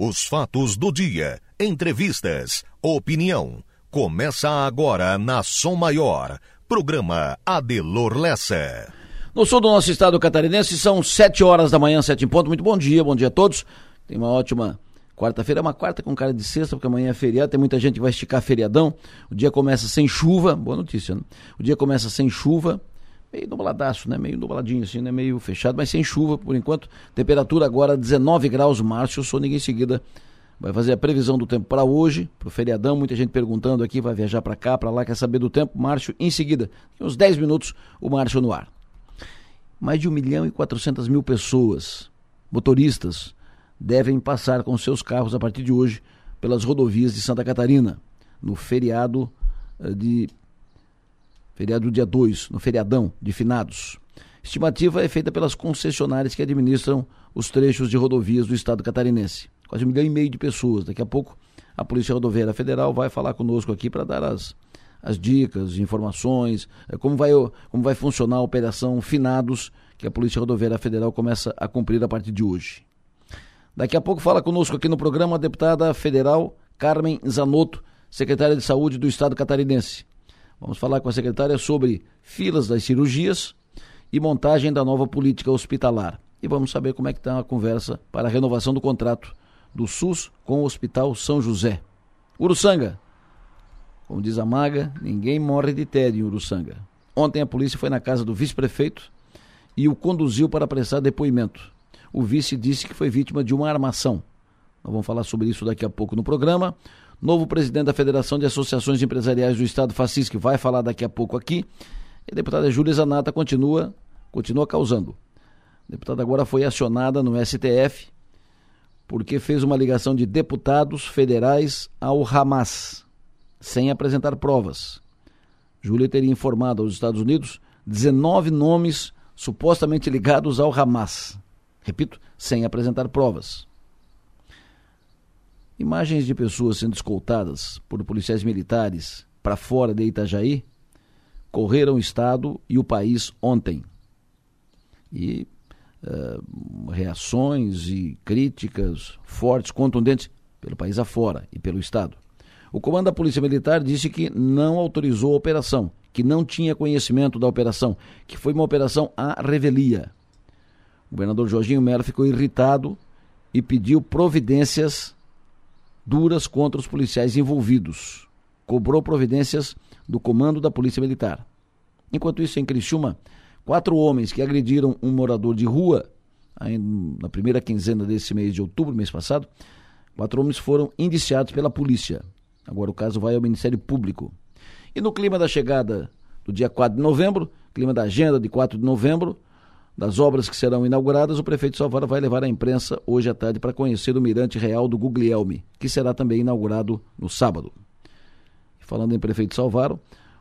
Os fatos do dia, entrevistas, opinião. Começa agora na Som Maior. Programa Adelor Lessa. No sul do nosso estado catarinense são sete horas da manhã, sete em ponto. Muito bom dia, bom dia a todos. Tem uma ótima quarta-feira, é uma quarta com cara de sexta, porque amanhã é feriado. Tem muita gente que vai esticar feriadão. O dia começa sem chuva, boa notícia, né? O dia começa sem chuva meio nubladaço, né? Meio nubladinho assim, né? Meio fechado, mas sem chuva por enquanto. Temperatura agora 19 graus, Márcio Sônica em seguida vai fazer a previsão do tempo para hoje, para o feriadão. Muita gente perguntando aqui, vai viajar para cá, para lá, quer saber do tempo. Márcio, em seguida, em uns 10 minutos, o Márcio no ar. Mais de 1 milhão e 400 mil pessoas, motoristas, devem passar com seus carros a partir de hoje pelas rodovias de Santa Catarina, no feriado eh, de feriado dia 2, no feriadão de finados. Estimativa é feita pelas concessionárias que administram os trechos de rodovias do estado catarinense. Quase um milhão e meio de pessoas. Daqui a pouco a Polícia Rodoviária Federal vai falar conosco aqui para dar as, as dicas, informações, eh, como vai, como vai funcionar a operação Finados, que a Polícia Rodoviária Federal começa a cumprir a partir de hoje. Daqui a pouco fala conosco aqui no programa a deputada federal Carmen Zanotto, secretária de Saúde do Estado catarinense. Vamos falar com a secretária sobre filas das cirurgias e montagem da nova política hospitalar. E vamos saber como é que está a conversa para a renovação do contrato do SUS com o Hospital São José. Uruçanga. Como diz a maga, ninguém morre de tédio em Uruçanga. Ontem a polícia foi na casa do vice-prefeito e o conduziu para prestar depoimento. O vice disse que foi vítima de uma armação. Nós vamos falar sobre isso daqui a pouco no programa novo presidente da Federação de Associações Empresariais do Estado, Facis, que vai falar daqui a pouco aqui. E a deputada Júlia Zanata continua, continua causando. A deputada agora foi acionada no STF porque fez uma ligação de deputados federais ao Hamas, sem apresentar provas. Júlia teria informado aos Estados Unidos 19 nomes supostamente ligados ao Hamas. Repito, sem apresentar provas. Imagens de pessoas sendo escoltadas por policiais militares para fora de Itajaí correram o Estado e o país ontem. E uh, reações e críticas fortes, contundentes, pelo país afora e pelo Estado. O comando da Polícia Militar disse que não autorizou a operação, que não tinha conhecimento da operação, que foi uma operação à revelia. O governador Jorginho Melo ficou irritado e pediu providências duras contra os policiais envolvidos. Cobrou providências do comando da Polícia Militar. Enquanto isso, em Criciúma, quatro homens que agrediram um morador de rua na primeira quinzena desse mês de outubro, mês passado, quatro homens foram indiciados pela polícia. Agora o caso vai ao Ministério Público. E no clima da chegada do dia 4 de novembro, clima da agenda de 4 de novembro, das obras que serão inauguradas, o prefeito Salvador vai levar a imprensa hoje à tarde para conhecer o Mirante Real do Guglielmi, que será também inaugurado no sábado. Falando em prefeito Salvaro,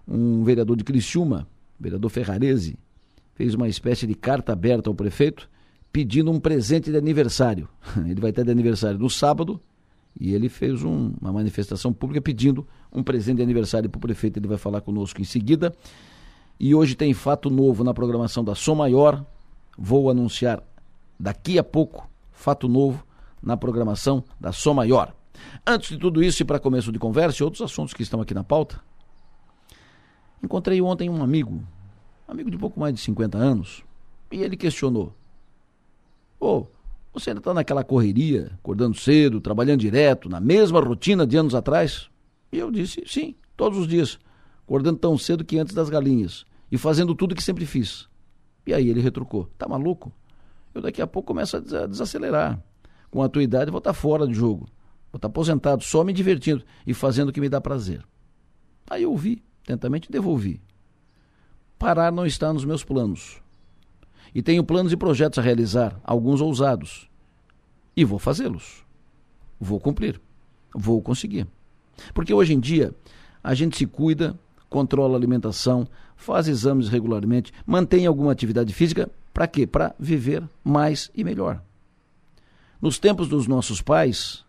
um vereador de Criciúma, vereador Ferrarese, fez uma espécie de carta aberta ao prefeito pedindo um presente de aniversário. Ele vai ter de aniversário no sábado e ele fez um, uma manifestação pública pedindo um presente de aniversário para o prefeito. Ele vai falar conosco em seguida. E hoje tem fato novo na programação da Som Maior, vou anunciar daqui a pouco fato novo na programação da Som Maior. Antes de tudo isso e para começo de conversa e outros assuntos que estão aqui na pauta, encontrei ontem um amigo, amigo de pouco mais de 50 anos, e ele questionou: Ô, oh, você ainda está naquela correria, acordando cedo, trabalhando direto, na mesma rotina de anos atrás? E eu disse: sim, todos os dias, acordando tão cedo que antes das galinhas e fazendo tudo que sempre fiz. E aí ele retrucou: Tá maluco? Eu daqui a pouco começo a desacelerar. Com a tua idade, vou estar tá fora de jogo. Vou estar tá aposentado, só me divertindo e fazendo o que me dá prazer. Aí eu ouvi, atentamente devolvi. Parar não está nos meus planos. E tenho planos e projetos a realizar, alguns ousados. E vou fazê-los. Vou cumprir. Vou conseguir. Porque hoje em dia, a gente se cuida, controla a alimentação, faz exames regularmente, mantém alguma atividade física, para quê? Para viver mais e melhor. Nos tempos dos nossos pais,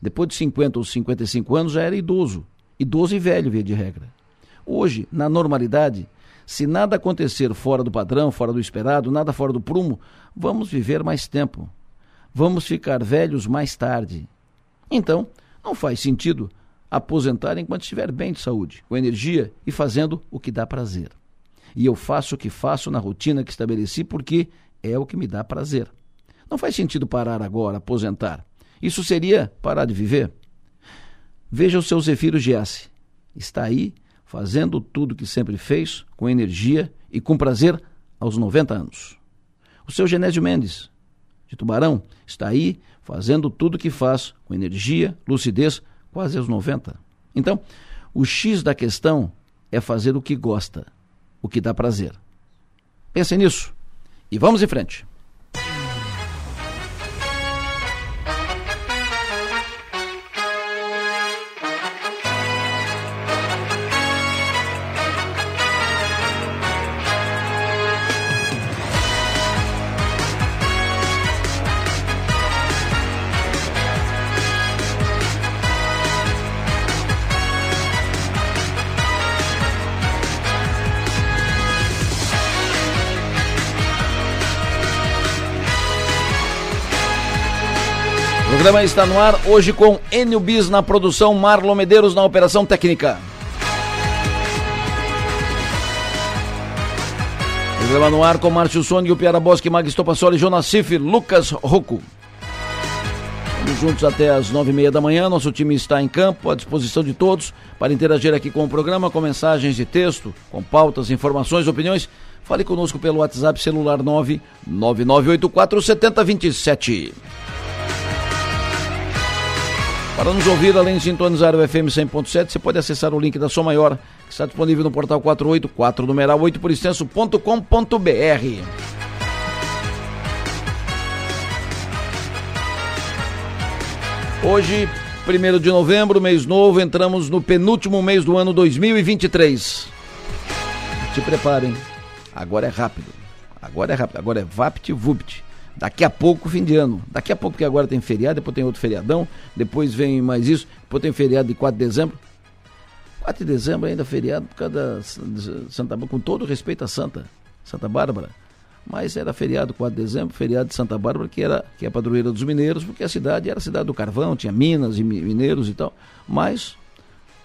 depois de 50 ou 55 anos já era idoso, idoso e velho, via de regra. Hoje, na normalidade, se nada acontecer fora do padrão, fora do esperado, nada fora do prumo, vamos viver mais tempo. Vamos ficar velhos mais tarde. Então, não faz sentido aposentar enquanto estiver bem de saúde, com energia e fazendo o que dá prazer. E eu faço o que faço na rotina que estabeleci porque é o que me dá prazer. Não faz sentido parar agora, aposentar. Isso seria parar de viver. Veja o seu Zefiro Giassi. Está aí, fazendo tudo que sempre fez, com energia e com prazer, aos 90 anos. O seu Genésio Mendes, de Tubarão, está aí, fazendo tudo que faz, com energia, lucidez, quase aos 90. Então, o X da questão é fazer o que gosta, o que dá prazer. Pense nisso e vamos em frente. Programa está no ar hoje com Enio Bis na produção, Marlon Medeiros na operação técnica. Programa no ar com Márcio Sônia, Piara Bosque, Mag Estopassoli, Jonas Cif, Lucas Rocco. Estamos juntos até as nove e meia da manhã. Nosso time está em campo, à disposição de todos para interagir aqui com o programa, com mensagens de texto, com pautas, informações, opiniões. Fale conosco pelo WhatsApp celular 99984 7027. Para nos ouvir, além de sintonizar o FM 100.7, você pode acessar o link da Som Maior, que está disponível no portal 484, numeral 8 por extenso.com.br. Hoje, 1 de novembro, mês novo, entramos no penúltimo mês do ano 2023. Se preparem, agora é rápido. Agora é rápido, agora é vapt-vupt. Daqui a pouco, fim de ano. Daqui a pouco, porque agora tem feriado, depois tem outro feriadão, depois vem mais isso, depois tem feriado de 4 de dezembro. 4 de dezembro ainda feriado por causa da Santa Bárbara, com todo respeito a Santa, Santa Bárbara. Mas era feriado 4 de dezembro, feriado de Santa Bárbara, que era que é a padroeira dos mineiros, porque a cidade era a cidade do carvão, tinha minas e mineiros e tal. Mas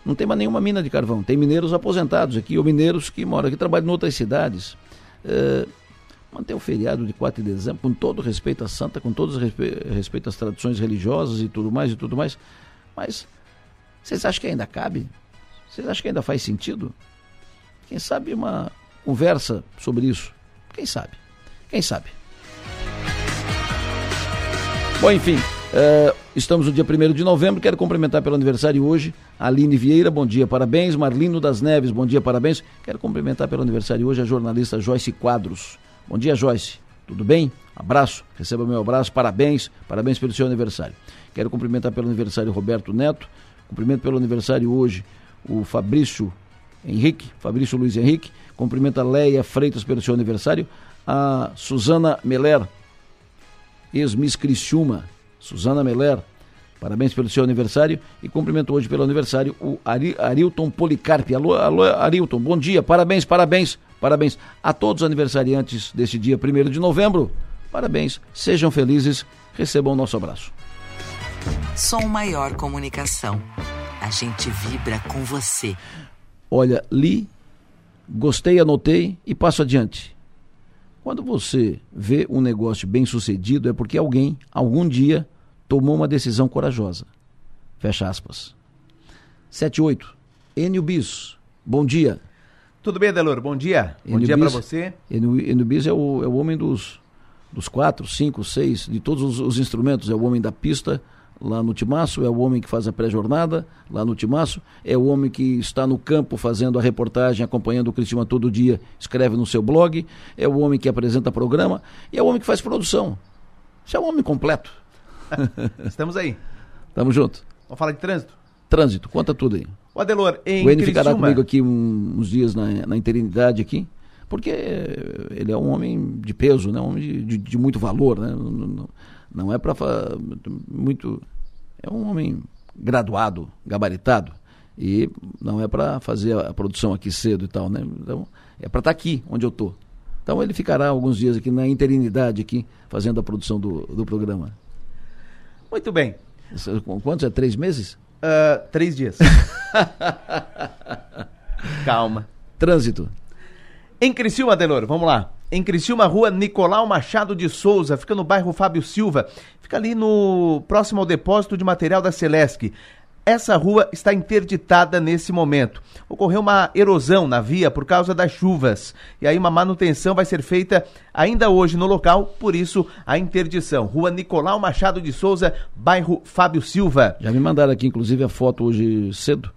não tem mais nenhuma mina de carvão. Tem mineiros aposentados aqui, ou mineiros que moram aqui, trabalham em outras cidades. É, manter o feriado de 4 de dezembro, com todo respeito à santa, com todo respeito às tradições religiosas e tudo mais e tudo mais. Mas vocês acham que ainda cabe? Vocês acham que ainda faz sentido? Quem sabe uma conversa sobre isso? Quem sabe? Quem sabe? Bom, enfim, uh, estamos no dia 1 de novembro. Quero cumprimentar pelo aniversário hoje Aline Vieira, bom dia, parabéns. Marlino das Neves, bom dia, parabéns. Quero cumprimentar pelo aniversário hoje a jornalista Joyce Quadros. Bom dia, Joyce. Tudo bem? Abraço, receba meu abraço, parabéns, parabéns pelo seu aniversário. Quero cumprimentar pelo aniversário Roberto Neto, cumprimento pelo aniversário hoje o Fabrício Henrique, Fabrício Luiz Henrique, cumprimento a Leia Freitas pelo seu aniversário, a Suzana Meller, ex-miss Criciúma, Suzana Meller, parabéns pelo seu aniversário e cumprimento hoje pelo aniversário o Ari, Arilton Policarpi. Alô, alô, Arilton, bom dia, parabéns, parabéns Parabéns a todos os aniversariantes deste dia 1 de novembro. Parabéns, sejam felizes, recebam o nosso abraço. Som Maior Comunicação. A gente vibra com você. Olha, li, gostei, anotei e passo adiante. Quando você vê um negócio bem sucedido, é porque alguém, algum dia, tomou uma decisão corajosa. Fecha aspas. 78. Enio Bis. Bom dia. Tudo bem, Delor? Bom dia. Bom dia para você. Enubis é o, é o homem dos, dos quatro, cinco, seis, de todos os, os, instrumentos. É o homem da pista lá no Timaço, é o homem que faz a pré-jornada lá no Timaço, é o homem que está no campo fazendo a reportagem, acompanhando o Cristiano todo dia, escreve no seu blog, é o homem que apresenta programa e é o homem que faz produção. Você é um homem completo. Estamos aí. Tamo junto. Vamos falar de trânsito? Trânsito, conta tudo aí. O Adelor, em O N ficará comigo aqui uns dias na, na interinidade aqui, porque ele é um homem de peso, né? um homem de, de, de muito valor, né? não, não, não é para muito... É um homem graduado, gabaritado, e não é para fazer a produção aqui cedo e tal, né? Então, é para estar tá aqui, onde eu estou. Então ele ficará alguns dias aqui na interinidade aqui, fazendo a produção do, do programa. Muito bem. Quantos? É três meses? Uh, três dias. Calma. Trânsito. Em Criciúma, Adelor, vamos lá. Em Criciúma, rua Nicolau Machado de Souza, fica no bairro Fábio Silva, fica ali no próximo ao depósito de material da Celesc. Essa rua está interditada nesse momento. Ocorreu uma erosão na via por causa das chuvas. E aí uma manutenção vai ser feita ainda hoje no local, por isso a interdição. Rua Nicolau Machado de Souza, bairro Fábio Silva. Já me mandaram aqui, inclusive, a foto hoje cedo.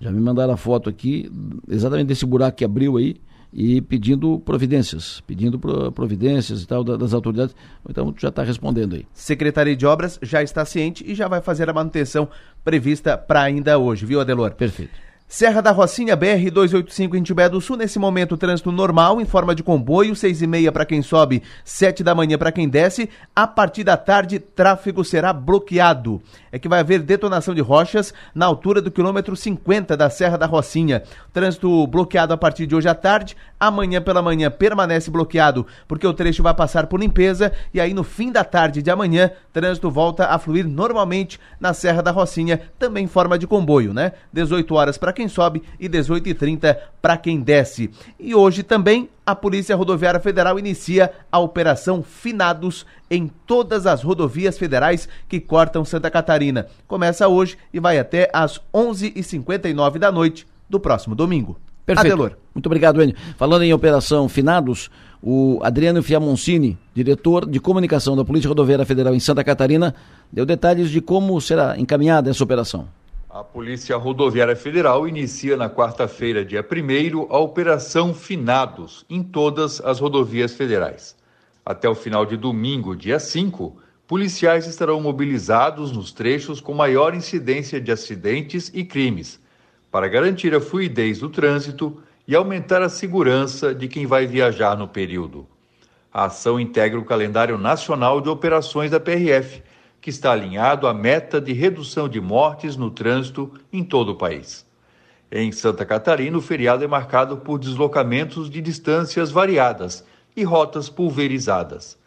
Já me mandaram a foto aqui, exatamente desse buraco que abriu aí e pedindo providências, pedindo providências e tal das autoridades. Então já está respondendo aí. Secretaria de Obras já está ciente e já vai fazer a manutenção prevista para ainda hoje, viu, Adelor? Perfeito. Serra da Rocinha, BR 285 em Tibé do Sul, nesse momento trânsito normal em forma de comboio, seis e meia para quem sobe, sete da manhã para quem desce. A partir da tarde, tráfego será bloqueado. É que vai haver detonação de rochas na altura do quilômetro 50 da Serra da Rocinha. Trânsito bloqueado a partir de hoje à tarde, amanhã pela manhã permanece bloqueado porque o trecho vai passar por limpeza e aí no fim da tarde de amanhã, trânsito volta a fluir normalmente na Serra da Rocinha, também em forma de comboio, né? 18 horas para quem sobe e 18 e 30 para quem desce. E hoje também a Polícia Rodoviária Federal inicia a Operação Finados em todas as rodovias federais que cortam Santa Catarina. Começa hoje e vai até às 11h59 da noite do próximo domingo. Perfeito. Adelor. Muito obrigado, Enio. Falando em Operação Finados, o Adriano Fiamoncini, diretor de comunicação da Polícia Rodoviária Federal em Santa Catarina, deu detalhes de como será encaminhada essa operação. A Polícia Rodoviária Federal inicia na quarta-feira, dia 1 a Operação Finados em todas as rodovias federais. Até o final de domingo, dia 5, policiais estarão mobilizados nos trechos com maior incidência de acidentes e crimes, para garantir a fluidez do trânsito e aumentar a segurança de quem vai viajar no período. A ação integra o calendário nacional de operações da PRF que está alinhado à meta de redução de mortes no trânsito em todo o país. Em Santa Catarina, o feriado é marcado por deslocamentos de distâncias variadas e rotas pulverizadas.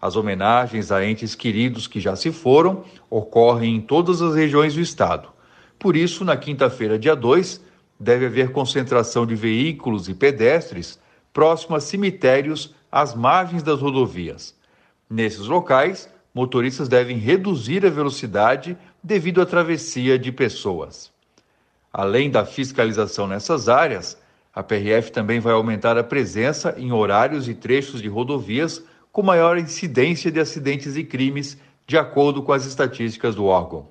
As homenagens a entes queridos que já se foram ocorrem em todas as regiões do estado. Por isso, na quinta-feira, dia 2, deve haver concentração de veículos e pedestres próximo a cemitérios às margens das rodovias. Nesses locais, motoristas devem reduzir a velocidade devido à travessia de pessoas. Além da fiscalização nessas áreas, a PRF também vai aumentar a presença em horários e trechos de rodovias com maior incidência de acidentes e crimes, de acordo com as estatísticas do órgão.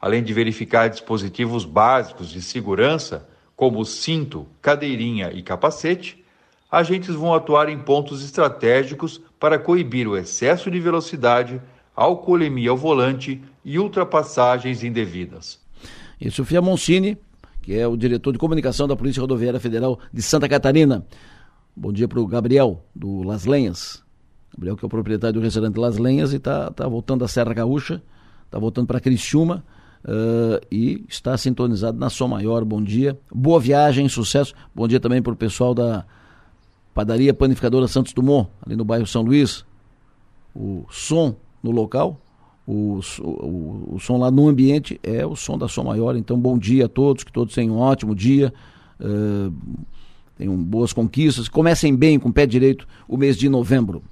Além de verificar dispositivos básicos de segurança, como cinto, cadeirinha e capacete, agentes vão atuar em pontos estratégicos para coibir o excesso de velocidade, alcoolemia ao volante e ultrapassagens indevidas. Isso, Fia Moncini, que é o diretor de comunicação da Polícia Rodoviária Federal de Santa Catarina. Bom dia para o Gabriel, do Las Lenhas. Gabriel, que é o proprietário do restaurante Las Lenhas e está tá voltando da Serra Gaúcha, está voltando para Criciúma uh, e está sintonizado na Som Maior. Bom dia, boa viagem, sucesso. Bom dia também para o pessoal da Padaria Panificadora Santos Dumont, ali no bairro São Luís. O som no local, o, o, o, som lá no ambiente é o som da Som Maior. Então, bom dia a todos, que todos tenham um ótimo dia, uh, tenham boas conquistas, comecem bem com o pé direito o mês de novembro.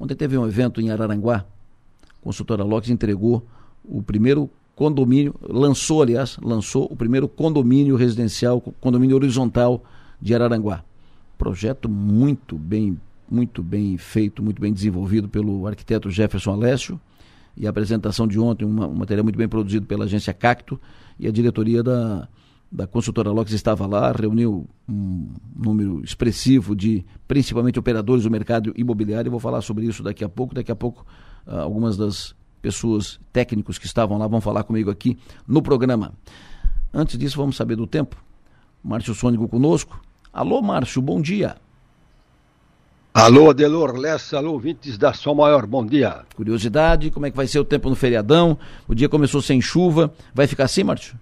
Ontem teve um evento em Araranguá, a consultora Locks entregou o primeiro condomínio, lançou, aliás, lançou o primeiro condomínio residencial, condomínio horizontal de Araranguá projeto muito bem, muito bem feito, muito bem desenvolvido pelo arquiteto Jefferson Alessio e a apresentação de ontem, uma, um material muito bem produzido pela agência Cacto e a diretoria da, da consultora Locks estava lá, reuniu um número expressivo de, principalmente, operadores do mercado imobiliário. Eu vou falar sobre isso daqui a pouco. Daqui a pouco, uh, algumas das pessoas técnicos que estavam lá vão falar comigo aqui no programa. Antes disso, vamos saber do tempo. Márcio Sônico conosco. Alô, Márcio, bom dia. Alô, Adelor Lessa, alô, ouvintes da Sol Maior, bom dia. Curiosidade, como é que vai ser o tempo no feriadão? O dia começou sem chuva, vai ficar assim, Márcio?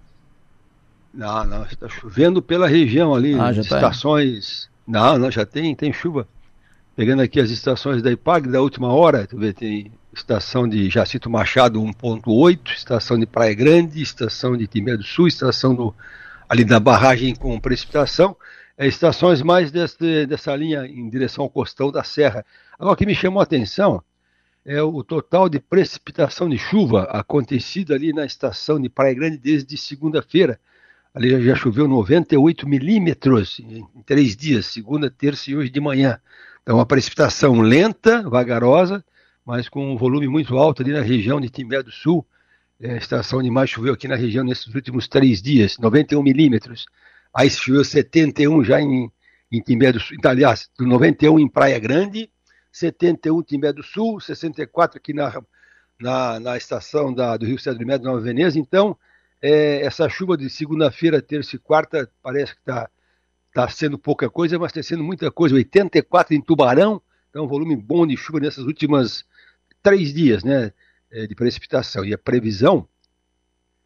Não, não, está chovendo pela região ali, ah, já estações... Tá não, não, já tem, tem chuva. Pegando aqui as estações da IPAG da última hora, tu vê, tem estação de Jacito Machado 1.8, estação de Praia Grande, estação de Timé do Sul, estação do, ali da barragem com precipitação, estações mais deste, dessa linha em direção ao costão da serra. Agora, o que me chamou a atenção é o total de precipitação de chuva acontecida ali na estação de Praia Grande desde segunda-feira. Ali já choveu 98 milímetros em três dias, segunda, terça e hoje de manhã. Então, uma precipitação lenta, vagarosa, mas com um volume muito alto ali na região de Timbé do Sul. É a estação onde mais choveu aqui na região nesses últimos três dias, 91 milímetros. Choveu 71 já em, em Timbé do Sul, então, aliás, 91 em Praia Grande, 71 em Timbé do Sul, 64 aqui na, na, na estação da, do Rio Cedro Médio, Nova Veneza. Então, é, essa chuva de segunda-feira, terça e quarta, parece que está tá sendo pouca coisa, mas está sendo muita coisa. 84 em Tubarão, então um volume bom de chuva nessas últimas três dias né, é, de precipitação. E a previsão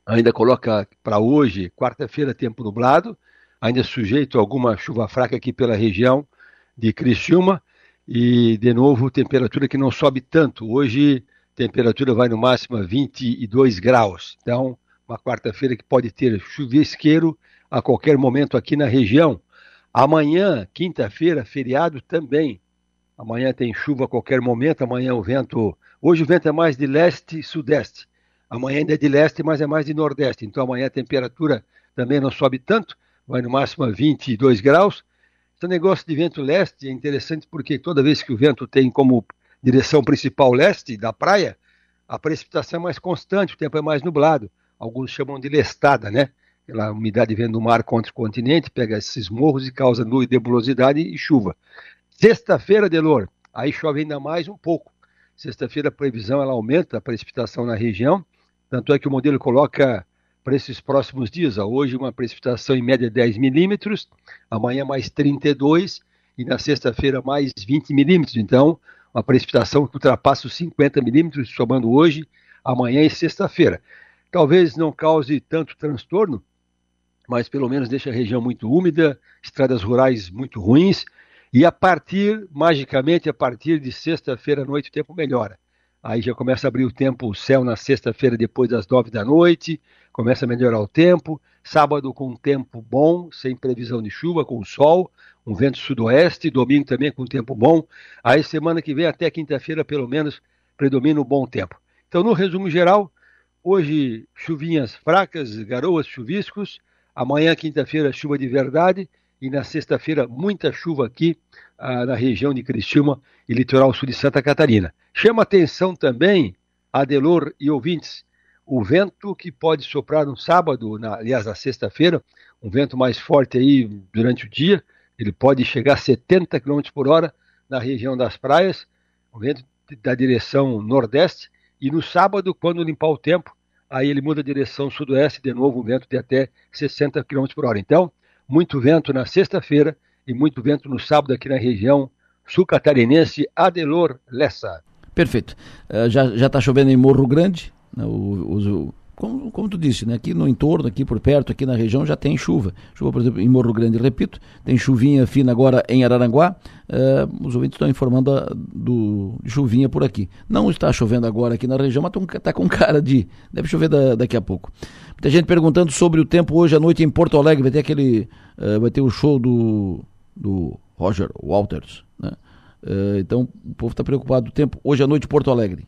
ainda coloca para hoje, quarta-feira, tempo nublado, ainda sujeito a alguma chuva fraca aqui pela região de Criciúma. E, de novo, temperatura que não sobe tanto. Hoje, temperatura vai no máximo a 22 graus. Então, uma quarta-feira que pode ter chuvisqueiro a qualquer momento aqui na região. Amanhã, quinta-feira, feriado também. Amanhã tem chuva a qualquer momento. Amanhã o vento. Hoje o vento é mais de leste e sudeste. Amanhã ainda é de leste, mas é mais de nordeste. Então amanhã a temperatura também não sobe tanto, vai no máximo a 22 graus. Esse negócio de vento leste é interessante porque toda vez que o vento tem como direção principal leste da praia, a precipitação é mais constante, o tempo é mais nublado. Alguns chamam de lestada, né? Aquela umidade vem do mar contra o continente, pega esses morros e causa nuvem, nebulosidade e chuva. Sexta-feira, Delor, aí chove ainda mais um pouco. Sexta-feira a previsão ela aumenta a precipitação na região, tanto é que o modelo coloca para esses próximos dias, hoje uma precipitação em média 10 milímetros, amanhã mais 32 e na sexta-feira mais 20 milímetros. Então, uma precipitação que ultrapassa os 50 milímetros, somando hoje, amanhã e sexta-feira. Talvez não cause tanto transtorno, mas pelo menos deixa a região muito úmida, estradas rurais muito ruins e a partir, magicamente, a partir de sexta-feira à noite, o tempo melhora. Aí já começa a abrir o tempo, o céu na sexta-feira, depois das nove da noite, começa a melhorar o tempo. Sábado com um tempo bom, sem previsão de chuva, com sol, um vento sudoeste. Domingo também com tempo bom. Aí semana que vem, até quinta-feira, pelo menos, predomina o bom tempo. Então, no resumo geral, hoje chuvinhas fracas, garoas, chuviscos. Amanhã, quinta-feira, chuva de verdade e na sexta-feira muita chuva aqui ah, na região de Criciúma e litoral sul de Santa Catarina. Chama atenção também, Adelor e ouvintes, o vento que pode soprar no sábado, na, aliás, na sexta-feira, um vento mais forte aí durante o dia, ele pode chegar a 70 km por hora na região das praias, o vento da direção nordeste, e no sábado, quando limpar o tempo, aí ele muda a direção sudoeste, de novo um vento de até 60 km por hora. Então, muito vento na sexta-feira e muito vento no sábado aqui na região sul-catarinense Adelor Lessa. Perfeito. Uh, já está chovendo em Morro Grande, né, o, o, como, como tu disse, né, aqui no entorno, aqui por perto, aqui na região já tem chuva. Chuva, por exemplo, em Morro Grande, repito, tem chuvinha fina agora em Araranguá. Uh, os ouvintes estão informando a, do, de chuvinha por aqui. Não está chovendo agora aqui na região, mas está com cara de. Deve chover da, daqui a pouco. Muita gente perguntando sobre o tempo hoje à noite em Porto Alegre. Vai ter aquele. Uh, vai ter o show do, do Roger Walters. Né? Uh, então o povo está preocupado. O tempo hoje à noite em Porto Alegre.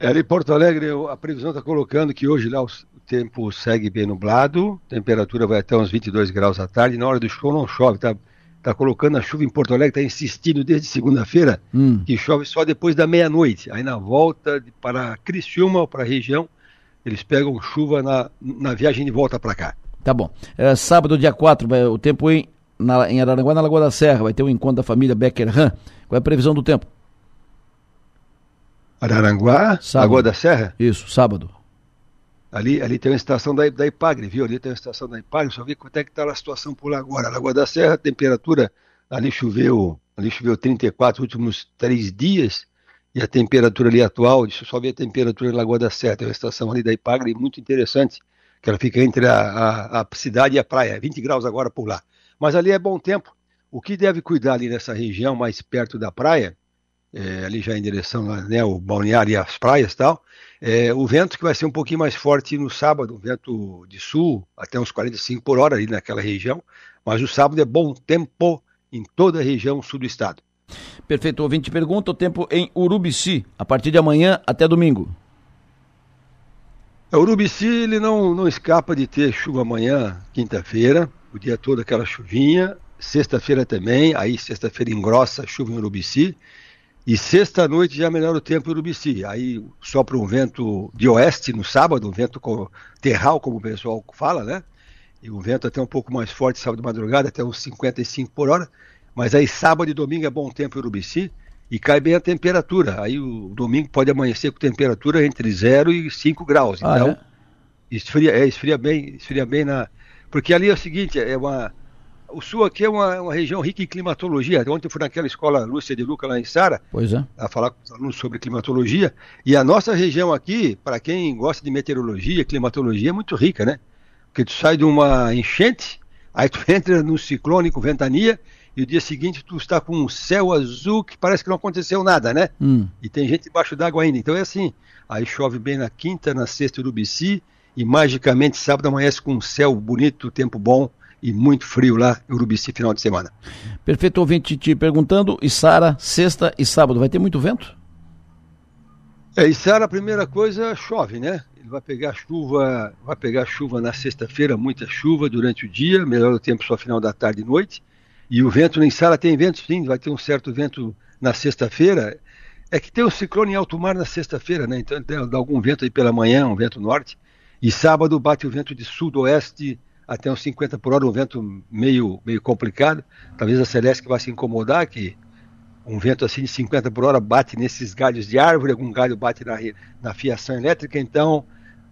Ali em Porto Alegre, a previsão está colocando que hoje lá o tempo segue bem nublado, temperatura vai até uns 22 graus à tarde, na hora do show não chove, tá, tá colocando a chuva em Porto Alegre, está insistindo desde segunda-feira hum. que chove só depois da meia-noite. Aí na volta de, para Criciúma ou para a região, eles pegam chuva na, na viagem de volta para cá. Tá bom. É, sábado, dia 4, o tempo em, na, em Araranguá, na Lagoa da Serra, vai ter um encontro da família Becker Han. Qual é a previsão do tempo? Araranguá, sábado. Lagoa da Serra? Isso, sábado. Ali, ali tem uma estação da, da Ipagre, viu? Ali tem uma estação da Ipagre, só ver quanto é que está a situação por lá agora. Lagoa da Serra, temperatura, ali choveu, ali choveu 34 últimos três dias, e a temperatura ali atual, deixa eu só ver a temperatura da Lagoa da Serra, tem uma estação ali da Ipagre muito interessante, que ela fica entre a, a, a cidade e a praia, 20 graus agora por lá. Mas ali é bom tempo. O que deve cuidar ali nessa região mais perto da praia é, ali já em direção né, o balneário e as praias e tal. É, o vento que vai ser um pouquinho mais forte no sábado, vento de sul, até uns 45 por hora ali naquela região, mas o sábado é bom tempo em toda a região sul do estado. Perfeito, ouvinte pergunta, o tempo em Urubici, a partir de amanhã até domingo. O Urubici ele não, não escapa de ter chuva amanhã, quinta-feira, o dia todo aquela chuvinha, sexta-feira também, aí sexta-feira engrossa chuva em Urubici, e sexta-noite já melhora o tempo em Urubici. Aí sopra um vento de oeste no sábado, um vento terral, como o pessoal fala, né? E um vento até um pouco mais forte sábado de madrugada, até uns 55 por hora. Mas aí sábado e domingo é bom tempo em Urubici e cai bem a temperatura. Aí o domingo pode amanhecer com temperatura entre 0 e 5 graus. Ah, então, é? esfria, é, esfria bem, esfria bem na. Porque ali é o seguinte, é uma o sul aqui é uma, uma, região rica em climatologia. Ontem eu fui naquela escola Lúcia de Luca, lá em Sara, é. a falar com os alunos sobre climatologia. E a nossa região aqui, para quem gosta de meteorologia, climatologia, é muito rica, né? Porque tu sai de uma enchente, aí tu entra no ciclone com ventania, e o dia seguinte tu está com um céu azul que parece que não aconteceu nada, né? Hum. E tem gente debaixo d'água ainda. Então é assim. Aí chove bem na quinta, na sexta, Urubici, e magicamente sábado amanhece com um céu bonito, tempo bom e muito frio lá em Urubici final de semana. Perfeito, ouvinte te perguntando, e Sara, sexta e sábado, vai ter muito vento? É, e Sara, a primeira coisa, chove, né? Ele vai pegar chuva, vai pegar chuva na sexta-feira, muita chuva durante o dia, melhor o tempo só final da tarde e noite. E o vento em Sara tem vento, sim, vai ter um certo vento na sexta-feira. É que tem um ciclone em alto mar na sexta-feira, né? Então dá algum vento aí pela manhã, um vento norte. E sábado bate o vento de sudoeste até uns 50 por hora, um vento meio, meio complicado. Talvez a Celeste vai se incomodar, que um vento assim de 50 por hora bate nesses galhos de árvore, algum galho bate na, na fiação elétrica, então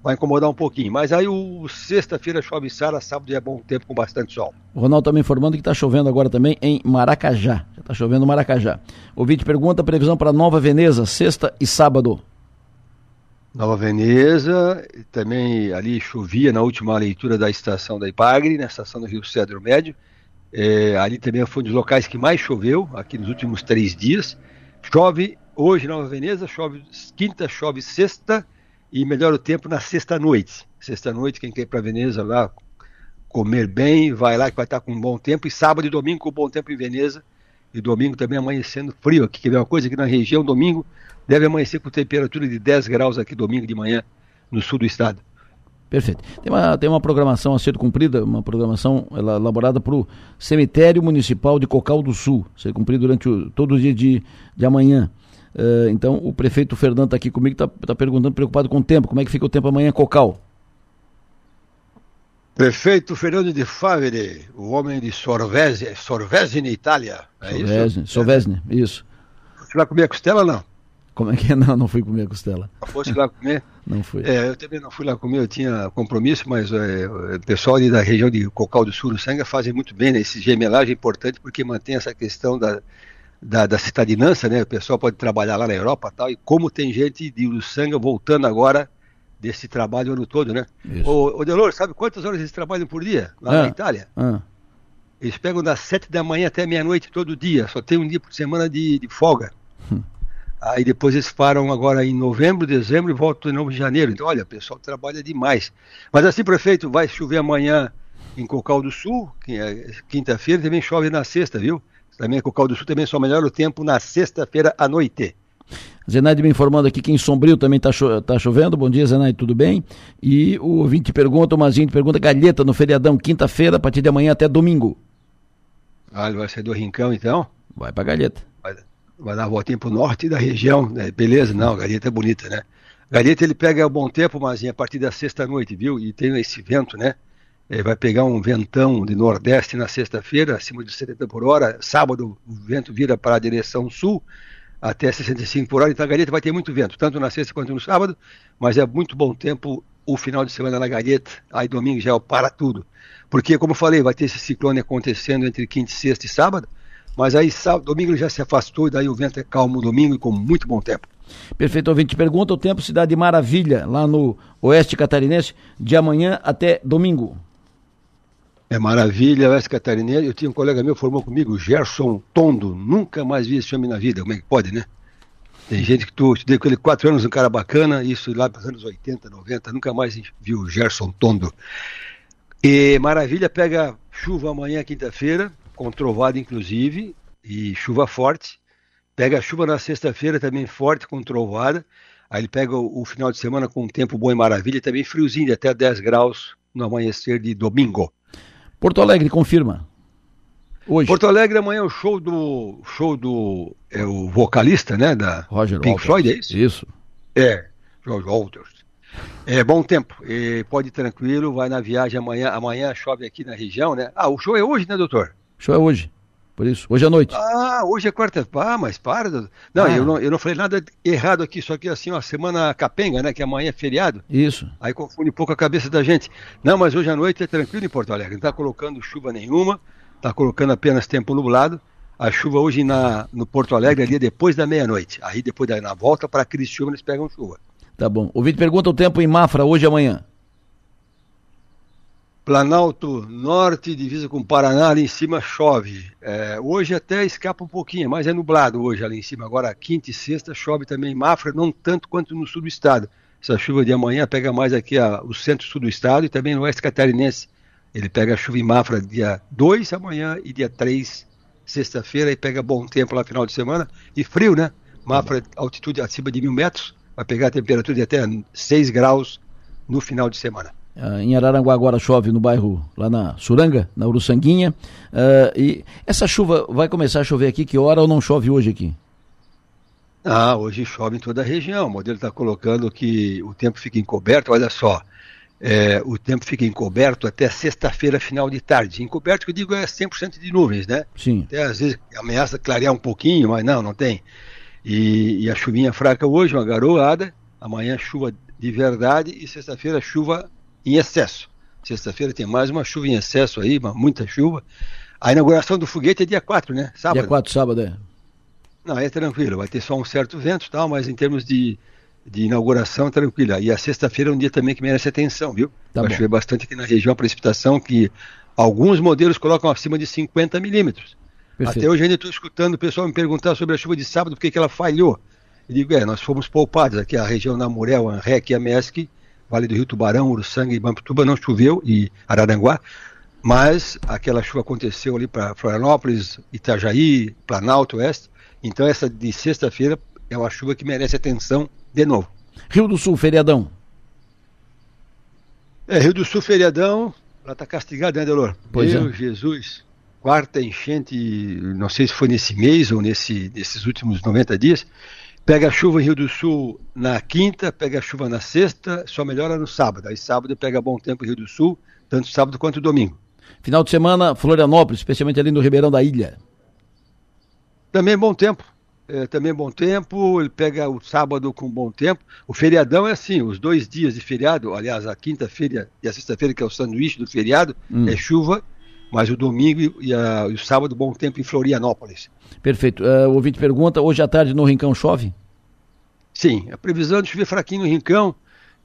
vai incomodar um pouquinho. Mas aí o sexta-feira chove Sara, sábado é bom tempo com bastante sol. O Ronaldo também informando que está chovendo agora também em Maracajá. Já está chovendo em Maracajá. O vídeo pergunta previsão para Nova Veneza, sexta e sábado. Nova Veneza, também ali chovia na última leitura da estação da Ipagre, na estação do Rio Cedro Médio. É, ali também foi um dos locais que mais choveu, aqui nos últimos três dias. Chove hoje Nova Veneza, chove quinta, chove sexta e melhora o tempo na sexta-noite. Sexta-noite, quem quer ir para Veneza lá comer bem, vai lá que vai estar com um bom tempo. E sábado e domingo com bom tempo em Veneza. E domingo também amanhecendo frio aqui. Quer ver uma coisa? Aqui na região, domingo, deve amanhecer com temperatura de 10 graus aqui domingo de manhã no sul do estado. Perfeito. Tem uma, tem uma programação a ser cumprida, uma programação elaborada para o Cemitério Municipal de Cocal do Sul, ser cumprida durante o, todo o dia de, de amanhã. Uh, então, o prefeito Fernando está aqui comigo, está tá perguntando, preocupado com o tempo. Como é que fica o tempo amanhã, Cocal? Prefeito Fernando de Favre, o homem de Sorvese, Sorvesne, Itália. É Sorvesne, isso? Sorvesne, isso. Você vai comer a costela não? Como é que é? Não, não fui comer a costela. Não fosse lá comer? não fui. É, eu também não fui lá comer, eu tinha compromisso, mas é, o pessoal ali da região de Cocal do Sul, Sanga, fazem muito bem, né? Esse gemelagem é importante porque mantém essa questão da, da, da citadinança, né? O pessoal pode trabalhar lá na Europa e tal, e como tem gente de Uruçanga voltando agora desse trabalho o ano todo, né? Ô, ô Delor, sabe quantas horas eles trabalham por dia lá ah, na Itália? Ah. Eles pegam das sete da manhã até meia-noite todo dia, só tem um dia por semana de, de folga. Hum. Aí depois eles param agora em novembro, dezembro e voltam em novo de janeiro. Então, olha, o pessoal trabalha demais. Mas assim, prefeito, vai chover amanhã em Cocal do Sul, é quinta-feira, também chove na sexta, viu? Também Cocal do Sul também só melhora o tempo na sexta-feira à noite. Zenaide me informando aqui que em Sombrio também está cho tá chovendo. Bom dia, Zenaide, tudo bem? E o ouvinte pergunta, o Mazinho pergunta, galheta no feriadão, quinta-feira, a partir de amanhã até domingo. Ah, ele vai ser do Rincão, então? Vai pra galheta vai dar uma voltinha pro norte da região, né? beleza? Não, Galheta é bonita, né? Galheta ele pega o bom tempo, mas a partir da sexta-noite, viu? E tem esse vento, né? Ele vai pegar um ventão de nordeste na sexta-feira, acima de 70 por hora. Sábado o vento vira para a direção sul, até 65 por hora. Então a Galheta vai ter muito vento, tanto na sexta quanto no sábado, mas é muito bom tempo o final de semana na Galheta. Aí domingo já é para tudo. Porque, como eu falei, vai ter esse ciclone acontecendo entre quinta, sexta e sábado. Mas aí sábado, domingo já se afastou e daí o vento é calmo domingo e com muito bom tempo. Perfeito, ouvinte. Pergunta o tempo Cidade Maravilha, lá no Oeste Catarinense, de amanhã até domingo. É maravilha, Oeste Catarinense. Eu tinha um colega meu formou comigo, Gerson Tondo. Nunca mais vi esse homem na vida. Como é que pode, né? Tem gente que tu estudei com ele quatro anos, um cara bacana, isso lá nos anos 80, 90, nunca mais viu o Gerson Tondo. E Maravilha pega chuva amanhã, quinta-feira, com trovada inclusive, e chuva forte. Pega chuva na sexta-feira também forte, com trovada. Aí ele pega o, o, final de semana com um tempo bom e maravilha, também friozinho, de até 10 graus no amanhecer de domingo. Porto Alegre confirma. Hoje. Porto Alegre amanhã é o show do show do é o vocalista, né, da Roger Pink Walters. Floyd, é isso? Isso. É, George Walters. É bom tempo, e pode ir tranquilo, vai na viagem amanhã. Amanhã chove aqui na região, né? Ah, o show é hoje, né, doutor? O show é hoje. Por isso, hoje à noite. Ah, hoje é quarta. Ah, mas para. Não, ah. eu não, eu não falei nada errado aqui, só que assim, ó, semana capenga, né? Que amanhã é feriado. Isso. Aí confunde um pouco a cabeça da gente. Não, mas hoje à noite é tranquilo em Porto Alegre. Não tá colocando chuva nenhuma, tá colocando apenas tempo nublado. A chuva hoje na, no Porto Alegre ali é depois da meia-noite. Aí depois da na volta para Criciúma eles pegam chuva. Tá bom. O Vitor pergunta o tempo em Mafra hoje e amanhã. Planalto Norte, divisa com Paraná, ali em cima chove. É, hoje até escapa um pouquinho, mas é nublado hoje ali em cima. Agora, quinta e sexta chove também em Mafra, não tanto quanto no sul do estado. Essa chuva de amanhã pega mais aqui a, o centro-sul do estado e também no oeste catarinense. Ele pega chuva em Mafra dia 2 amanhã e dia 3, sexta-feira, e pega bom tempo lá final de semana. E frio, né? Mafra, altitude acima de mil metros, vai pegar a temperatura de até 6 graus no final de semana. Uh, em Araranguá agora chove no bairro, lá na Suranga, na Uruçanguinha. Uh, e essa chuva vai começar a chover aqui, que hora ou não chove hoje aqui? Ah, hoje chove em toda a região. O modelo está colocando que o tempo fica encoberto. Olha só, é, o tempo fica encoberto até sexta-feira, final de tarde. Encoberto, que eu digo, é 100% de nuvens, né? Sim. Até às vezes ameaça clarear um pouquinho, mas não, não tem. E, e a chuvinha fraca hoje, uma garoada. Amanhã chuva de verdade e sexta-feira chuva em excesso. Sexta-feira tem mais uma chuva em excesso aí, uma, muita chuva. A inauguração do foguete é dia 4, né? Sábado. Dia 4, sábado, é. Não, é tranquilo, vai ter só um certo vento e tal, mas em termos de, de inauguração, tranquila. E a sexta-feira é um dia também que merece atenção, viu? Tá vai chover bastante aqui na região, a precipitação que alguns modelos colocam acima de 50 milímetros. Até hoje ainda estou escutando o pessoal me perguntar sobre a chuva de sábado, por que ela falhou. E digo, é, nós fomos poupados aqui, a região Namurel, Anrec e a MESC, Vale do Rio Tubarão, Uruçanga e Bampituba não choveu, e Araranguá, mas aquela chuva aconteceu ali para Florianópolis, Itajaí, Planalto, Oeste. Então essa de sexta-feira é uma chuva que merece atenção de novo. Rio do Sul, feriadão. É, Rio do Sul, feriadão, ela está castigada, né, Delor? Pois Meu é. Jesus, quarta enchente, não sei se foi nesse mês ou nesse, nesses últimos 90 dias, Pega chuva em Rio do Sul na quinta, pega chuva na sexta, só melhora no sábado. Aí sábado pega bom tempo em Rio do Sul, tanto sábado quanto domingo. Final de semana, Florianópolis, especialmente ali no Ribeirão da Ilha. Também bom tempo. É, também bom tempo, ele pega o sábado com bom tempo. O feriadão é assim, os dois dias de feriado, aliás, a quinta-feira e a sexta-feira, que é o sanduíche do feriado, hum. é chuva, mas o domingo e, a, e, o sábado bom tempo em Florianópolis. Perfeito. Uh, o ouvinte pergunta, hoje à tarde no Rincão chove? Sim, a previsão de chover fraquinho no Rincão,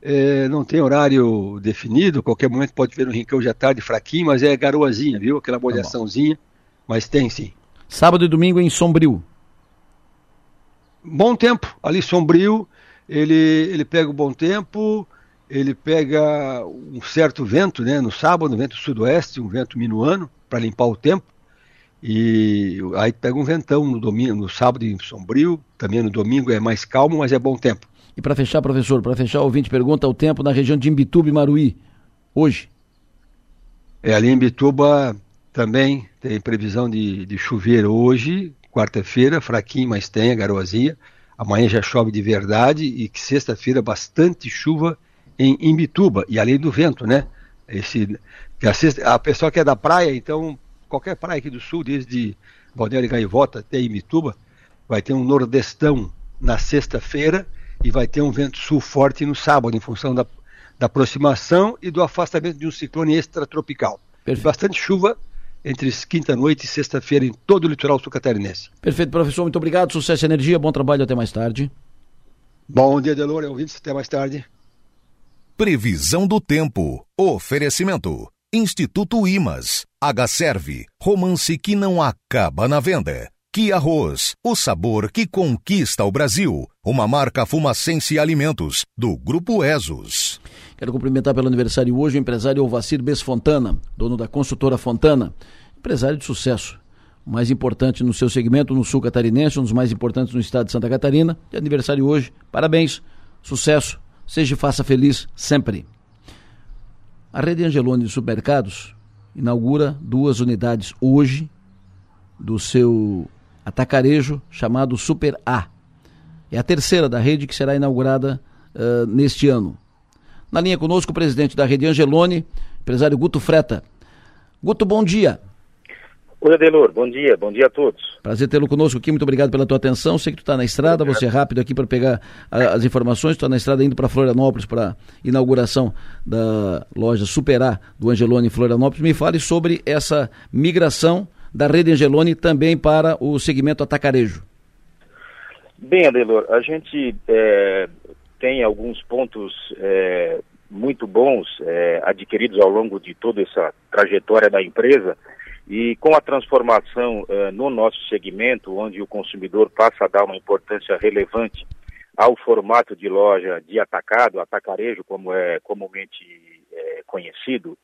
é, não tem horário definido, qualquer momento pode ver no Rincão já tarde fraquinho, mas é garoazinha, viu? Aquela molhaçãozinha, tá mas tem sim. Sábado e domingo em Sombrio. Bom tempo, ali Sombrio, ele, ele pega o bom tempo, ele pega um certo vento, né? No sábado, um vento sudoeste, um vento minuano, para limpar o tempo. E aí pega um ventão no domingo, no sábado em Sombrio, também no domingo é mais calmo, mas é bom tempo. E para fechar, professor, para fechar, o ouvinte pergunta o tempo na região de Imbituba e Maruí, hoje. É, ali em Imbituba também tem previsão de, de chover hoje, quarta-feira, fraquinho, mas tem a garoazinha. Amanhã já chove de verdade e sexta-feira bastante chuva em Imbituba, e além do vento, né? Esse, a, a pessoa que é da praia, então qualquer praia aqui do sul, desde Balneário Gaivota até Imituba, vai ter um nordestão na sexta-feira e vai ter um vento sul forte no sábado, em função da, da aproximação e do afastamento de um ciclone extratropical. Perfeito. Bastante chuva entre quinta-noite e sexta-feira em todo o litoral sul catarinense. Perfeito, professor. Muito obrigado. Sucesso e energia. Bom trabalho. Até mais tarde. Bom dia, Delor. Ouvintes. Até mais tarde. Previsão do tempo. Oferecimento. Instituto Imas. H-Serve. Romance que não acaba na venda. Que Arroz, o sabor que conquista o Brasil. Uma marca Fumacense Alimentos, do Grupo Esos. Quero cumprimentar pelo aniversário hoje o empresário Ovacir Bes Fontana, dono da construtora Fontana. Empresário de sucesso. Mais importante no seu segmento no sul catarinense, um dos mais importantes no estado de Santa Catarina. De aniversário hoje. Parabéns, sucesso, seja e faça feliz sempre. A rede Angelone de supermercados inaugura duas unidades hoje do seu atacarejo chamado Super A. É a terceira da rede que será inaugurada uh, neste ano. Na linha conosco o presidente da rede Angelone, empresário Guto Freta. Guto, bom dia. Oi, Adelor, bom dia, bom dia a todos. Prazer tê-lo conosco aqui, muito obrigado pela tua atenção. Sei que tu está na estrada, obrigado. você é rápido aqui para pegar a, as informações. Tu está na estrada indo para Florianópolis para inauguração da loja Superar do Angelone em Florianópolis. Me fale sobre essa migração da rede Angelone também para o segmento atacarejo. Bem, Adelor, a gente é, tem alguns pontos é, muito bons é, adquiridos ao longo de toda essa trajetória da empresa e com a transformação eh, no nosso segmento, onde o consumidor passa a dar uma importância relevante ao formato de loja de atacado, atacarejo, como é comumente é, conhecido,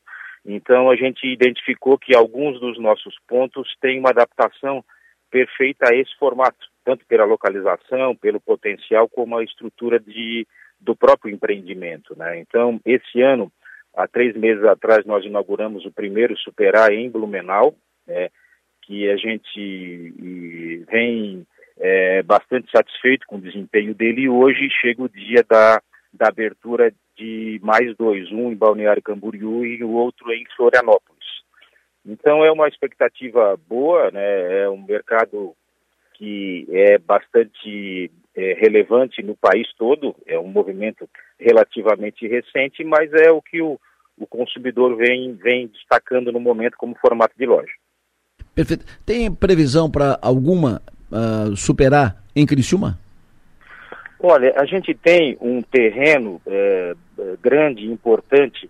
então a gente identificou que alguns dos nossos pontos têm uma adaptação perfeita a esse formato, tanto pela localização, pelo potencial, como a estrutura de, do próprio empreendimento. Né? Então, esse ano Há três meses atrás nós inauguramos o primeiro Superar em Blumenau, né, que a gente vem é, bastante satisfeito com o desempenho dele e hoje chega o dia da, da abertura de mais dois, um em Balneário Camboriú e o outro em Florianópolis. Então é uma expectativa boa, né? é um mercado que é bastante é, relevante no país todo, é um movimento relativamente recente, mas é o que o, o consumidor vem, vem destacando no momento como formato de loja. Perfeito. Tem previsão para alguma uh, superar em Criciúma? Olha, a gente tem um terreno é, grande importante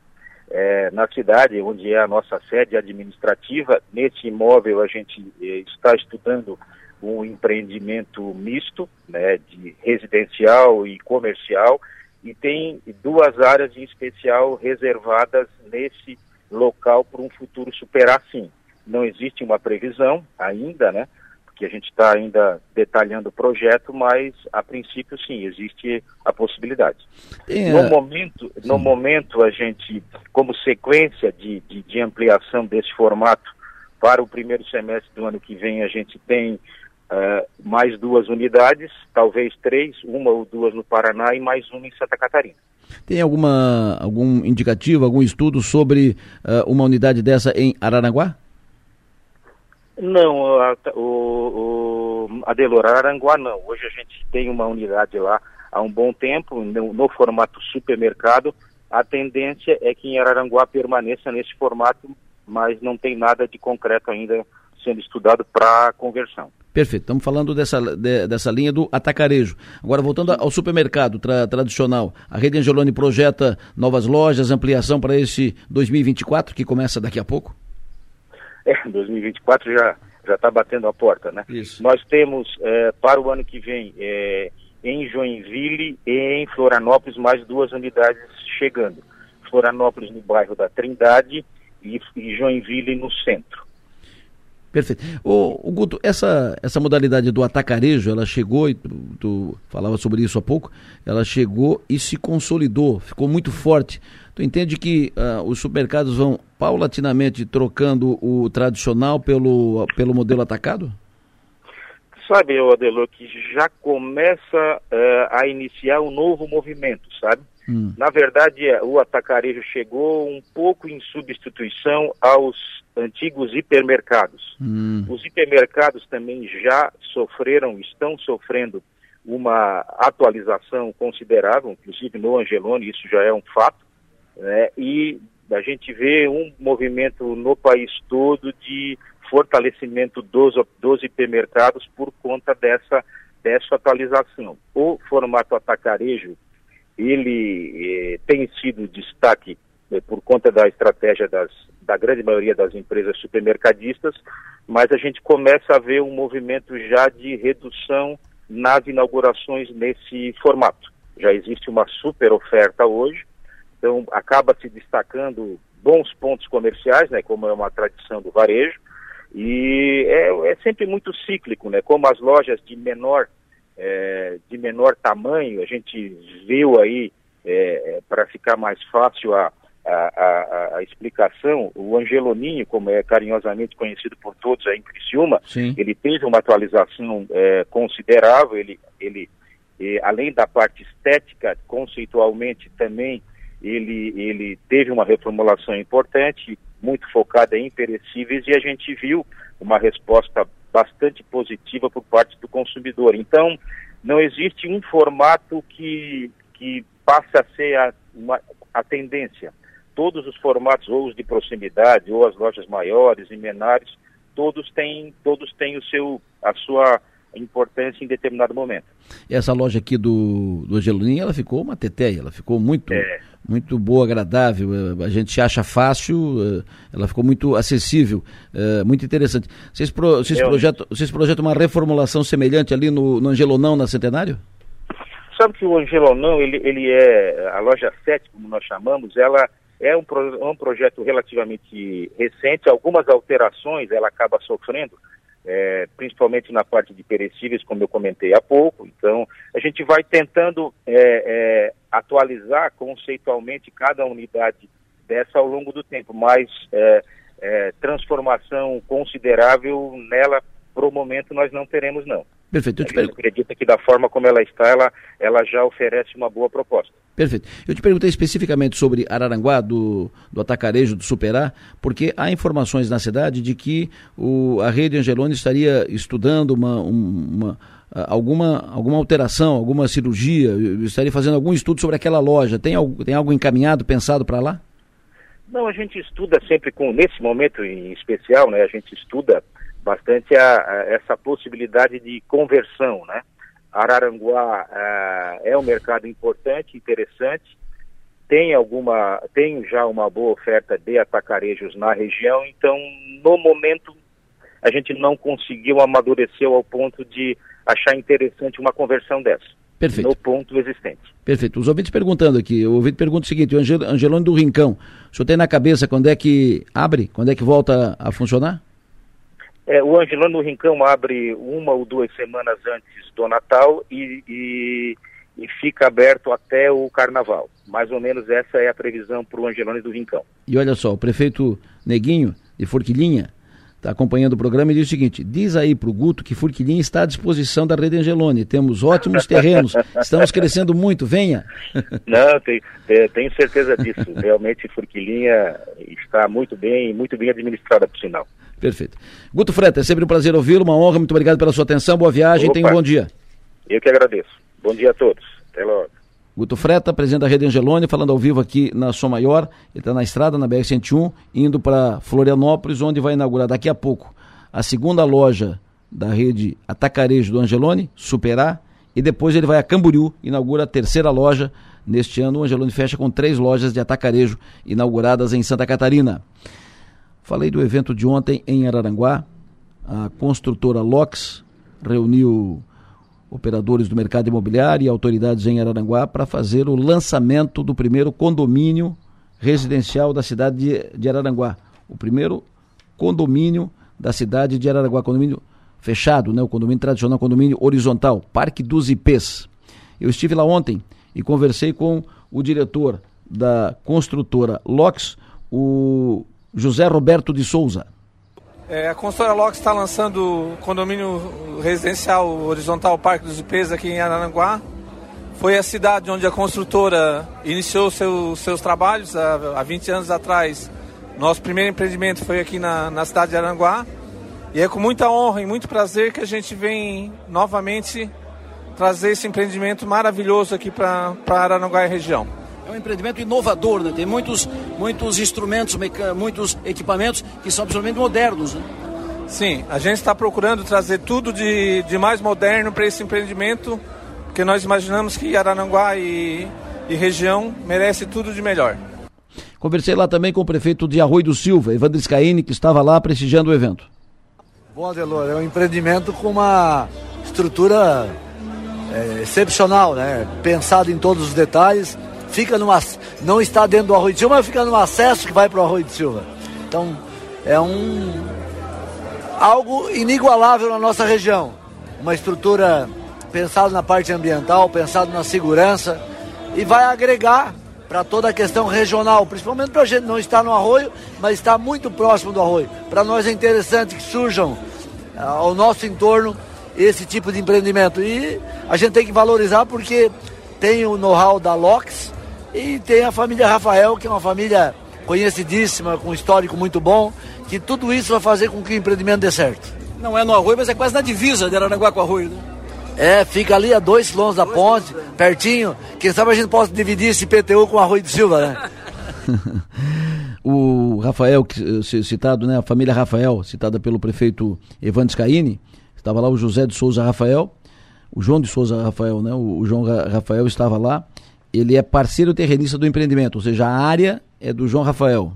é, na cidade, onde é a nossa sede administrativa. Nesse imóvel, a gente é, está estudando um empreendimento misto, né, de residencial e comercial, e tem duas áreas em especial reservadas nesse local para um futuro superar sim. Não existe uma previsão ainda, né? Porque a gente está ainda detalhando o projeto, mas a princípio sim, existe a possibilidade. É... No, momento, no momento, a gente, como sequência de, de, de ampliação desse formato, para o primeiro semestre do ano que vem, a gente tem Uh, mais duas unidades, talvez três, uma ou duas no Paraná e mais uma em Santa Catarina. Tem alguma algum indicativo, algum estudo sobre uh, uma unidade dessa em Araranguá? Não, a, o, o Adelor, Araranguá não. Hoje a gente tem uma unidade lá há um bom tempo, no, no formato supermercado. A tendência é que em Araranguá permaneça nesse formato, mas não tem nada de concreto ainda sendo estudado para conversão. Perfeito, estamos falando dessa, de, dessa linha do atacarejo. Agora, voltando ao supermercado tra, tradicional, a Rede Angeloni projeta novas lojas, ampliação para esse 2024, que começa daqui a pouco? É, 2024 já já está batendo a porta, né? Isso. Nós temos é, para o ano que vem é, em Joinville e em Florianópolis mais duas unidades chegando. Florianópolis no bairro da Trindade e, e Joinville no centro. Perfeito. O, Guto, essa, essa modalidade do atacarejo, ela chegou, e tu, tu, falava sobre isso há pouco, ela chegou e se consolidou, ficou muito forte. Tu entende que uh, os supermercados vão paulatinamente trocando o tradicional pelo, pelo modelo atacado? Sabe, Adelor, que já começa uh, a iniciar um novo movimento, sabe? Hum. Na verdade, é, o atacarejo chegou um pouco em substituição aos antigos hipermercados. Hum. Os hipermercados também já sofreram, estão sofrendo uma atualização considerável, inclusive no Angelone, isso já é um fato, né? e a gente vê um movimento no país todo de fortalecimento dos, dos hipermercados por conta dessa, dessa atualização. O formato atacarejo ele eh, tem sido destaque por conta da estratégia das, da grande maioria das empresas supermercadistas, mas a gente começa a ver um movimento já de redução nas inaugurações nesse formato. Já existe uma super oferta hoje, então acaba se destacando bons pontos comerciais, né, como é uma tradição do varejo, e é, é sempre muito cíclico, né, como as lojas de menor, é, de menor tamanho, a gente viu aí, é, é para ficar mais fácil a, a, a, a, explicação, o Angeloninho, como é carinhosamente conhecido por todos aí em Criciúma, Sim. ele teve uma atualização é, considerável, ele, ele além da parte estética, conceitualmente também ele, ele teve uma reformulação importante, muito focada em perecíveis, e a gente viu uma resposta bastante positiva por parte do consumidor. Então, não existe um formato que, que passe a ser a, uma, a tendência. Todos os formatos, ou os de proximidade, ou as lojas maiores e menores, todos têm, todos têm o seu, a sua importância em determinado momento. Essa loja aqui do, do Angeloninho, ela ficou uma teteia, ela ficou muito, é. muito boa, agradável, eh, a gente acha fácil, eh, ela ficou muito acessível, eh, muito interessante. Vocês, pro, vocês, projetam, vocês projetam uma reformulação semelhante ali no, no Angelonão, na Centenário? Sabe que o Angelonão, ele, ele é, a loja 7, como nós chamamos, ela é um, um projeto relativamente recente, algumas alterações ela acaba sofrendo, é, principalmente na parte de perecíveis, como eu comentei há pouco. Então, a gente vai tentando é, é, atualizar conceitualmente cada unidade dessa ao longo do tempo, mas é, é, transformação considerável nela, para o momento, nós não teremos, não. Perfeito. Eu te pergunto... acredita que da forma como ela está, ela, ela já oferece uma boa proposta. Perfeito. Eu te perguntei especificamente sobre Araranguá, do, do atacarejo, do Superar, porque há informações na cidade de que o, a rede Angeloni estaria estudando uma, uma alguma, alguma alteração, alguma cirurgia, estaria fazendo algum estudo sobre aquela loja. Tem, tem algo encaminhado, pensado para lá? Não, a gente estuda sempre com, nesse momento em especial, né, a gente estuda bastante a, a essa possibilidade de conversão, né? Araranguá uh, é um mercado importante, interessante, tem alguma, tem já uma boa oferta de atacarejos na região, então no momento a gente não conseguiu amadurecer ao ponto de achar interessante uma conversão dessa. Perfeito. No ponto existente. Perfeito. Os ouvintes perguntando aqui, o ouvinte pergunta o seguinte, o Angel, Angelone do Rincão, o senhor tem na cabeça quando é que abre, quando é que volta a funcionar? É, o Angelano no Rincão abre uma ou duas semanas antes do Natal e, e, e, fica aberto até o Carnaval. Mais ou menos essa é a previsão para o Angelone do Rincão. E olha só, o prefeito Neguinho, de Forquilinha, está acompanhando o programa e diz o seguinte: diz aí para o Guto que Forquilinha está à disposição da Rede Angelone. Temos ótimos terrenos, estamos crescendo muito, venha. Não, tenho, tenho certeza disso. Realmente Forquilinha está muito bem, muito bem administrada, por sinal. Perfeito. Guto Freta, é sempre um prazer ouvi-lo, uma honra, muito obrigado pela sua atenção, boa viagem, tenha um bom dia. Eu que agradeço. Bom dia a todos. Até logo. Guto Freta, presidente da Rede Angelone, falando ao vivo aqui na Som Maior. Ele está na estrada, na BR-101, indo para Florianópolis, onde vai inaugurar daqui a pouco a segunda loja da rede Atacarejo do Angelone, Superar, e depois ele vai a Camboriú, inaugura a terceira loja. Neste ano, o Angelone fecha com três lojas de atacarejo inauguradas em Santa Catarina. Falei do evento de ontem em Araranguá. A construtora Lox reuniu operadores do mercado imobiliário e autoridades em Araranguá para fazer o lançamento do primeiro condomínio residencial da cidade de, Araranguá. O primeiro condomínio da cidade de Araranguá, condomínio fechado, né? o condomínio tradicional, condomínio horizontal, Parque dos IPs. Eu estive lá ontem e conversei com o diretor da construtora Lox, o José Roberto de Souza. É, a consultora Lox está lançando o condomínio residencial horizontal Parque dos IPs aqui em Araranguá. Foi a cidade onde a construtora iniciou seu, seus trabalhos há, há 20 anos atrás. Nosso primeiro empreendimento foi aqui na, na cidade de Aranguá. E é com muita honra e muito prazer que a gente vem novamente trazer esse empreendimento maravilhoso aqui para Aranguá e região. É um empreendimento inovador, né? tem muitos, muitos instrumentos, muitos equipamentos que são absolutamente modernos. Né? Sim, a gente está procurando trazer tudo de, de mais moderno para esse empreendimento, porque nós imaginamos que Araranguá e, e região merece tudo de melhor. Conversei lá também com o prefeito de Arroio do Silva, Evandro Scaini, que estava lá prestigiando o evento. Bom, Adelor, é um empreendimento com uma estrutura é, excepcional, né? Pensado em todos os detalhes. Fica numa, não está dentro do Arroio de Silva, mas fica no acesso que vai para o Arroio de Silva. Então, é um algo inigualável na nossa região. Uma estrutura pensada na parte ambiental, pensado na segurança e vai agregar para toda a questão regional, principalmente para a gente não estar no arroio, mas estar muito próximo do arroio. Para nós é interessante que surjam uh, ao nosso entorno esse tipo de empreendimento. E a gente tem que valorizar porque tem o know-how da LOX e tem a família Rafael, que é uma família conhecidíssima, com um histórico muito bom, que tudo isso vai fazer com que o empreendimento dê certo. Não é no arroio, mas é quase na divisa de Aranaguá com o arroio, né? É, fica ali a dois quilômetros da ponte, pertinho. Quem sabe a gente possa dividir esse PTU com o Arroio de Silva, né? o Rafael, citado, né? A família Rafael, citada pelo prefeito Evandro Scaini, estava lá o José de Souza Rafael, o João de Souza Rafael, né? O, João Rafael estava lá. Ele é parceiro terrenista do empreendimento, ou seja, a área é do João Rafael.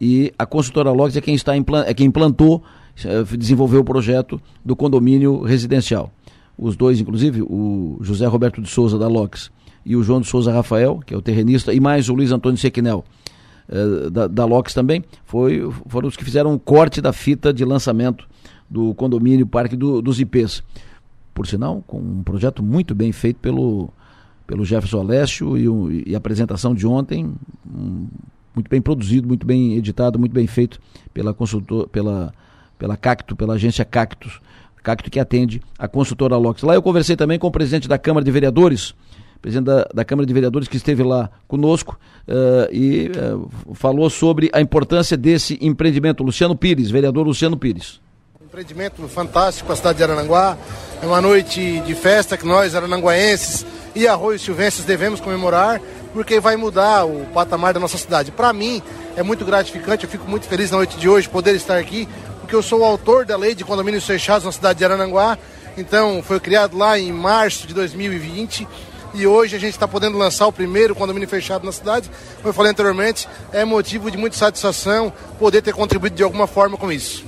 E a consultora Logs é quem está é quem implantou, eh, desenvolveu o projeto do condomínio residencial os dois, inclusive, o José Roberto de Souza da Lox e o João de Souza Rafael, que é o terrenista, e mais o Luiz Antônio Sequinel. Eh, da, da também, foi, foram os que fizeram um corte da fita de lançamento do condomínio Parque do, dos IPs. Por sinal, com um projeto muito bem feito pelo, pelo Jefferson Alessio e, e a apresentação de ontem, um, muito bem produzido, muito bem editado, muito bem feito pela consultor, pela, pela Cacto, pela agência Cactus. Cacto que atende a consultora Lox. Lá eu conversei também com o presidente da Câmara de Vereadores, presidente da, da Câmara de Vereadores que esteve lá conosco uh, e uh, falou sobre a importância desse empreendimento. Luciano Pires, vereador Luciano Pires. empreendimento fantástico para a cidade de Arananguá. É uma noite de festa que nós, arananguaenses e arroios silvestres, devemos comemorar, porque vai mudar o patamar da nossa cidade. Para mim, é muito gratificante, eu fico muito feliz na noite de hoje poder estar aqui, porque eu sou o autor da lei de condomínios fechados na cidade de Arananguá. Então, foi criado lá em março de 2020 e hoje a gente está podendo lançar o primeiro condomínio fechado na cidade. Como eu falei anteriormente, é motivo de muita satisfação poder ter contribuído de alguma forma com isso.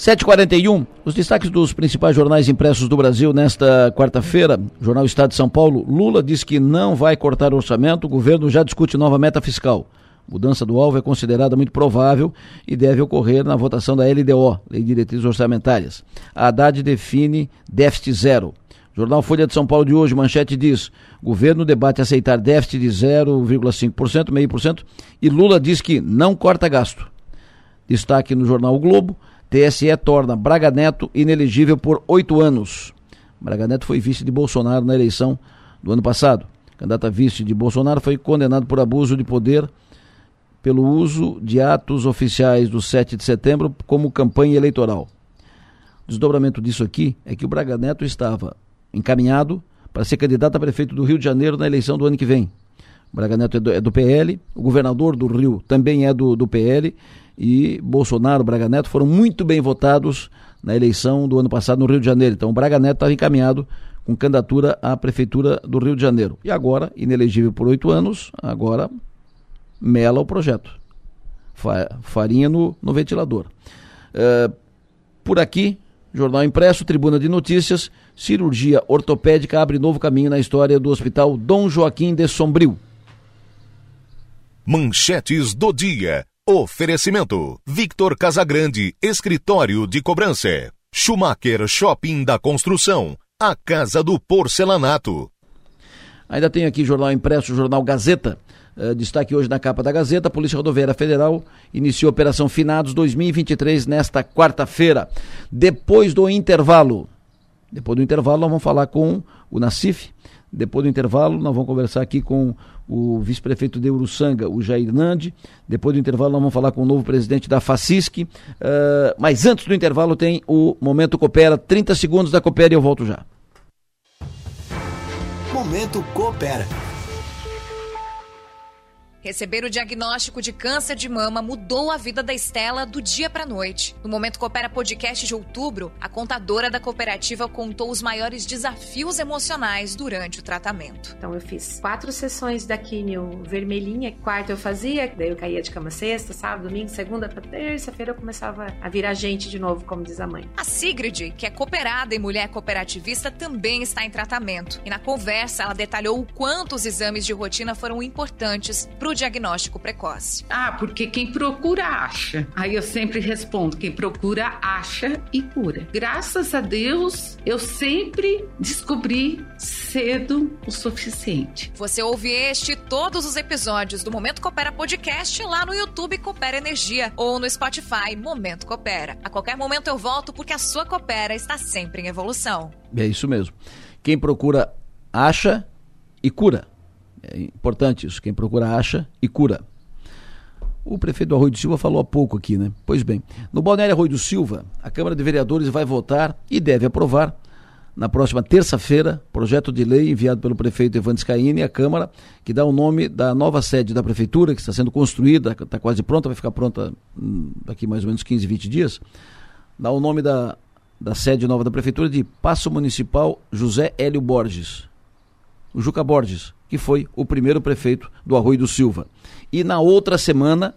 7h41, os destaques dos principais jornais impressos do Brasil nesta quarta-feira. Jornal Estado de São Paulo, Lula diz que não vai cortar orçamento, o governo já discute nova meta fiscal. Mudança do alvo é considerada muito provável e deve ocorrer na votação da LDO, Lei de Diretrizes Orçamentárias. A Haddad define déficit zero. Jornal Folha de São Paulo de hoje, manchete diz: governo debate aceitar déficit de 0,5%, meio por cento, e Lula diz que não corta gasto. Destaque no jornal o Globo: TSE torna Braga Neto inelegível por oito anos. Braga Neto foi vice de Bolsonaro na eleição do ano passado. Candidato a vice de Bolsonaro foi condenado por abuso de poder pelo uso de atos oficiais do 7 de setembro como campanha eleitoral. Desdobramento disso aqui é que o Braga Neto estava encaminhado para ser candidato a prefeito do Rio de Janeiro na eleição do ano que vem. O Braga Neto é do, é do PL, o governador do Rio também é do, do PL e Bolsonaro Braga Neto foram muito bem votados na eleição do ano passado no Rio de Janeiro. Então o Braga Neto estava encaminhado com candidatura à prefeitura do Rio de Janeiro. E agora, inelegível por oito anos, agora mela o projeto. Farinha no, no ventilador. Uh, por aqui, Jornal Impresso, Tribuna de Notícias, cirurgia ortopédica abre novo caminho na história do Hospital Dom Joaquim de Sombrio. Manchetes do dia. Oferecimento: Victor Casagrande, Escritório de Cobrança. Schumacher Shopping da Construção. A Casa do Porcelanato. Ainda tem aqui Jornal Impresso, Jornal Gazeta. Uh, destaque hoje na capa da Gazeta, a Polícia Rodoviária Federal iniciou a Operação Finados 2023 nesta quarta-feira. Depois do intervalo, depois do intervalo nós vamos falar com o Nacif, depois do intervalo nós vamos conversar aqui com o vice-prefeito de Uruçanga, o Jair Nandi, depois do intervalo nós vamos falar com o novo presidente da FACISC, uh, mas antes do intervalo tem o Momento Coopera, 30 segundos da Coopera e eu volto já. Momento Coopera. Receber o diagnóstico de câncer de mama mudou a vida da Estela do dia para noite. No Momento Coopera Podcast de outubro, a contadora da cooperativa contou os maiores desafios emocionais durante o tratamento. Então eu fiz quatro sessões da químio vermelhinha, quarta eu fazia, daí eu caía de cama sexta, sábado, domingo, segunda para terça-feira eu começava a virar gente de novo, como diz a mãe. A Sigrid, que é cooperada e mulher cooperativista, também está em tratamento. E na conversa ela detalhou o quanto os exames de rotina foram importantes para o diagnóstico precoce. Ah, porque quem procura acha. Aí eu sempre respondo: quem procura acha e cura. Graças a Deus, eu sempre descobri cedo o suficiente. Você ouve este e todos os episódios do Momento Coopera Podcast lá no YouTube Coopera Energia ou no Spotify Momento Coopera. A qualquer momento eu volto porque a sua Coopera está sempre em evolução. É isso mesmo. Quem procura acha e cura. É importante isso. Quem procura acha e cura. O prefeito Arroio do Silva falou há pouco aqui, né? Pois bem, no Balneário Arroio do Silva, a Câmara de Vereadores vai votar e deve aprovar na próxima terça-feira, projeto de lei enviado pelo prefeito Evandro Scaini à Câmara, que dá o nome da nova sede da Prefeitura, que está sendo construída, está quase pronta, vai ficar pronta hum, daqui mais ou menos 15, 20 dias. Dá o nome da, da sede nova da Prefeitura de Passo Municipal José Hélio Borges. O Juca Borges, que foi o primeiro prefeito do Arroio do Silva. E na outra semana,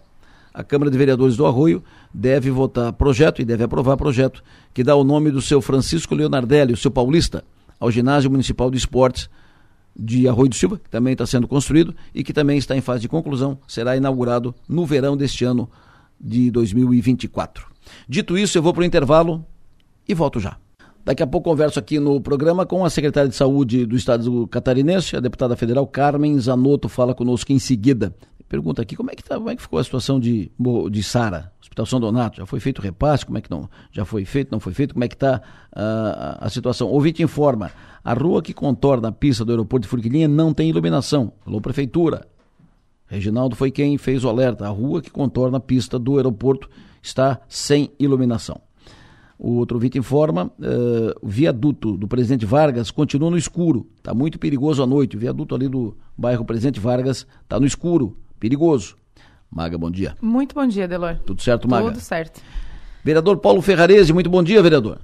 a Câmara de Vereadores do Arroio deve votar projeto e deve aprovar projeto que dá o nome do seu Francisco Leonardelli, o seu paulista, ao Ginásio Municipal de Esportes de Arroio do Silva, que também está sendo construído e que também está em fase de conclusão, será inaugurado no verão deste ano de 2024. Dito isso, eu vou para o intervalo e volto já. Daqui a pouco converso aqui no programa com a secretária de Saúde do Estado catarinense, a deputada federal Carmen Zanotto, fala conosco em seguida. Pergunta aqui como é que, tá, como é que ficou a situação de, de Sara, Hospital São Donato? Já foi feito repasse? Como é que não? Já foi feito, não foi feito? Como é que está uh, a situação? Ouvinte informa, a rua que contorna a pista do aeroporto de Furquilinha não tem iluminação. Falou prefeitura. Reginaldo foi quem fez o alerta. A rua que contorna a pista do aeroporto está sem iluminação. O outro ouvinte informa, uh, o viaduto do Presidente Vargas continua no escuro. Está muito perigoso à noite. O viaduto ali do bairro Presidente Vargas está no escuro, perigoso. Maga, bom dia. Muito bom dia, Delor. Tudo certo, Maga? Tudo certo. Vereador Paulo Ferrarese, muito bom dia, vereador.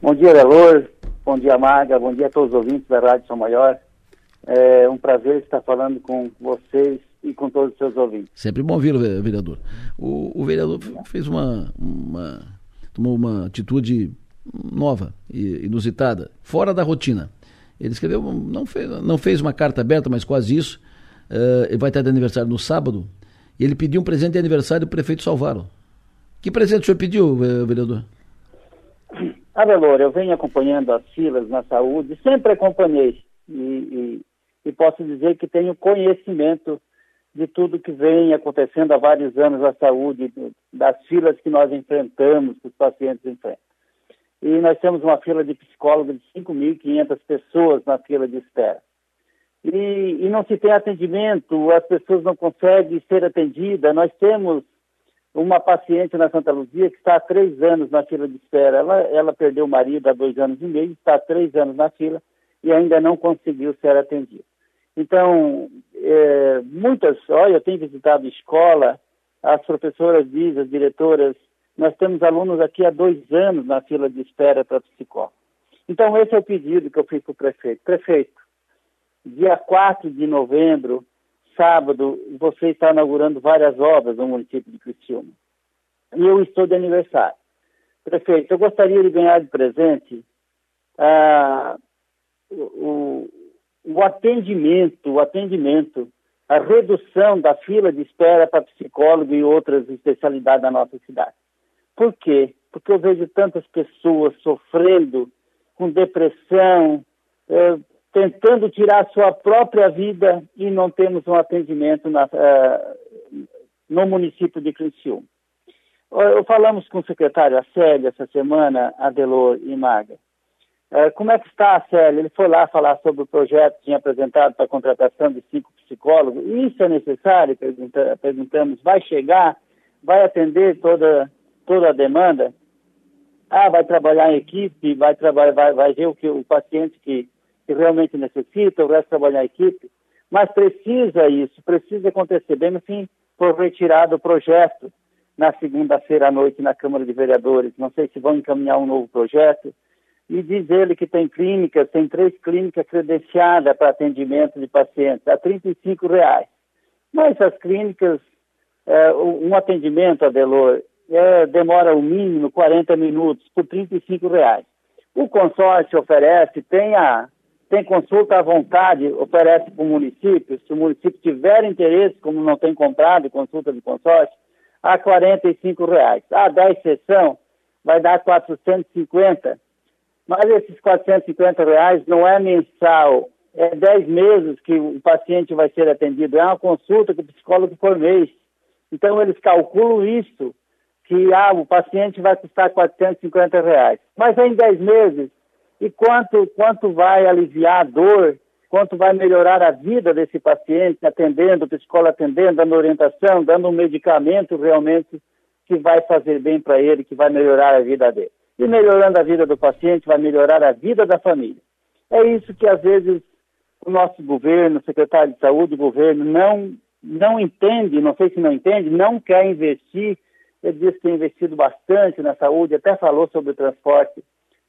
Bom dia, Delor. Bom dia, Maga. Bom dia a todos os ouvintes da Rádio São Maior. É um prazer estar falando com vocês e com todos os seus ouvintes. Sempre bom ouvir, vereador. O, o vereador fez uma, uma tomou uma atitude nova e inusitada, fora da rotina. Ele escreveu, não fez, não fez uma carta aberta, mas quase isso. Uh, ele vai estar de aniversário no sábado. E ele pediu um presente de aniversário do prefeito Salvaro. Que presente o senhor pediu, eh, vereador? Adelor, eu venho acompanhando as filas na saúde, sempre acompanhei. E, e, e posso dizer que tenho conhecimento de tudo que vem acontecendo há vários anos na saúde, das filas que nós enfrentamos, que os pacientes enfrentam. E nós temos uma fila de psicólogos de 5.500 pessoas na fila de espera. E, e, não se tem atendimento, as pessoas não conseguem ser atendidas. Nós temos uma paciente na Santa Luzia que está há três anos na fila de espera. Ela, ela perdeu o marido há dois anos e meio, está há três anos na fila e ainda não conseguiu ser atendida. Então, é, muitas, olha, eu tenho visitado escola, as professoras dizem, as diretoras, nós temos alunos aqui há dois anos na fila de espera para psicólogo. Então, esse é o pedido que eu fiz para o prefeito. Prefeito, dia 4 de novembro, sábado, você está inaugurando várias obras no município de Criciúma. E eu estou de aniversário. Prefeito, eu gostaria de ganhar de presente ah, o, o atendimento, o atendimento, a redução da fila de espera para psicólogo e outras especialidades na nossa cidade. Por quê? Porque eu vejo tantas pessoas sofrendo com depressão, eh, tentando tirar sua própria vida e não temos um atendimento na, eh, no município de Criciúma. Eu, falamos com o secretário Acélio essa semana, Adelor e Maga. É, como é que está, Célio? Ele foi lá falar sobre o projeto que tinha apresentado para a contratação de cinco psicólogos. Isso é necessário? Pergunta, perguntamos. Vai chegar? Vai atender toda, toda a demanda? Ah, vai trabalhar em equipe, vai, trabalhar, vai, vai ver o, que, o paciente que, que realmente necessita, o resto trabalhar em equipe. Mas precisa isso, precisa acontecer. Bem no fim, foi retirado o projeto na segunda-feira à noite na Câmara de Vereadores. Não sei se vão encaminhar um novo projeto. E diz ele que tem clínicas, tem três clínicas credenciadas para atendimento de pacientes, a R$ reais. Mas as clínicas, é, um atendimento, Adelor, é, demora o mínimo 40 minutos por R$ reais. O consórcio oferece, tem, a, tem consulta à vontade, oferece para o município, se o município tiver interesse, como não tem comprado consulta de consórcio, a R$ reais. A 10 sessão vai dar 450, mas esses 450 reais não é mensal, é 10 meses que o paciente vai ser atendido, é uma consulta com o psicólogo por mês. Então eles calculam isso que ah, o paciente vai custar 450 reais. Mas é em 10 meses. E quanto, quanto vai aliviar a dor, quanto vai melhorar a vida desse paciente, atendendo, o psicólogo atendendo, dando orientação, dando um medicamento realmente que vai fazer bem para ele, que vai melhorar a vida dele. E melhorando a vida do paciente, vai melhorar a vida da família. É isso que às vezes o nosso governo, o secretário de saúde, o governo, não, não entende, não sei se não entende, não quer investir ele disse que tem investido bastante na saúde, até falou sobre o transporte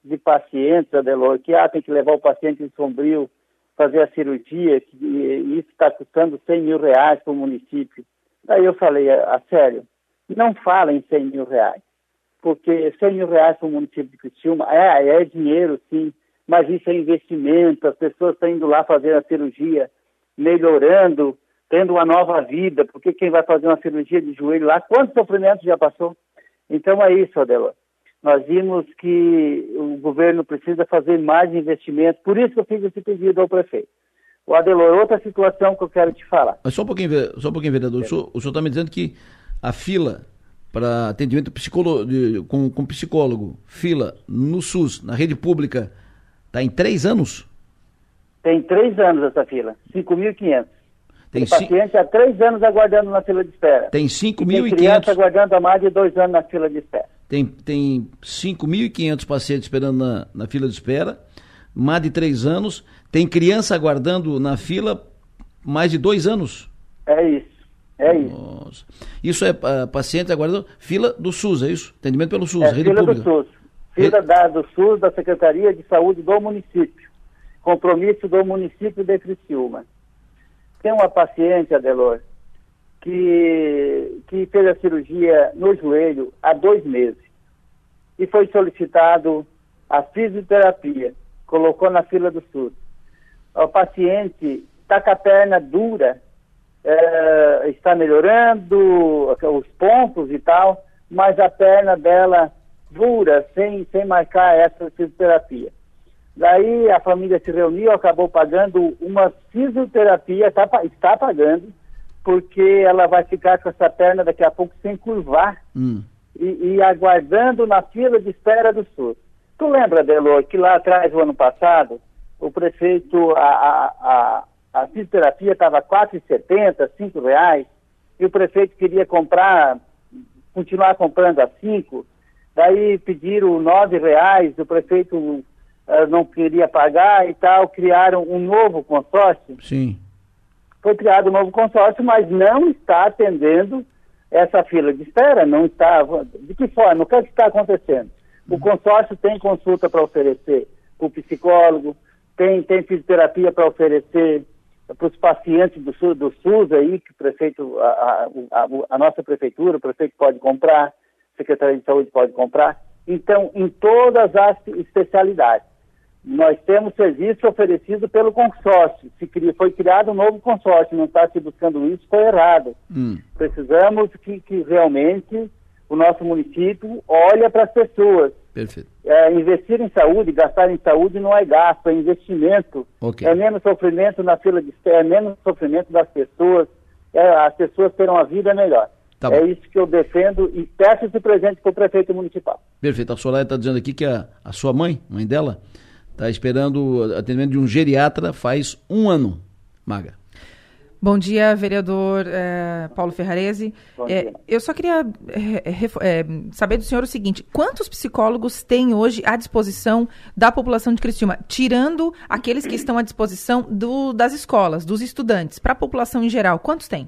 de pacientes, Adelor, que ah, tem que levar o paciente em Sombrio fazer a cirurgia, e isso está custando 100 mil reais para o município. Aí eu falei, a, a, sério, não fala em 100 mil reais, porque 100 mil reais para o município de Criciúma é, é dinheiro, sim, mas isso é investimento, as pessoas estão indo lá fazer a cirurgia, melhorando tendo uma nova vida, porque quem vai fazer uma cirurgia de joelho lá, quantos sofrimentos já passou? Então é isso, Adela. Nós vimos que o governo precisa fazer mais investimentos, por isso que eu fiz esse pedido ao prefeito. O Adelor, outra situação que eu quero te falar. Mas só um pouquinho, só um pouquinho vereador. O senhor está me dizendo que a fila para atendimento de, com, com psicólogo, fila no SUS, na rede pública, está em três anos? Tem três anos essa fila, 5.500. Tem, tem paciente há três anos aguardando na fila de espera. Tem 5.500... criança aguardando há mais de dois anos na fila de espera. Tem, tem 5.500 pacientes esperando na, na fila de espera, mais de três anos. Tem criança aguardando na fila mais de dois anos. É isso. É isso. Isso é uh, paciente aguardando fila do SUS, é isso? Atendimento pelo SUS, é, rede fila pública. do SUS. Fila da, do SUS, da Secretaria de Saúde do município. Compromisso do município de Criciúma. Tem uma paciente, Adelor, que, que fez a cirurgia no joelho há dois meses e foi solicitado a fisioterapia, colocou na fila do SUS. O paciente está com a perna dura, é, está melhorando os pontos e tal, mas a perna dela dura, sem, sem marcar essa fisioterapia. Daí a família se reuniu, acabou pagando uma fisioterapia, tá, está pagando, porque ela vai ficar com essa perna daqui a pouco sem curvar hum. e, e, aguardando na fila de espera do SUS. Tu lembra, Delor, que lá atrás, o ano passado, o prefeito, a, a, a, a fisioterapia estava R$ 4,70, R$ reais, e o prefeito queria comprar, continuar comprando a 5, daí pediram R$ reais, o prefeito uh, não queria pagar e tal, criaram um novo consórcio. Sim. Foi criado um novo consórcio, mas não está atendendo essa fila de espera, não está. De que forma? O que, é que está acontecendo? O uhum. consórcio tem consulta para oferecer o psicólogo, tem, tem fisioterapia para oferecer para os pacientes do SUS, do SUS aí, que o prefeito, a, a, a, nossa prefeitura, o prefeito pode comprar, a Secretaria de Saúde pode comprar. Então, em todas as especialidades nós temos serviço oferecido pelo consórcio. Se cria, foi criado um novo consórcio, não está se buscando isso, foi errado. Hum. Precisamos que, que, realmente o nosso município olhe para as pessoas. Perfeito. É, investir em saúde, gastar em saúde não é gasto, é investimento. Okay. É menos sofrimento na fila de espera, é menos sofrimento das pessoas, é, as pessoas terão uma vida melhor. Tá é isso que eu defendo e peço esse presente para o prefeito municipal. Perfeito. A Soraya está dizendo aqui que a, a sua mãe, mãe dela, Está esperando atendimento de um geriatra faz um ano, Maga. Bom dia, vereador eh, Paulo Ferrarese. Eh, eu só queria eh, saber do senhor o seguinte: quantos psicólogos tem hoje à disposição da população de Criciúma, tirando aqueles que estão à disposição do, das escolas, dos estudantes, para a população em geral? Quantos tem?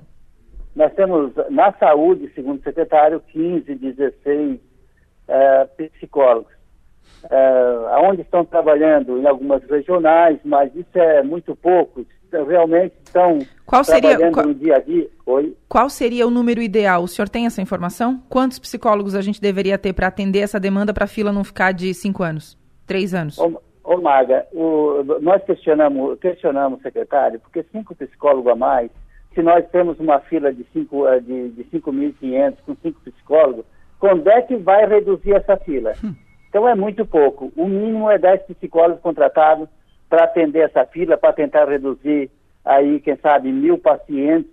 Nós temos na saúde, segundo o secretário, 15, 16 psicólogos. Uh, onde estão trabalhando em algumas regionais, mas isso é muito pouco realmente estão qual seria, qual, no dia a dia. Oi? Qual seria o número ideal? O senhor tem essa informação? Quantos psicólogos a gente deveria ter para atender essa demanda para a fila não ficar de cinco anos, três anos? Ô, ô Maga, o, nós questionamos, questionamos, secretário, porque cinco psicólogos a mais, se nós temos uma fila de 5.500 eh, de, de 5.500 com cinco psicólogos, quando é que vai reduzir essa fila? Hum. Então é muito pouco. O mínimo é 10 psicólogos contratados para atender essa fila, para tentar reduzir aí, quem sabe, mil pacientes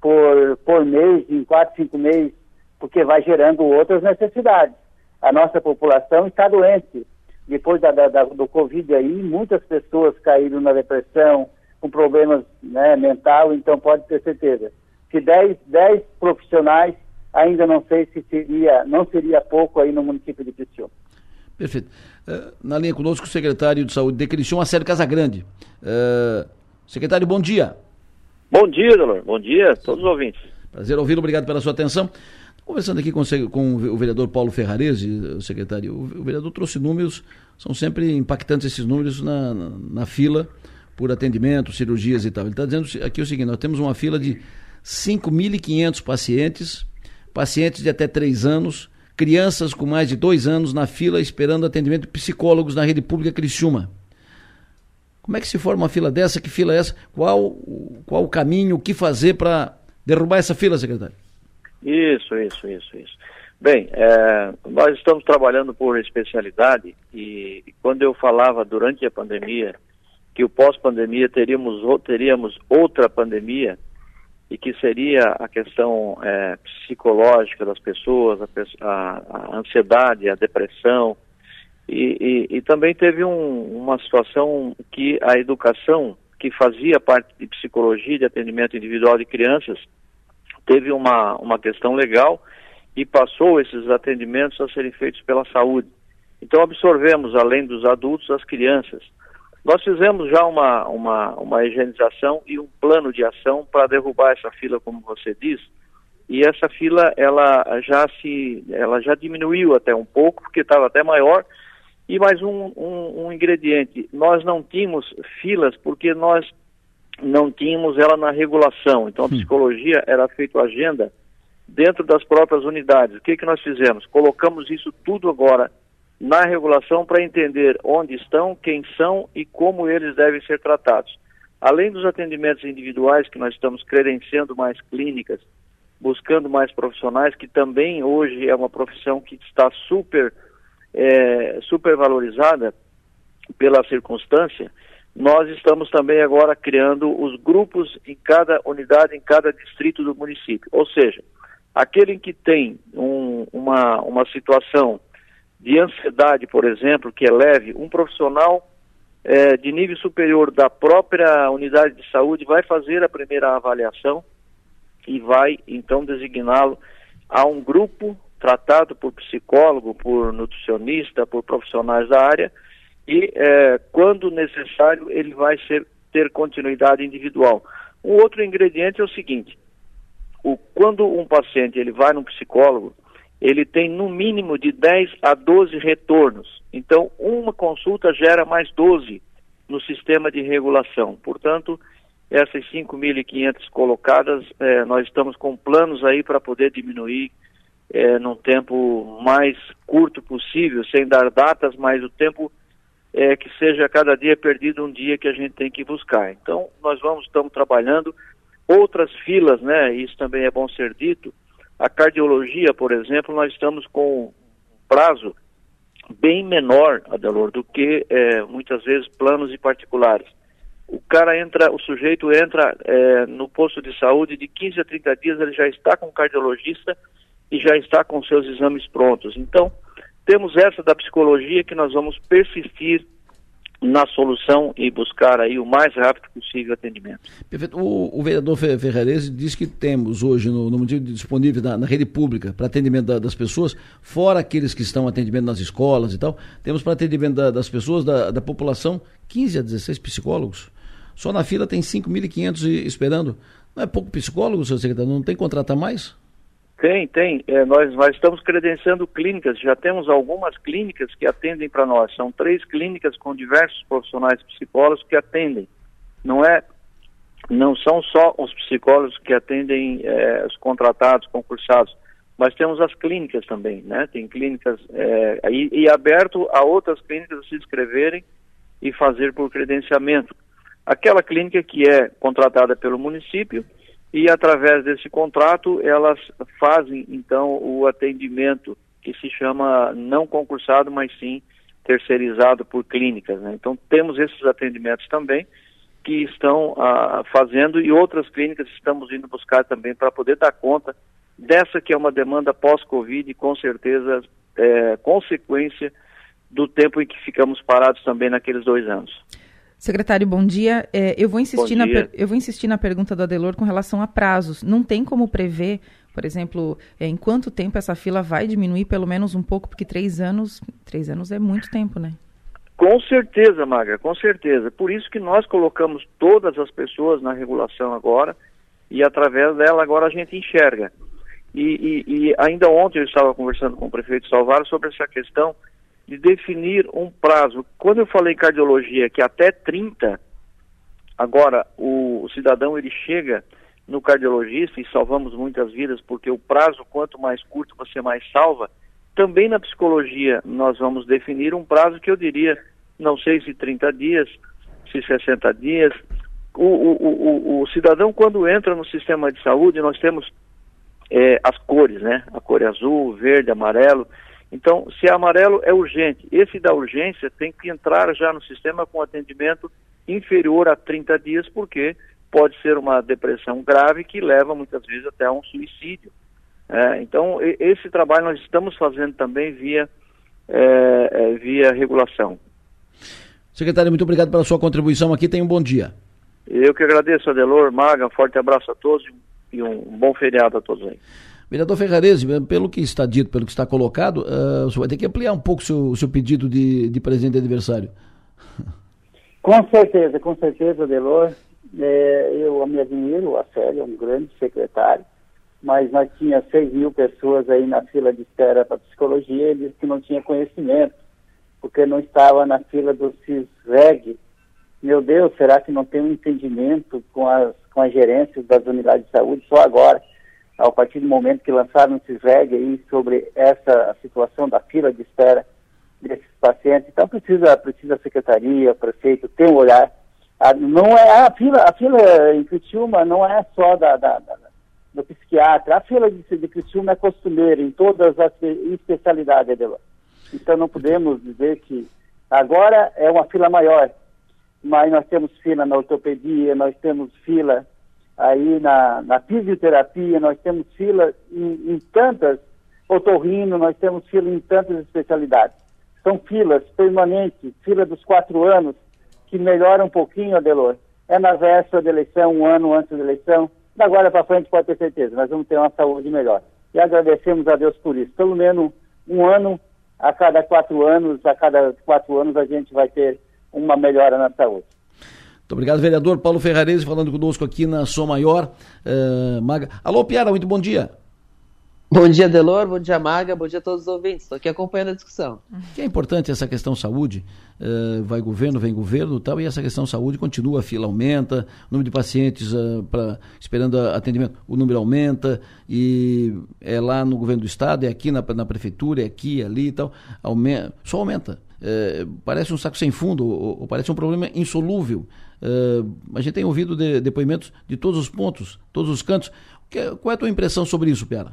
por, por mês, em quatro, cinco meses, porque vai gerando outras necessidades. A nossa população está doente. Depois da, da, do Covid aí, muitas pessoas caíram na depressão, com problemas né, mental, então pode ter certeza. Se 10, 10 profissionais, ainda não sei se seria, não seria pouco aí no município de Criciúma. Perfeito. Uh, na linha conosco o secretário de Saúde de Criciúma, Sérgio Casagrande. Uh, secretário, bom dia. Bom dia, Delor. Bom dia a todos os ouvintes. Prazer ouvi-lo, obrigado pela sua atenção. Conversando aqui com, com, o vereador Paulo Ferrarese, o secretário, o, o, vereador trouxe números, são sempre impactantes esses números na, na, na fila por atendimento, cirurgias e tal. Ele está dizendo aqui o seguinte: nós temos uma fila de 5.500 pacientes, pacientes de até 3 anos, crianças com mais de dois anos na fila esperando atendimento de psicólogos na rede pública Criciúma. Como é que se forma uma fila dessa? Que fila é essa? Qual, qual o caminho, o que fazer para derrubar essa fila, secretário? Isso, isso, isso, isso. Bem, é, nós estamos trabalhando por especialidade e, quando eu falava durante a pandemia que o pós-pandemia teríamos, teríamos outra pandemia, e que seria a questão é, psicológica das pessoas, a, a, a, ansiedade, a depressão. E, e, e também teve um, uma situação que a educação, que fazia parte de psicologia, de atendimento individual de crianças, teve uma, uma questão legal e passou esses atendimentos a serem feitos pela saúde. Então absorvemos, além dos adultos, as crianças. Nós fizemos já uma, uma, uma higienização e um plano de ação para derrubar essa fila, como você diz, e essa fila ela já se ela já diminuiu até um pouco, porque estava até maior, e mais um, um, um, ingrediente, nós não tínhamos filas porque nós não tínhamos ela na regulação, então a psicologia era feita agenda dentro das próprias unidades. O que, que nós fizemos? Colocamos isso tudo agora na regulação para entender onde estão, quem são e como eles devem ser tratados. Além dos atendimentos individuais, que nós estamos credenciando mais clínicas, buscando mais profissionais, que também hoje é uma profissão que está super, é, super valorizada pela circunstância, nós estamos também agora criando os grupos em cada unidade, em cada distrito do município. Ou seja, aquele que tem um, uma, uma situação de ansiedade, por exemplo, que é leve, um profissional é, de nível superior da própria unidade de saúde vai fazer a primeira avaliação e vai então designá-lo a um grupo tratado por psicólogo, por nutricionista, por profissionais da área e é, quando necessário ele vai ser, ter continuidade individual. Um outro ingrediente é o seguinte: o, quando um paciente ele vai no psicólogo ele tem no mínimo de 10 a 12 retornos. Então, uma consulta gera mais 12 no sistema de regulação. Portanto, essas 5.500 colocadas, eh, nós estamos com planos aí para poder diminuir eh, num tempo mais curto possível, sem dar datas, mas o tempo é que seja cada dia perdido um dia que a gente tem que buscar. Então, nós vamos, estamos trabalhando outras filas, né? Isso também é bom ser dito a cardiologia, por exemplo, nós estamos com um prazo bem menor, Adelor, do que é, muitas vezes planos e particulares. O cara entra, o sujeito entra é, no posto de saúde de 15 a 30 dias, ele já está com o cardiologista e já está com seus exames prontos. Então, temos essa da psicologia que nós vamos persistir na solução e buscar aí o mais rápido possível atendimento. Perfeito. O, o vereador Ferrarese diz que temos hoje no, no disponível na, na, rede pública para atendimento da, das pessoas, fora aqueles que estão atendimento nas escolas e tal, temos para atendimento da, das pessoas, da, da população, 15 a 16 psicólogos. Só na fila tem 5.500 esperando. Não é pouco psicólogo, seu secretário? Não tem que contratar mais? Tem, tem. É, nós, nós estamos credenciando clínicas, já temos algumas clínicas que atendem para nós. São três clínicas com diversos profissionais psicólogos que atendem. Não é, não são só os psicólogos que atendem é, os contratados, concursados, mas temos as clínicas também, né? Tem clínicas é, e, e aberto a outras clínicas se inscreverem e fazer por credenciamento. Aquela clínica que é contratada pelo município e através desse contrato elas fazem então o atendimento que se chama não concursado, mas sim terceirizado por clínicas. Né? Então temos esses atendimentos também que estão ah, fazendo e outras clínicas estamos indo buscar também para poder dar conta dessa que é uma demanda pós-Covid com certeza é, consequência do tempo em que ficamos parados também naqueles dois anos. Secretário, bom dia. É, eu, vou insistir na, eu vou insistir na pergunta do Adelor com relação a prazos. Não tem como prever, por exemplo, é, em quanto tempo essa fila vai diminuir, pelo menos um pouco, porque três anos, três anos é muito tempo, né? Com certeza, Magra, com certeza. Por isso que nós colocamos todas as pessoas na regulação agora e através dela agora a gente enxerga. E, e, e ainda ontem eu estava conversando com o prefeito Salvaro sobre essa questão de definir um prazo. Quando eu falei cardiologia que até 30, agora o, o, cidadão ele chega no cardiologista e salvamos muitas vidas porque o prazo quanto mais curto você mais salva. Também na psicologia nós vamos definir um prazo que eu diria, não sei se 30 dias, se 60 dias. O, o, o, o cidadão quando entra no sistema de saúde nós temos é, as cores, né? A cor é azul, verde, amarelo então, se é amarelo, é urgente. Esse da urgência tem que entrar já no sistema com atendimento inferior a 30 dias, porque pode ser uma depressão grave que leva muitas vezes até a um suicídio. É, então, esse trabalho nós estamos fazendo também via, é, é, via regulação. Secretário, muito obrigado pela sua contribuição aqui. Tenha um bom dia. Eu que agradeço, Adelor, Maga, um forte abraço a todos e um bom feriado a todos aí. Vereador Ferrarese, pelo que está dito, pelo que está colocado, uh, o senhor vai ter que ampliar um pouco o seu, seu pedido de, de presente de aniversário. Com certeza, com certeza, Delor. É, eu me admiro, a Célia um grande secretário, mas nós tinha 6 mil pessoas aí na fila de espera para psicologia, ele disse que não tinha conhecimento, porque não estava na fila do CISREG. Meu Deus, será que não tem um entendimento com as, com as gerências das unidades de saúde só agora? A partir do momento que lançaram esse VEG aí sobre essa situação da fila de espera desses pacientes. Então precisa, precisa a secretaria, o prefeito ter um olhar. A, não é a fila, a fila em Criciúma não é só da, da, da do psiquiatra. A fila de, de Criciúma é costumeira em todas as especialidades dela. Então não podemos dizer que agora é uma fila maior, mas nós temos fila na ortopedia, nós temos fila aí na, na fisioterapia, nós temos fila em, em tantas, otorrino, nós temos fila em tantas especialidades. São filas permanentes, fila dos quatro anos, que melhora um pouquinho, Adelor. É na véspera da eleição, um ano antes da eleição. Da agora para frente pode ter certeza, nós vamos ter uma saúde melhor. E agradecemos a Deus por isso. Pelo menos um ano a cada quatro anos, a cada quatro anos a gente vai ter uma melhora na saúde. Muito obrigado, vereador Paulo Ferrarese, falando conosco aqui na Som Maior. Uh, Maga. Alô, Piara, muito bom dia. Bom dia, Delor, bom dia, Maga, bom dia a todos os ouvintes. Estou aqui acompanhando a discussão. Que é importante essa questão saúde. Uh, vai governo, vem governo tal, e essa questão saúde continua, a fila aumenta, o número de pacientes uh, pra, esperando atendimento, o número aumenta, e é lá no governo do estado, é aqui na, na prefeitura, é aqui, ali e tal, aumenta, só aumenta. Uh, parece um saco sem fundo, ou, ou parece um problema insolúvel. Uh, a gente tem ouvido de, depoimentos de todos os pontos, todos os cantos. Que, qual é a tua impressão sobre isso, Piara?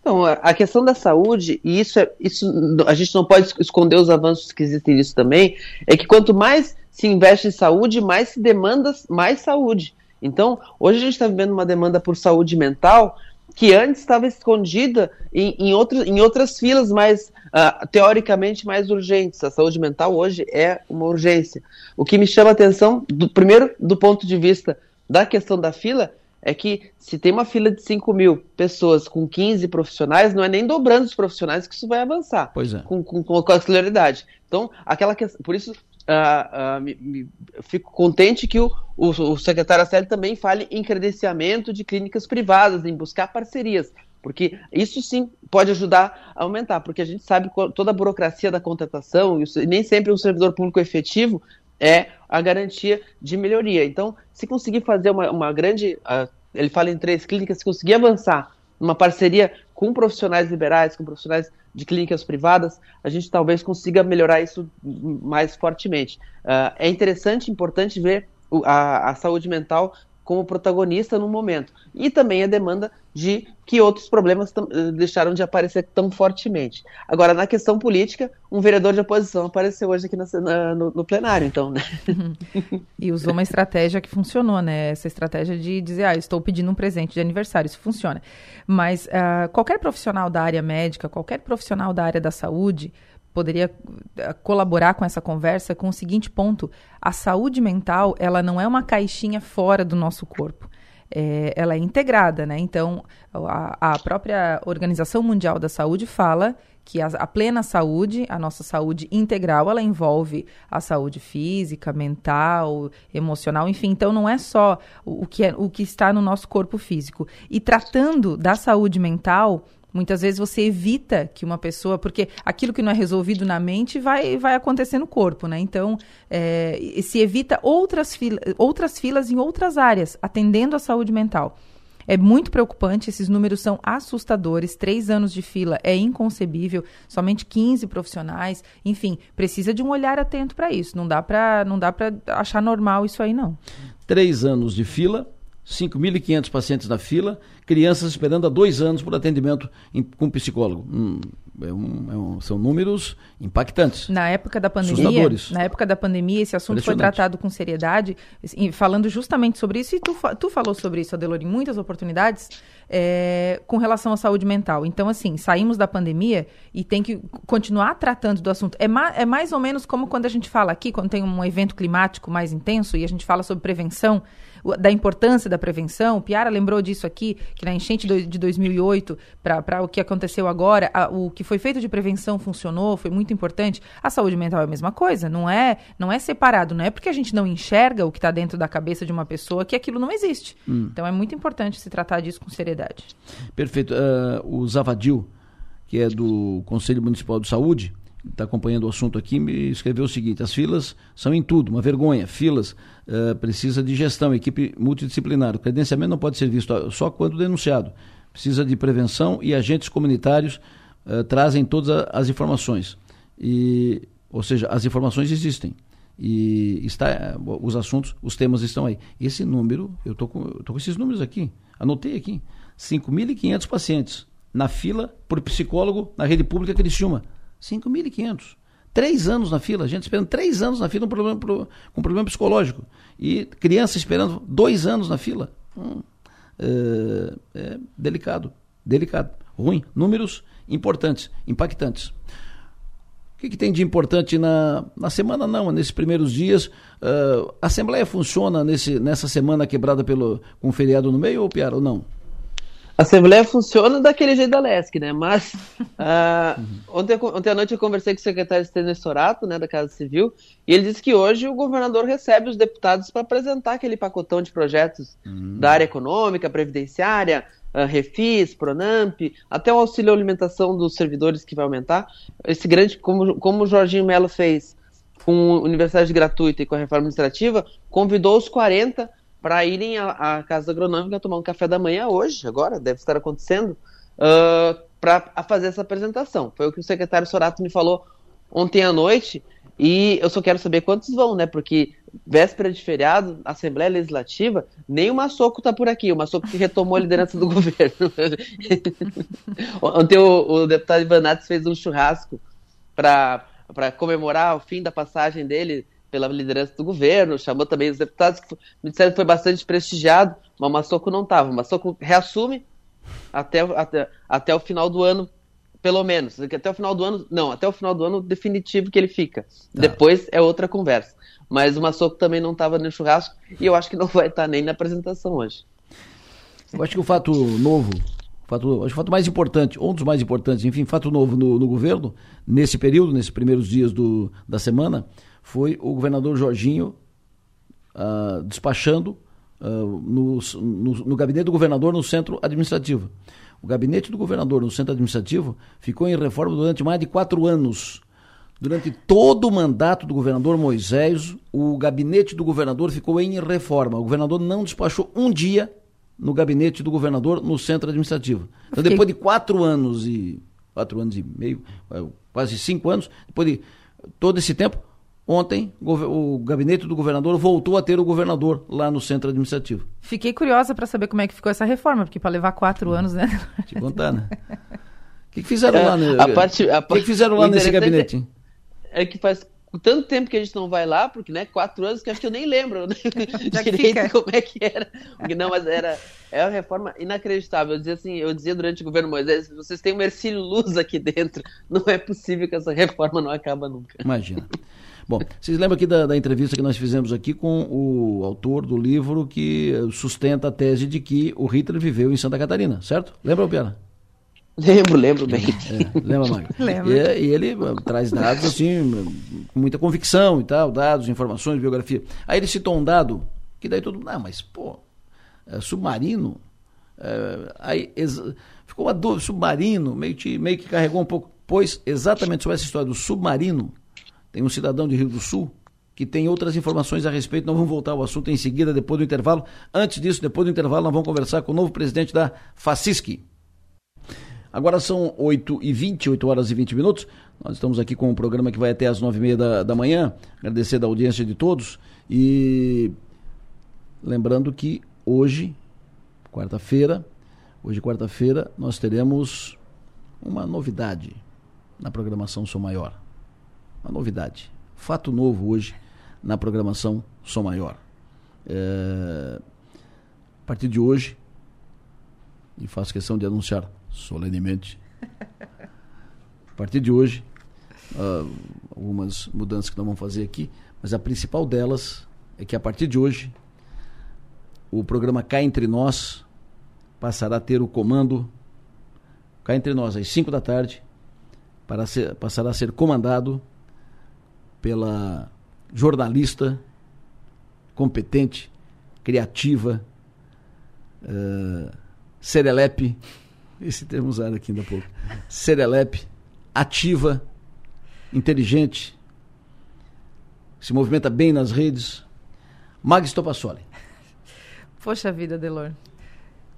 Então, a questão da saúde, e isso, é, isso a gente não pode esconder os avanços que existem nisso também, é que quanto mais se investe em saúde, mais se demanda mais saúde. Então, hoje a gente está vivendo uma demanda por saúde mental que antes estava escondida em, em, outro, em outras filas mais, uh, teoricamente, mais urgentes. A saúde mental hoje é uma urgência. O que me chama a atenção, do, primeiro, do ponto de vista da questão da fila, é que se tem uma fila de 5 mil pessoas com 15 profissionais, não é nem dobrando os profissionais que isso vai avançar. Pois é. Com, com, com a celeridade. Então, aquela questão, por isso, uh, uh, me, me, fico contente que o, o, o secretário Aceli também fale em credenciamento de clínicas privadas, em buscar parcerias. Porque isso sim pode ajudar a aumentar, porque a gente sabe toda a burocracia da contratação, e nem sempre um servidor público efetivo é a garantia de melhoria. Então, se conseguir fazer uma, uma grande. Uh, ele fala em três clínicas, se conseguir avançar numa parceria com profissionais liberais, com profissionais de clínicas privadas, a gente talvez consiga melhorar isso mais fortemente. Uh, é interessante, importante ver a, a saúde mental como protagonista no momento. E também a demanda de que outros problemas eh, deixaram de aparecer tão fortemente. Agora, na questão política, um vereador de oposição apareceu hoje aqui no, no, no plenário, então, né? e usou uma estratégia que funcionou, né? Essa estratégia de dizer, ah, estou pedindo um presente de aniversário, isso funciona. Mas uh, qualquer profissional da área médica, qualquer profissional da área da saúde, poderia eh, colaborar com essa conversa com o seguinte ponto: a saúde mental ela não é uma caixinha fora do nosso corpo. É, ela é integrada, né? Então, a, a, própria Organização Mundial da Saúde fala que a, a, plena saúde, a nossa saúde integral, ela envolve a saúde física, mental, emocional, enfim. Então, não é só o, o que, é, o que está no nosso corpo físico. E tratando da saúde mental, Muitas vezes você evita que uma pessoa, porque aquilo que não é resolvido na mente vai, vai acontecer no corpo, né? Então, é, se evita outras, fila, outras filas em outras áreas, atendendo à saúde mental. É muito preocupante, esses números são assustadores. Três anos de fila é inconcebível, somente 15 profissionais. Enfim, precisa de um olhar atento para isso. Não dá para achar normal isso aí, não. Três anos de fila, 5.500 pacientes na fila, crianças esperando há dois anos por atendimento em, com psicólogo. Hum, é um, é um, são números impactantes. Na época da pandemia, na época da pandemia, esse assunto foi tratado com seriedade, falando justamente sobre isso. E tu, tu falou sobre isso, Adelor, em muitas oportunidades, é, com relação à saúde mental. Então, assim, saímos da pandemia e tem que continuar tratando do assunto. É, ma, é mais ou menos como quando a gente fala aqui, quando tem um evento climático mais intenso e a gente fala sobre prevenção da importância da prevenção. O Piara lembrou disso aqui, que na enchente de 2008, para o que aconteceu agora, a, o que foi feito de prevenção funcionou, foi muito importante. A saúde mental é a mesma coisa, não é, não é separado, não é porque a gente não enxerga o que está dentro da cabeça de uma pessoa que aquilo não existe. Hum. Então é muito importante se tratar disso com seriedade. Perfeito. Uh, o Zavadil, que é do Conselho Municipal de Saúde, está acompanhando o assunto aqui, me escreveu o seguinte: as filas são em tudo, uma vergonha. Filas uh, precisa de gestão, equipe multidisciplinar. O credenciamento não pode ser visto só quando denunciado. Precisa de prevenção e agentes comunitários uh, trazem todas as informações. E, ou seja, as informações existem. E está, os assuntos, os temas estão aí. Esse número, eu estou com, com esses números aqui, anotei aqui: 5.500 pacientes na fila por psicólogo na rede pública Criciúma. 5.500. Três anos na fila, gente esperando três anos na fila um problema, com problema psicológico. E criança esperando dois anos na fila. Hum, é, é delicado, delicado, ruim. Números importantes, impactantes. O que, que, tem de importante na, na semana? Não, nesses primeiros dias. Uh, a Assembleia funciona nesse, nessa semana quebrada pelo, com feriado no meio ou pior, ou não? A Assembleia funciona daquele jeito da LESC, né? Mas uh, ontem, ontem à noite eu conversei com o secretário Stênio Sorato, né, da Casa Civil, e ele disse que hoje o governador recebe os deputados para apresentar aquele pacotão de projetos uhum. da área econômica, previdenciária, uh, Refis, Pronamp, até o auxílio alimentação dos servidores que vai aumentar. Esse grande, como, como o Jorginho Melo fez com a universidade gratuita e com a reforma administrativa, convidou os 40 para irem à, à, Casa Agronômica tomar um café da manhã hoje, agora, deve estar acontecendo, uh, para fazer essa apresentação. Foi o que o secretário Sorato me falou ontem à noite, e eu só quero saber quantos vão, né? Porque véspera de feriado, Assembleia Legislativa, nem o Massoco está por aqui, o Massoco que retomou a liderança do governo. ontem o, o deputado Ivanates fez um churrasco para comemorar o fim da passagem dele pela liderança do governo, chamou também os deputados, que me disseram que foi bastante prestigiado, mas o Massoco não estava. O Massoco reassume até, até, até o final do ano, pelo menos. Até o final do ano, não, até o final do ano definitivo que ele fica. Tá. Depois é outra conversa. Mas o Massoko também não estava no churrasco e eu acho que não vai estar tá nem na apresentação hoje. Eu acho que o fato novo, fato, acho que o fato mais importante, um dos mais importantes, enfim, fato novo no, no governo, nesse período, nesses primeiros dias do, da semana, foi o governador Jorginho uh, despachando uh, no, no, no, gabinete do governador no centro administrativo. O gabinete do governador no centro administrativo ficou em reforma durante mais de quatro anos. Durante todo o mandato do governador Moisés, o gabinete do governador ficou em reforma. O governador não despachou um dia no gabinete do governador no centro administrativo. Então, depois de quatro anos e quatro anos e meio, é, quase cinco anos, depois de todo esse tempo, Ontem, o gabinete do governador voltou a ter o governador lá no centro administrativo. Fiquei curiosa para saber como é que ficou essa reforma, porque para levar quatro anos, né? Te contar, né? O que, que fizeram é, lá? Né? A parte, a o que, que fizeram lá nesse gabinete? É que faz tanto tempo que a gente não vai lá, porque, né, quatro anos que acho que eu nem lembro né? direito como é que era. Porque, não, mas era é uma reforma inacreditável. Eu dizia assim, eu dizia durante o governo Moisés, vocês têm um Mercílio Luz aqui dentro. Não é possível que essa reforma não acaba nunca. Imagina. Bom, vocês lembram aqui da, da, entrevista que nós fizemos aqui com o autor do livro que sustenta a tese de que o Hitler viveu em Santa Catarina, certo? Lembra, Piara? Lembro, lembro bem. É, lembra, Mário? lembro. E, e, ele uh, traz dados assim, com muita convicção e tal, dados, informações, biografia. Aí ele citou um dado, que daí todo mundo, ah, mas, pô, é, submarino, é, aí ficou uma dúvida, submarino, meio, que, meio que carregou um pouco, pois exatamente sobre essa história do submarino, tem um cidadão de Rio do Sul que tem outras informações a respeito. Nós vamos voltar ao assunto em seguida, depois do intervalo. Antes disso, depois do intervalo, nós vamos conversar com o novo presidente da FACISC. Agora são 8 e 20, 8 horas e 20 minutos. Nós estamos aqui com um programa que vai até as 9 e meia da, da manhã. Agradecer da audiência de todos. E lembrando que hoje, quarta-feira, hoje quarta-feira, nós teremos uma novidade na programação Sou Maior uma novidade. Fato novo hoje na programação Som Maior. É, a partir de hoje, e faço questão de anunciar solenemente, a partir de hoje, uh, algumas mudanças que nós vamos fazer aqui, mas a principal delas é que a partir de hoje, o programa Cá Entre Nós passará a ter o comando Cá Entre Nós às 5 da tarde, para ser, passará a ser comandado pela jornalista competente, criativa, uh, serelepe, esse termo usado aqui ainda há pouco, serelepe, ativa, inteligente, se movimenta bem nas redes, Mag Stopassoli. Poxa vida, Delor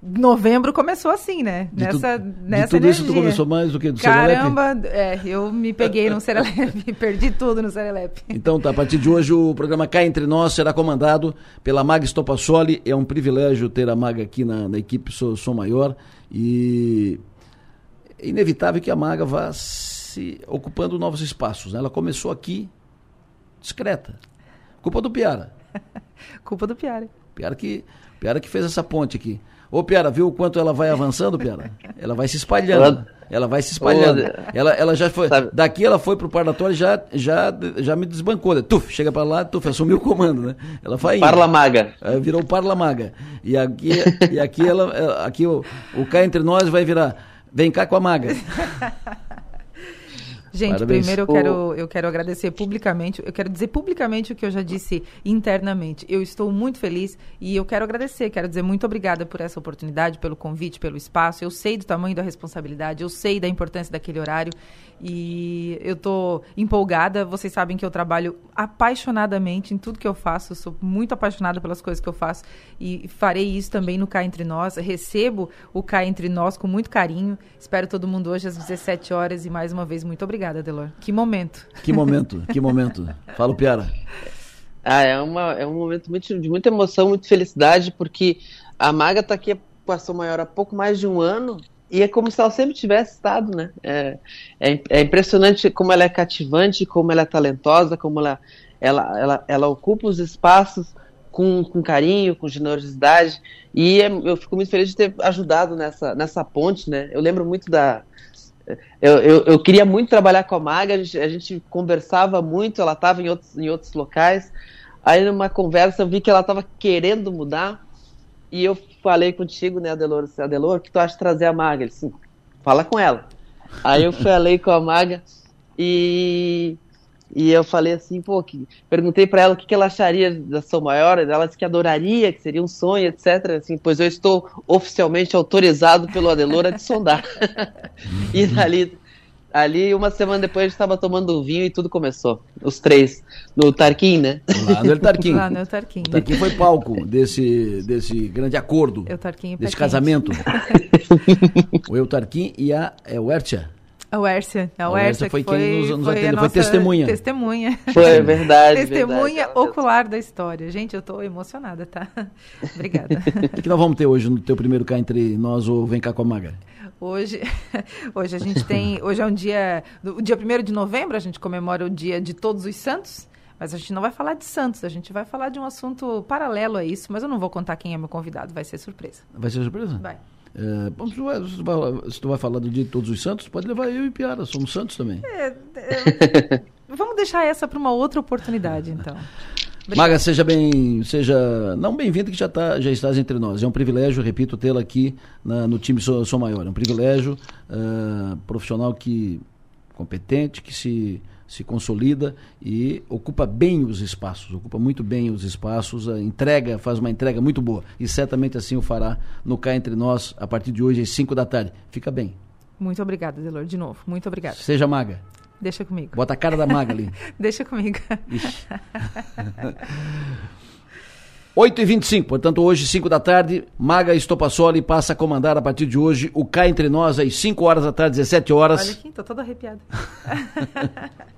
novembro começou assim, né? De nessa, tu, nessa de tudo energia. isso tu começou mais do que do Caramba, é, eu me peguei no Serelepe, perdi tudo no Serelepe. Então tá, a partir de hoje o programa Cá Entre Nós será comandado pela Maga Stopassoli, é um privilégio ter a Maga aqui na, na equipe Sou, Sou Maior e é inevitável que a Maga vá se ocupando novos espaços, né? Ela começou aqui discreta, culpa do Piara. culpa do Piara. Piara que, Piara que fez essa ponte aqui. Ô, Piara, viu o quanto ela vai avançando, Piara? Ela vai se espalhando. Ela vai se espalhando. Ela, ela já foi. Daqui ela foi pro parlatório e já, já, já me desbancou. Né? Tuf, chega para lá, tuf, assumiu o comando, né? Ela vai Parlamaga. Virou Parlamaga. E aqui, e aqui ela. Aqui o, o cá entre nós vai virar. Vem cá com a maga. Gente, Parabéns. primeiro eu quero, eu quero agradecer publicamente, eu quero dizer publicamente o que eu já disse internamente. Eu estou muito feliz e eu quero agradecer, quero dizer muito obrigada por essa oportunidade, pelo convite, pelo espaço. Eu sei do tamanho da responsabilidade, eu sei da importância daquele horário e eu estou empolgada. Vocês sabem que eu trabalho apaixonadamente em tudo que eu faço, eu sou muito apaixonada pelas coisas que eu faço e farei isso também no Cá Entre Nós. Recebo o Cá Entre Nós com muito carinho. Espero todo mundo hoje às 17 horas e mais uma vez muito obrigada Obrigada, Delor. Que momento. Que momento, que momento. Fala, Piara. Ah, é, uma, é um momento muito, de muita emoção, muita felicidade, porque a Maga está aqui passou maior há pouco mais de um ano e é como se ela sempre tivesse estado, né? É, é, é, impressionante como ela é cativante, como ela é talentosa, como ela, ela, ela, ela ocupa os espaços com, com carinho, com generosidade. E é, eu fico muito feliz de ter ajudado nessa, nessa ponte, né? Eu lembro muito da. Eu, eu, eu queria muito trabalhar com a Maga, a gente, a gente conversava muito, ela estava em outros, em outros locais. Aí, numa conversa, eu vi que ela estava querendo mudar. E eu falei contigo, né, Adelor, Adelor, que tu acha trazer a Maga? Ele disse, fala com ela. Aí eu falei com a Maga e e eu falei assim, pô, que, perguntei para ela o que, que ela acharia da São Maior, ela disse que adoraria, que seria um sonho, etc. Assim, pois eu estou oficialmente autorizado pelo Adelora de sondar. e dali, ali, uma semana depois, a gente estava tomando vinho e tudo começou. Os três, no Tarquim, né? Lá no Tarquim. Lá no Tarquim. O Tarquim foi palco desse, desse grande acordo, Eu Tarquim e desse casamento. o Eu Tarquim e a é. A Uércia. A A Uércia foi que quem nos- nos foi, atendeu, foi testemunha. Testemunha. Foi, verdade, Testemunha verdade. ocular da história. Gente, eu tô emocionada, tá? Obrigada. O que nós vamos ter hoje no teu primeiro cá entre nós ou Vem cá com a Maga? Hoje, hoje a gente tem. Hoje é um dia. O dia 1 de novembro, a gente comemora o dia de Todos os Santos. Mas a gente não vai falar de santos, a gente vai falar de um assunto paralelo a isso, mas eu não vou contar quem é meu convidado, vai ser surpresa. Vai ser surpresa? Vai. É, bom, se, tu vai, se tu vai- se tu vai falar do dia de todos os santos, pode levar eu e Piara, somos santos também. É, é, vamos deixar essa para uma outra oportunidade, então. Maga, seja bem, seja não bem-vinda que já tá, já estás entre nós. É um privilégio, repito, tê-la aqui na- no time Sou, Sou Maior. É um privilégio, ah, profissional que competente, que se se consolida e ocupa bem os espaços, ocupa muito bem os espaços, entrega, faz uma entrega muito boa e certamente assim o fará no Cá Entre Nós a partir de hoje às 5 da tarde. Fica bem. Muito obrigada, Delor, de novo. Muito obrigada. Seja maga. Deixa comigo. Bota a cara da maga ali. Deixa comigo. 8 e 25 portanto, hoje, 5 da tarde, Maga Estopassoli passa a comandar a partir de hoje o Cá Entre Nós, às 5 horas da tarde, 17 horas. Olha aqui, tô toda arrepiada.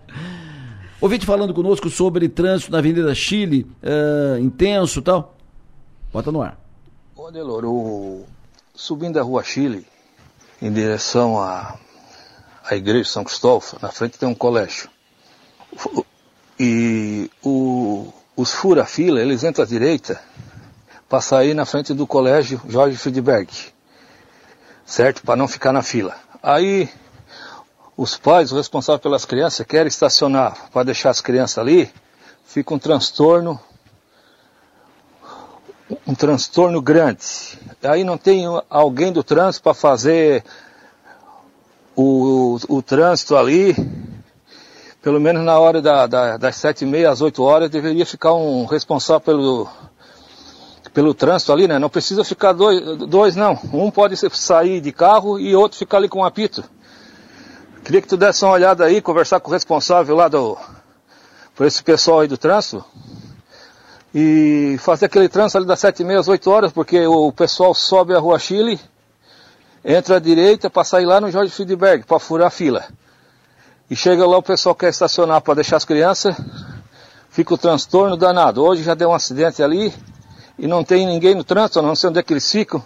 Ouvinte falando conosco sobre trânsito na Avenida Chile, eh, intenso tal. Bota no ar. Ô Adelor, o... subindo a rua Chile, em direção à, à igreja São Cristóvão, na frente tem um colégio. E o... os fura-fila, eles entram à direita para sair na frente do colégio Jorge Friedberg, certo? Para não ficar na fila. Aí os pais, o responsável pelas crianças, querem estacionar para deixar as crianças ali, fica um transtorno um transtorno grande. Aí não tem alguém do trânsito para fazer o, o, trânsito ali. Pelo menos na hora da, da- das sete e meia às oito horas deveria ficar um responsável pelo, pelo trânsito ali, né? Não precisa ficar dois, dois não. Um pode sair de carro e outro ficar ali com um apito. Queria que tu desse uma olhada aí, conversar com o responsável lá do, por esse pessoal aí do trânsito e fazer aquele trânsito ali das sete e meia às oito horas, porque o pessoal sobe a rua Chile, entra à direita para sair lá no Jorge Friedberg, para furar a fila. E chega lá o pessoal quer estacionar para deixar as crianças, fica o transtorno danado. Hoje já deu um acidente ali e não tem ninguém no trânsito, não sei onde é que eles ficam.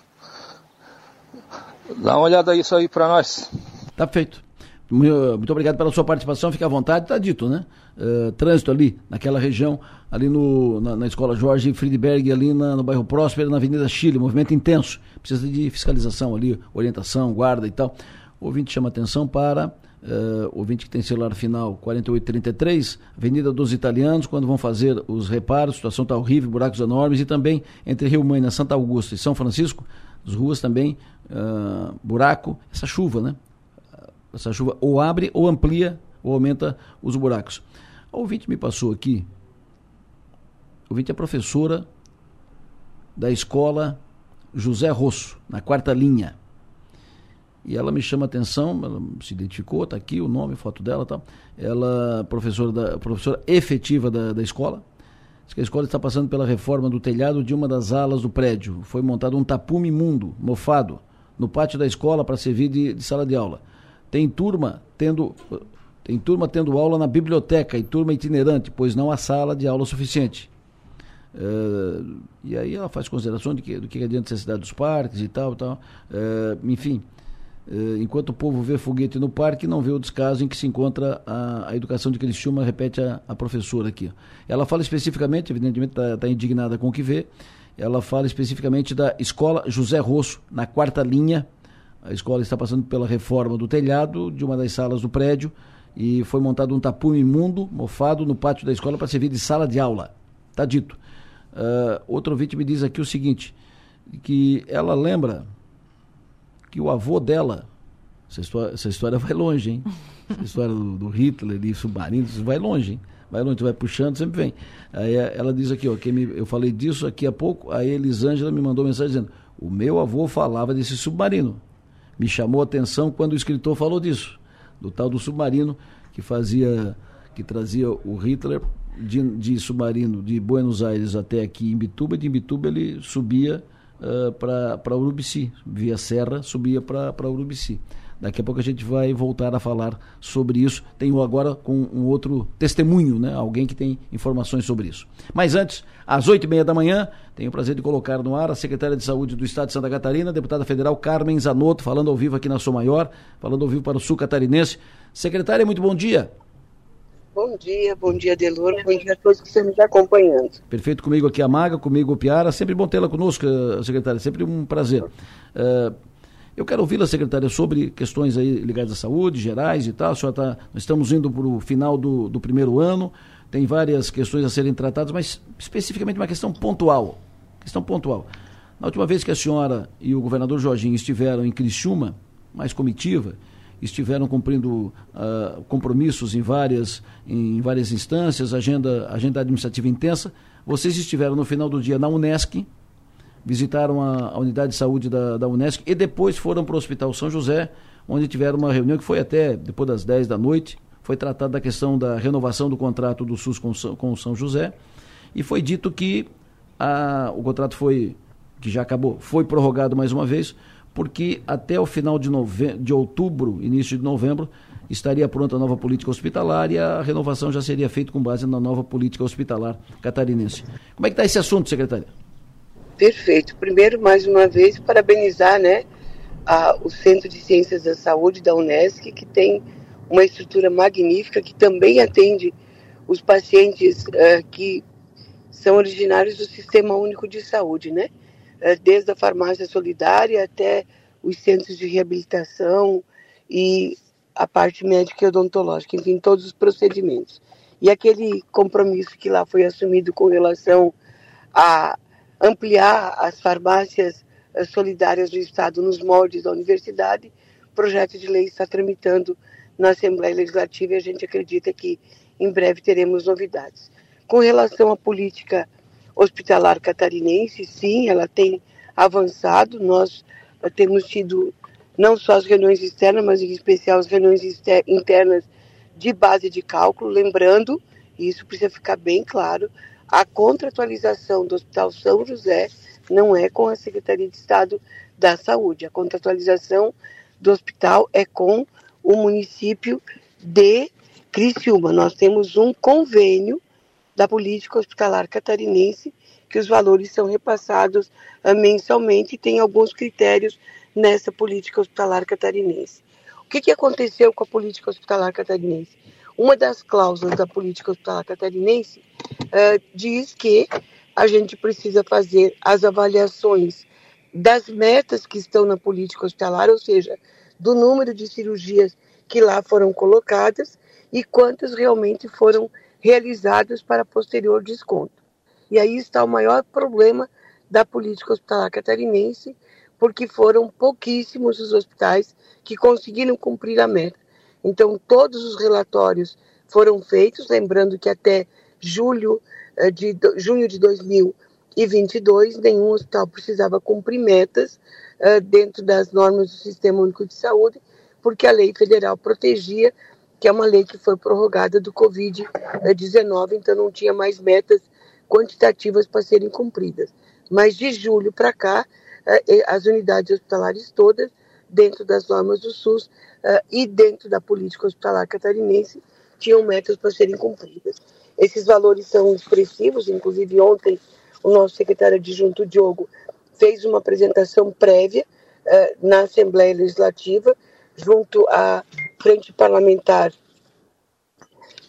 Dá uma olhada isso aí para nós. Tá feito. Mu- Muito obrigado pela sua participação, fique à vontade, tá dito, né? Eh, trânsito ali, naquela região, ali no, na, na escola Jorge Friedberg, ali na- no bairro Próspero, na Avenida Chile, movimento intenso. Precisa de fiscalização ali, orientação, guarda e tal. O ouvinte chama atenção para o ouvinte que tem celular final 4833, Avenida dos Italianos, quando vão fazer os reparos, situação está horrível, buracos enormes, e também entre Rio Mãe, Santa Augusta e São Francisco, as ruas também, ah, buraco, essa chuva, né? Essa chuva ou abre ou amplia ou aumenta os buracos. A ouvinte me passou aqui, a ouvinte é professora da escola José Rosso, na quarta linha. E ela me chama a atenção, ela se identificou, está aqui o nome, foto dela tal. Ela, professora, da, professora efetiva da, da escola, diz que a escola está passando pela reforma do telhado de uma das alas do prédio. Foi montado um tapume imundo, mofado, no pátio da escola para servir de, de sala de aula. Tem turma tendo tem turma tendo aula na biblioteca e turma itinerante, pois não há sala de aula suficiente. Eh, e aí ela faz consideração de que, do que adianta necessidade dos parques e tal, tal. Eh, enfim, Eh, enquanto o povo vê foguete no parque, não vê o descaso em que se encontra a, a educação de Criciúma, repete a, a professora aqui. Ela fala especificamente, evidentemente está tá indignada com o que vê, ela fala especificamente da escola José Rosso, na quarta linha. A escola está passando pela reforma do telhado de uma das salas do prédio e foi montado um tapume imundo, mofado, no pátio da escola para servir de sala de aula. Está dito. Uh, outro ouvinte me diz aqui o seguinte, que ela lembra que o avô dela, essa história, essa história vai longe, hein? Essa história do, do Hitler e submarino, isso vai longe, hein? Vai longe, vai puxando, sempre vem. Aí eh, ela diz aqui, ó, que me, eu falei disso aqui há pouco, aí Elisângela me mandou mensagem dizendo, o meu avô falava desse submarino. Me chamou a atenção quando o escritor falou disso, do tal do submarino que fazia, que trazia o Hitler de, de submarino de Buenos Aires até aqui em Bituba, de Bituba ele subia uh, para Urubici, via serra, subia para Urubici. Daqui a pouco a gente vai voltar a falar sobre isso. Tenho agora com um outro testemunho, né? alguém que tem informações sobre isso. Mas antes, às oito e meia da manhã, tenho o prazer de colocar no ar a secretária de Saúde do Estado de Santa Catarina, deputada federal Carmen Zanotto, falando ao vivo aqui na Sou Maior, falando ao vivo para o Sul Catarinense. Secretária, muito bom dia. Bom dia, bom dia, Delor, bom dia a todos que estão nos acompanhando. Perfeito, comigo aqui a Maga, comigo o Piara, sempre bom tê-la conosco, eh, secretária, sempre um prazer. Uh, eu quero ouvi-la, secretária, sobre questões aí ligadas à saúde, gerais e tal. A senhora tá, nós estamos indo para o final do, do primeiro ano, tem várias questões a serem tratadas, mas especificamente uma questão pontual. Questão pontual. Na última vez que a senhora e o governador Jorginho estiveram em Criciúma, mais comitiva, estiveram cumprindo uh, compromissos em várias, em várias instâncias, agenda, agenda administrativa intensa. Vocês estiveram no final do dia na Unesc, visitaram a, a unidade de saúde da, da Unesc e depois foram para o Hospital São José, onde tiveram uma reunião que foi até depois das 10 da noite. Foi tratada da questão da renovação do contrato do SUS com, com São José. E foi dito que a, o contrato foi, que já acabou, foi prorrogado mais uma vez, porque até o final de, nove... de outubro, início de novembro, estaria pronta a nova política hospitalar e a renovação já seria feita com base na nova política hospitalar catarinense. Como é que está esse assunto, secretária? Perfeito. Primeiro, mais uma vez, parabenizar né, a, o Centro de Ciências da Saúde da Unesc, que tem uma estrutura magnífica, que também atende os pacientes uh, que são originários do Sistema Único de Saúde, né? Uh, desde a farmácia solidária até os centros de reabilitação e a parte médica e odontológica, enfim, todos os procedimentos. E aquele compromisso que lá foi assumido com relação a ampliar as farmácias eh, solidárias do Estado nos moldes da universidade. O projeto de lei está tramitando na Assembleia Legislativa e a gente acredita que em breve teremos novidades. Com relação à política hospitalar catarinense, sim, ela tem avançado. Nós eh, temos tido não só as reuniões externas, mas em especial as reuniões internas de base de cálculo, lembrando, e isso precisa ficar bem claro, a contratualização do Hospital São José não é com a Secretaria de Estado da Saúde. A contratualização do hospital é com o município de Criciúma. Nós temos um convênio da política hospitalar catarinense que os valores são repassados uh, mensalmente e tem alguns critérios nessa política hospitalar catarinense. O que, que aconteceu com a política hospitalar catarinense? Uma das cláusulas da política hospitalar catarinense uh, diz que a gente precisa fazer as avaliações das metas que estão na política hospitalar, ou seja, do número de cirurgias que lá foram colocadas e quantas realmente foram realizadas para posterior desconto. E aí está o maior problema da política hospitalar catarinense, porque foram pouquíssimos os hospitais que conseguiram cumprir a meta. Então, todos os relatórios foram feitos, lembrando que até julho eh, de junho de 2022 nenhum hospital precisava cumprir metas uh, dentro das normas do Sistema Único de Saúde, porque a lei federal protegia, que é uma lei que foi prorrogada do Covid-19, então não tinha mais metas quantitativas para serem cumpridas. Mas de julho para cá, uh, as unidades hospitalares todas, dentro das normas do SUS, uh, e dentro da política hospitalar catarinense tinham metas para serem cumpridas. Esses valores são expressivos, inclusive ontem o nosso secretário adjunto Diogo fez uma apresentação prévia uh, na Assembleia Legislativa, junto à Frente Parlamentar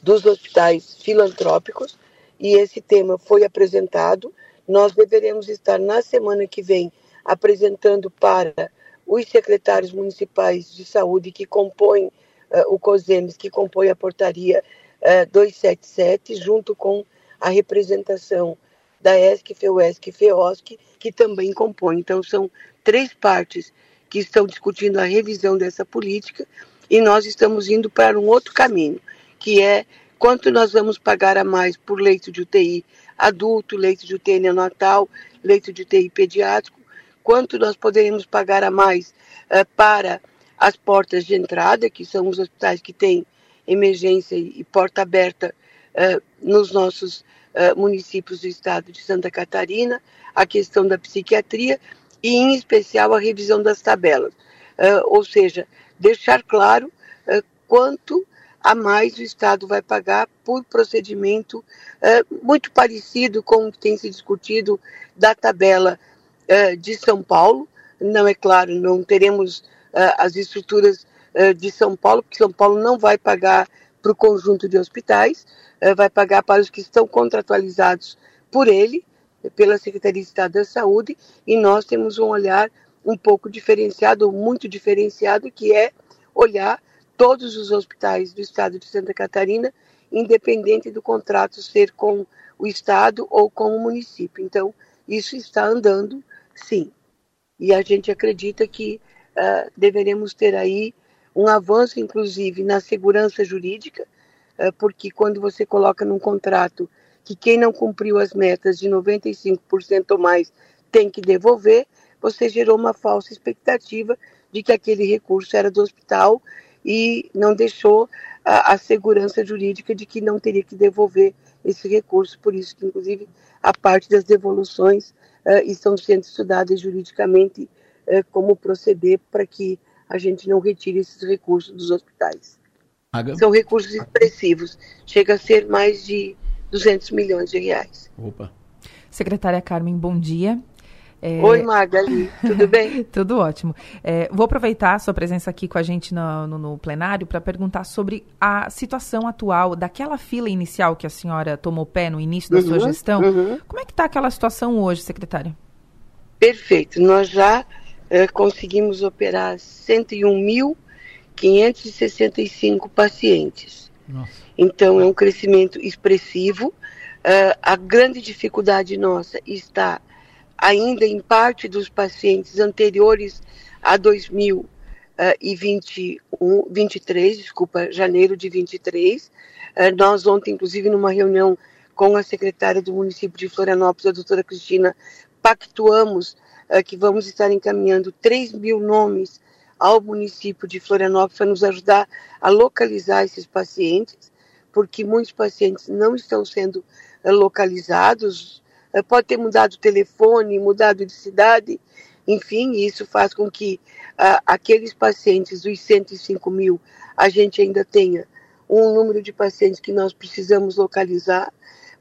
dos Hospitais Filantrópicos, e esse tema foi apresentado. Nós deveremos estar na semana que vem apresentando para os secretários municipais de saúde que compõem uh, o COSEMES, que compõe a portaria uh, 277, junto com a representação da ESC, FEUESC e FEOSC, que também compõe. Então, são três partes que estão discutindo a revisão dessa política e nós estamos indo para um outro caminho, que é quanto nós vamos pagar a mais por leito de UTI adulto, leito de UTI neonatal, leito de UTI pediátrico, quanto nós poderemos pagar a mais uh, para as portas de entrada, que são os hospitais que têm emergência e porta aberta uh, nos nossos uh, municípios do estado de Santa Catarina, a questão da psiquiatria e, em especial, a revisão das tabelas. ou seja, deixar claro quanto a mais o Estado vai pagar por procedimento muito parecido com o que tem se discutido da tabela uh, de São Paulo. Não é claro, não teremos uh, as estruturas uh, de São Paulo, porque São Paulo não vai pagar para o conjunto de hospitais, vai pagar para os que estão contratualizados por ele, pela Secretaria de Estado da Saúde, e nós temos um olhar um pouco diferenciado, muito diferenciado, que é olhar todos os hospitais do estado de Santa Catarina, independente do contrato ser com o estado ou com o município. Então, isso está andando sim. E a gente acredita que uh, deveremos ter aí um avanço, inclusive, na segurança jurídica, uh, porque quando você coloca num contrato que quem não cumpriu as metas de 95% ou mais tem que devolver, você gerou uma falsa expectativa de que aquele recurso era do hospital e não deixou a, a, segurança jurídica de que não teria que devolver esse recurso. Por isso que, inclusive, a parte das devoluções uh, estão sendo estudadas juridicamente uh, como proceder para que a gente não retire esses recursos dos hospitais. Aga. São recursos expressivos, chega a ser mais de 200 milhões de reais. Opa. Secretária Carmen, bom dia. É... Oi, Magali, tudo bem? tudo ótimo. É, vou aproveitar a sua presença aqui com a gente no, no, no plenário para perguntar sobre a situação atual daquela fila inicial que a senhora tomou pé no início da uhum, sua gestão. Uhum. Como é que está aquela situação hoje, secretária? Perfeito. Nós já é, conseguimos operar 101.565 pacientes. Nossa. Então, é um crescimento expressivo. Uh, a grande dificuldade nossa está ainda em parte dos pacientes anteriores a 2021, 23, desculpa, janeiro de 23. Eh, nós ontem, inclusive, numa reunião com a secretária do município de Florianópolis, a doutora Cristina, pactuamos eh, que vamos estar encaminhando 3 mil nomes ao município de Florianópolis para nos ajudar a localizar esses pacientes, porque muitos pacientes não estão sendo eh, localizados, eh, pode ter mudado o telefone, mudado de cidade, enfim, isso faz com que aqueles pacientes, os 105 mil, a gente ainda tenha um número de pacientes que nós precisamos localizar,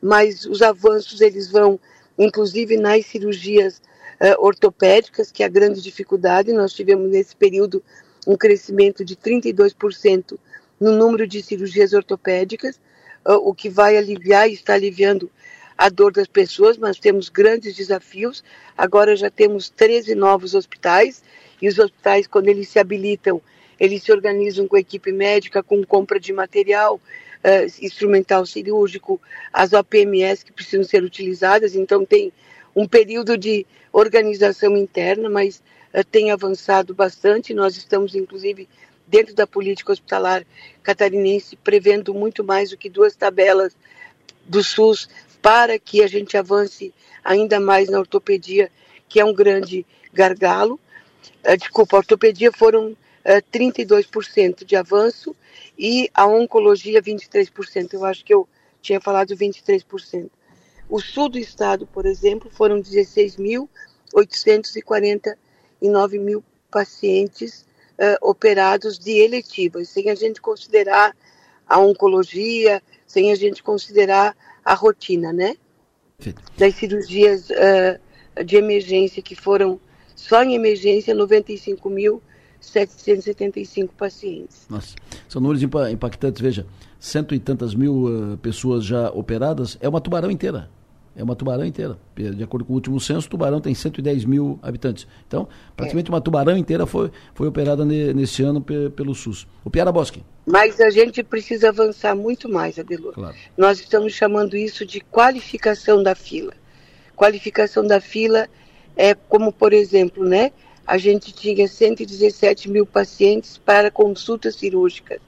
mas os avanços eles vão, inclusive nas cirurgias uh, ortopédicas, que é a grande dificuldade. Nós tivemos nesse período um crescimento de 32% no número de cirurgias ortopédicas, uh, o que vai aliviar e está aliviando a dor das pessoas, mas temos grandes desafios. Agora já temos 13 novos hospitais e os hospitais, quando eles se habilitam, eles se organizam com equipe médica, com compra de material, uh, instrumental cirúrgico, as OPMS que precisam ser utilizadas. Então tem um período de organização interna, mas uh, tem avançado bastante. Nós estamos, inclusive, dentro da política hospitalar catarinense, prevendo muito mais do que duas tabelas do SUS para que a gente avance ainda mais na ortopedia, que é um grande gargalo. Uh, desculpa, a ortopedia foram uh, eh, 32% de avanço e a oncologia 23%. Eu acho que eu tinha falado 23%. O sul do estado, por exemplo, foram 16.849 mil pacientes uh, operados de eletivas, sem a gente considerar a oncologia, sem a gente considerar a rotina, né? Das cirurgias uh, de emergência que foram Só em emergência, 95.775 pacientes. Nossa, são números impactantes. Veja, cento e tantas mil uh, pessoas já operadas, é uma tubarão inteira. É uma tubarão inteira. De acordo com o último censo, Tubarão tem 110 mil habitantes. Então, praticamente é. uma tubarão inteira foi, foi operada ne, nesse ano pe, pelo SUS. O Piara Bosque. Mas a gente precisa avançar muito mais, Adelor. Claro. Nós estamos chamando isso de qualificação da fila. Qualificação da fila é como, por exemplo, né? A gente tinha 117 mil pacientes para consultas cirúrgicas.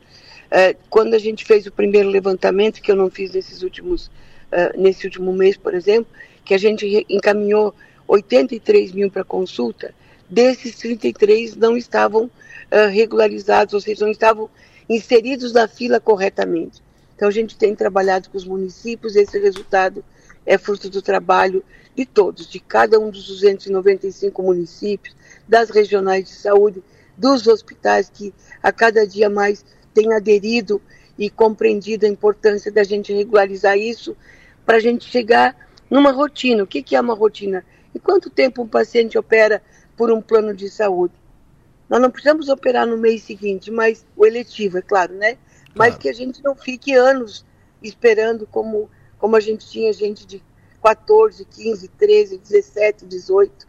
É, quando a gente fez o primeiro levantamento, que eu não fiz nesses últimos uh, nesse último mês, por exemplo, que a gente encaminhou 83 mil para consulta, desses 33 não estavam uh, regularizados, ou seja, não estavam inseridos na fila corretamente. Então a gente tem trabalhado com os municípios, esse resultado é fruto do trabalho de todos, de cada um dos 295 municípios, das regionais de saúde, dos hospitais que a cada dia mais têm aderido e compreendido a importância da gente regularizar isso para a gente chegar numa rotina. O que, que é uma rotina? E quanto tempo um paciente opera por um plano de saúde? Nós não precisamos operar no mês seguinte, mas o eletivo, é claro, né? Mas claro. que a gente não fique anos esperando como, como a gente tinha gente de 14, 15, 13, 17, 18.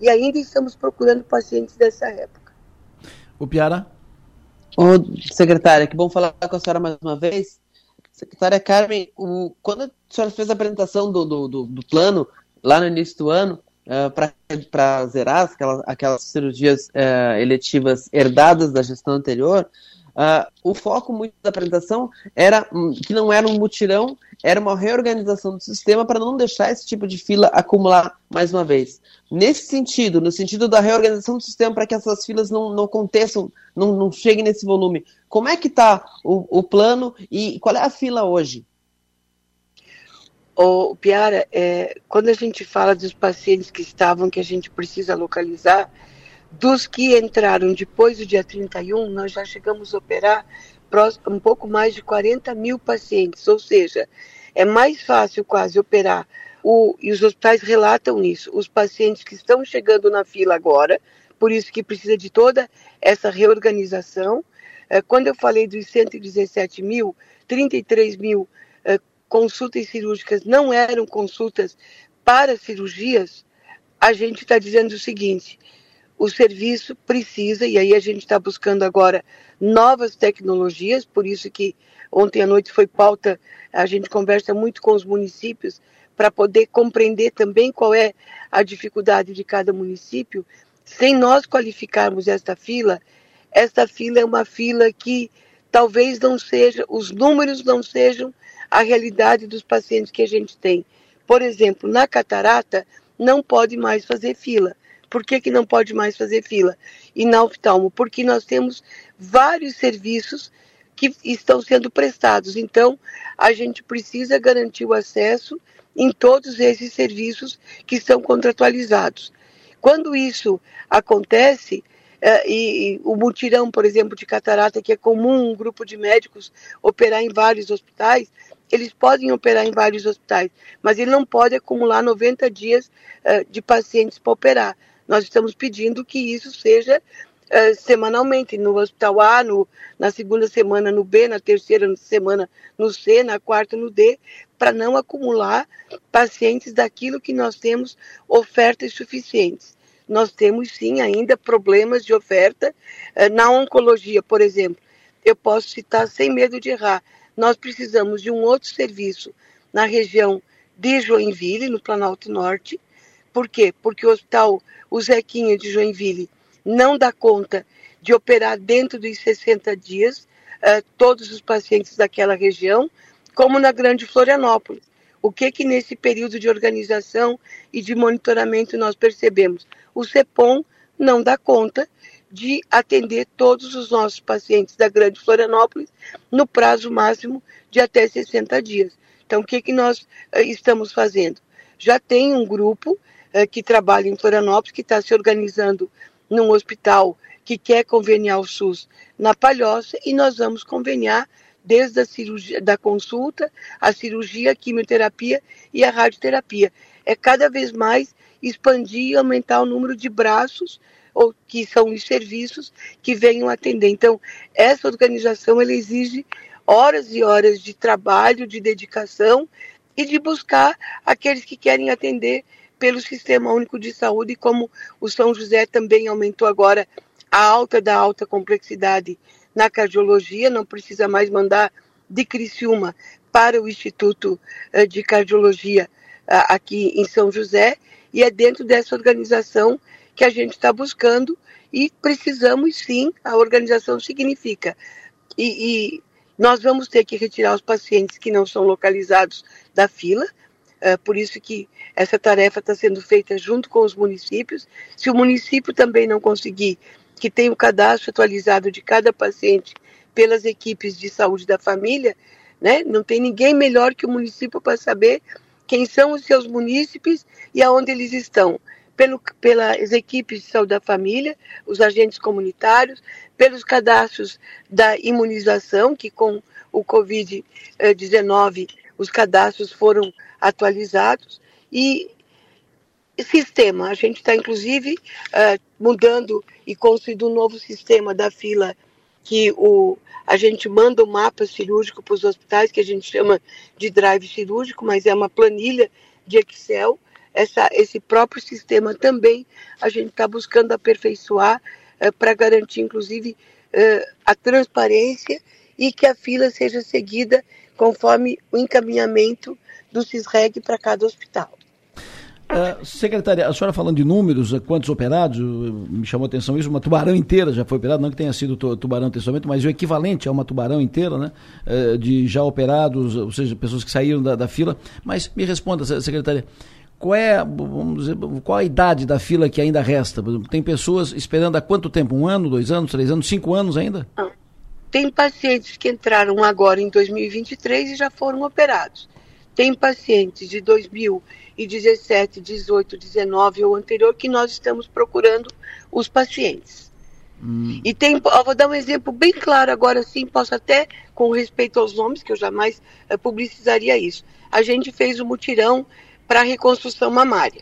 E ainda estamos procurando pacientes dessa época. O Piara? Ô, secretária, que bom falar com a senhora mais uma vez. Secretária Carmen, o, quando senhora fez a apresentação do, do, do, do plano lá no início do ano, uh, para zerar aquelas, aquelas cirurgias uh, eletivas herdadas da gestão anterior, Uh, o foco muito da apresentação era um, que não era um mutirão, era uma reorganização do sistema para não deixar esse tipo de fila acumular mais uma vez. Nesse sentido, no sentido da reorganização do sistema para que essas filas não, não aconteçam, não, não cheguem nesse volume, como é que está o, o, plano e qual é a fila hoje? O Piara, é, quando a gente fala dos pacientes que estavam, que a gente precisa localizar, dos que entraram depois do dia 31, nós já chegamos a operar um pouco mais de 40 mil pacientes, ou seja, é mais fácil quase operar, o, e os hospitais relatam isso, os pacientes que estão chegando na fila agora, por isso que precisa de toda essa reorganização. É, quando eu falei dos 117 mil, 33 mil é, consultas cirúrgicas não eram consultas para cirurgias, a gente está dizendo o seguinte: o serviço precisa, e aí a gente está buscando agora novas tecnologias, por isso que ontem à noite foi pauta, a gente conversa muito com os municípios para poder compreender também qual é a dificuldade de cada município. Sem nós qualificarmos esta fila, esta fila é uma fila que talvez não seja, os números não sejam a realidade dos pacientes que a gente tem. Por exemplo, na catarata, não pode mais fazer fila. Por que, que não pode mais fazer fila? E na oftalmo? Porque nós temos vários serviços que estão sendo prestados. Então, a gente precisa garantir o acesso em todos esses serviços que são contratualizados. Quando isso acontece, é, e, e, o mutirão, por exemplo, de catarata, que é comum um grupo de médicos operar em vários hospitais, eles podem operar em vários hospitais, mas ele não pode acumular 90 dias uh, de pacientes para operar. Nós estamos pedindo que isso seja uh, semanalmente, no hospital A, no, na segunda semana no B, na terceira semana no C, na quarta no D, para não acumular pacientes daquilo que nós temos ofertas suficientes. Nós temos sim ainda problemas de oferta uh, na oncologia, por exemplo. Eu posso citar sem medo de errar. Nós precisamos de um outro serviço na região de Joinville, no Planalto Norte. Por quê? Porque o hospital o Zequinha de Joinville não dá conta de operar dentro dos 60 dias uh, todos os pacientes daquela região, como na Grande Florianópolis. O que que nesse período de organização e de monitoramento nós percebemos? O CEPOM não dá conta de atender todos os nossos pacientes da Grande Florianópolis no prazo máximo de até 60 dias. Então, o que, que nós uh, estamos fazendo? Já tem um grupo é, que trabalha em Florianópolis, que está se organizando num hospital que quer conveniar o SUS na Palhoça e nós vamos conveniar desde a cirurgia, da consulta, a cirurgia, a quimioterapia e a radioterapia. É cada vez mais expandir e aumentar o número de braços ou que são os serviços que venham atender. Então, essa organização ela exige horas e horas de trabalho, de dedicação e de buscar aqueles que querem atender pelo Sistema Único de Saúde, como o São José também aumentou agora a alta da alta complexidade na cardiologia, não precisa mais mandar de Criciúma para o Instituto eh, de Cardiologia eh, aqui em São José, e é dentro dessa organização que a gente está buscando e precisamos sim, a organização significa. E, e, nós vamos ter que retirar os pacientes que não são localizados da fila, é, por isso que essa tarefa está sendo feita junto com os municípios. Se o município também não conseguir que tenha o cadastro atualizado de cada paciente pelas equipes de saúde da família, né, não tem ninguém melhor que o município para saber quem são os seus munícipes e aonde eles estão pelo, pelas equipes de saúde da família, os agentes comunitários, pelos cadastros da imunização, que com o Covid-19 os cadastros foram atualizados, e sistema. A gente está, inclusive, uh, mudando e construindo um novo sistema da fila que o, a gente manda o um mapa cirúrgico para os hospitais, que a gente chama de drive cirúrgico, mas é uma planilha de Excel, essa, esse próprio sistema também a gente está buscando aperfeiçoar eh, para garantir, inclusive, eh, a transparência e que a fila seja seguida conforme o encaminhamento do CISREG para cada hospital. Uh, secretária, a senhora falando de números, quantos operados, me chamou a atenção isso, uma tubarão inteira já foi operada, não que tenha sido tubarão testamento, mas o equivalente a uma tubarão inteira, né, uh, de já operados, ou seja, pessoas que saíram da, da fila. Mas me responda, secretária, qual é, vamos dizer, qual a idade da fila que ainda resta? Tem pessoas esperando há quanto tempo? Um ano, dois anos, três anos, cinco anos ainda? Tem pacientes que entraram agora em 2023 e já foram operados. Tem pacientes de 2017, 18, 19 ou anterior que nós estamos procurando os pacientes. Hum. E tem, vou dar um exemplo bem claro agora sim, posso até, com respeito aos nomes, que eu jamais uh, publicizaria isso. A gente fez o um mutirão para reconstrução mamária.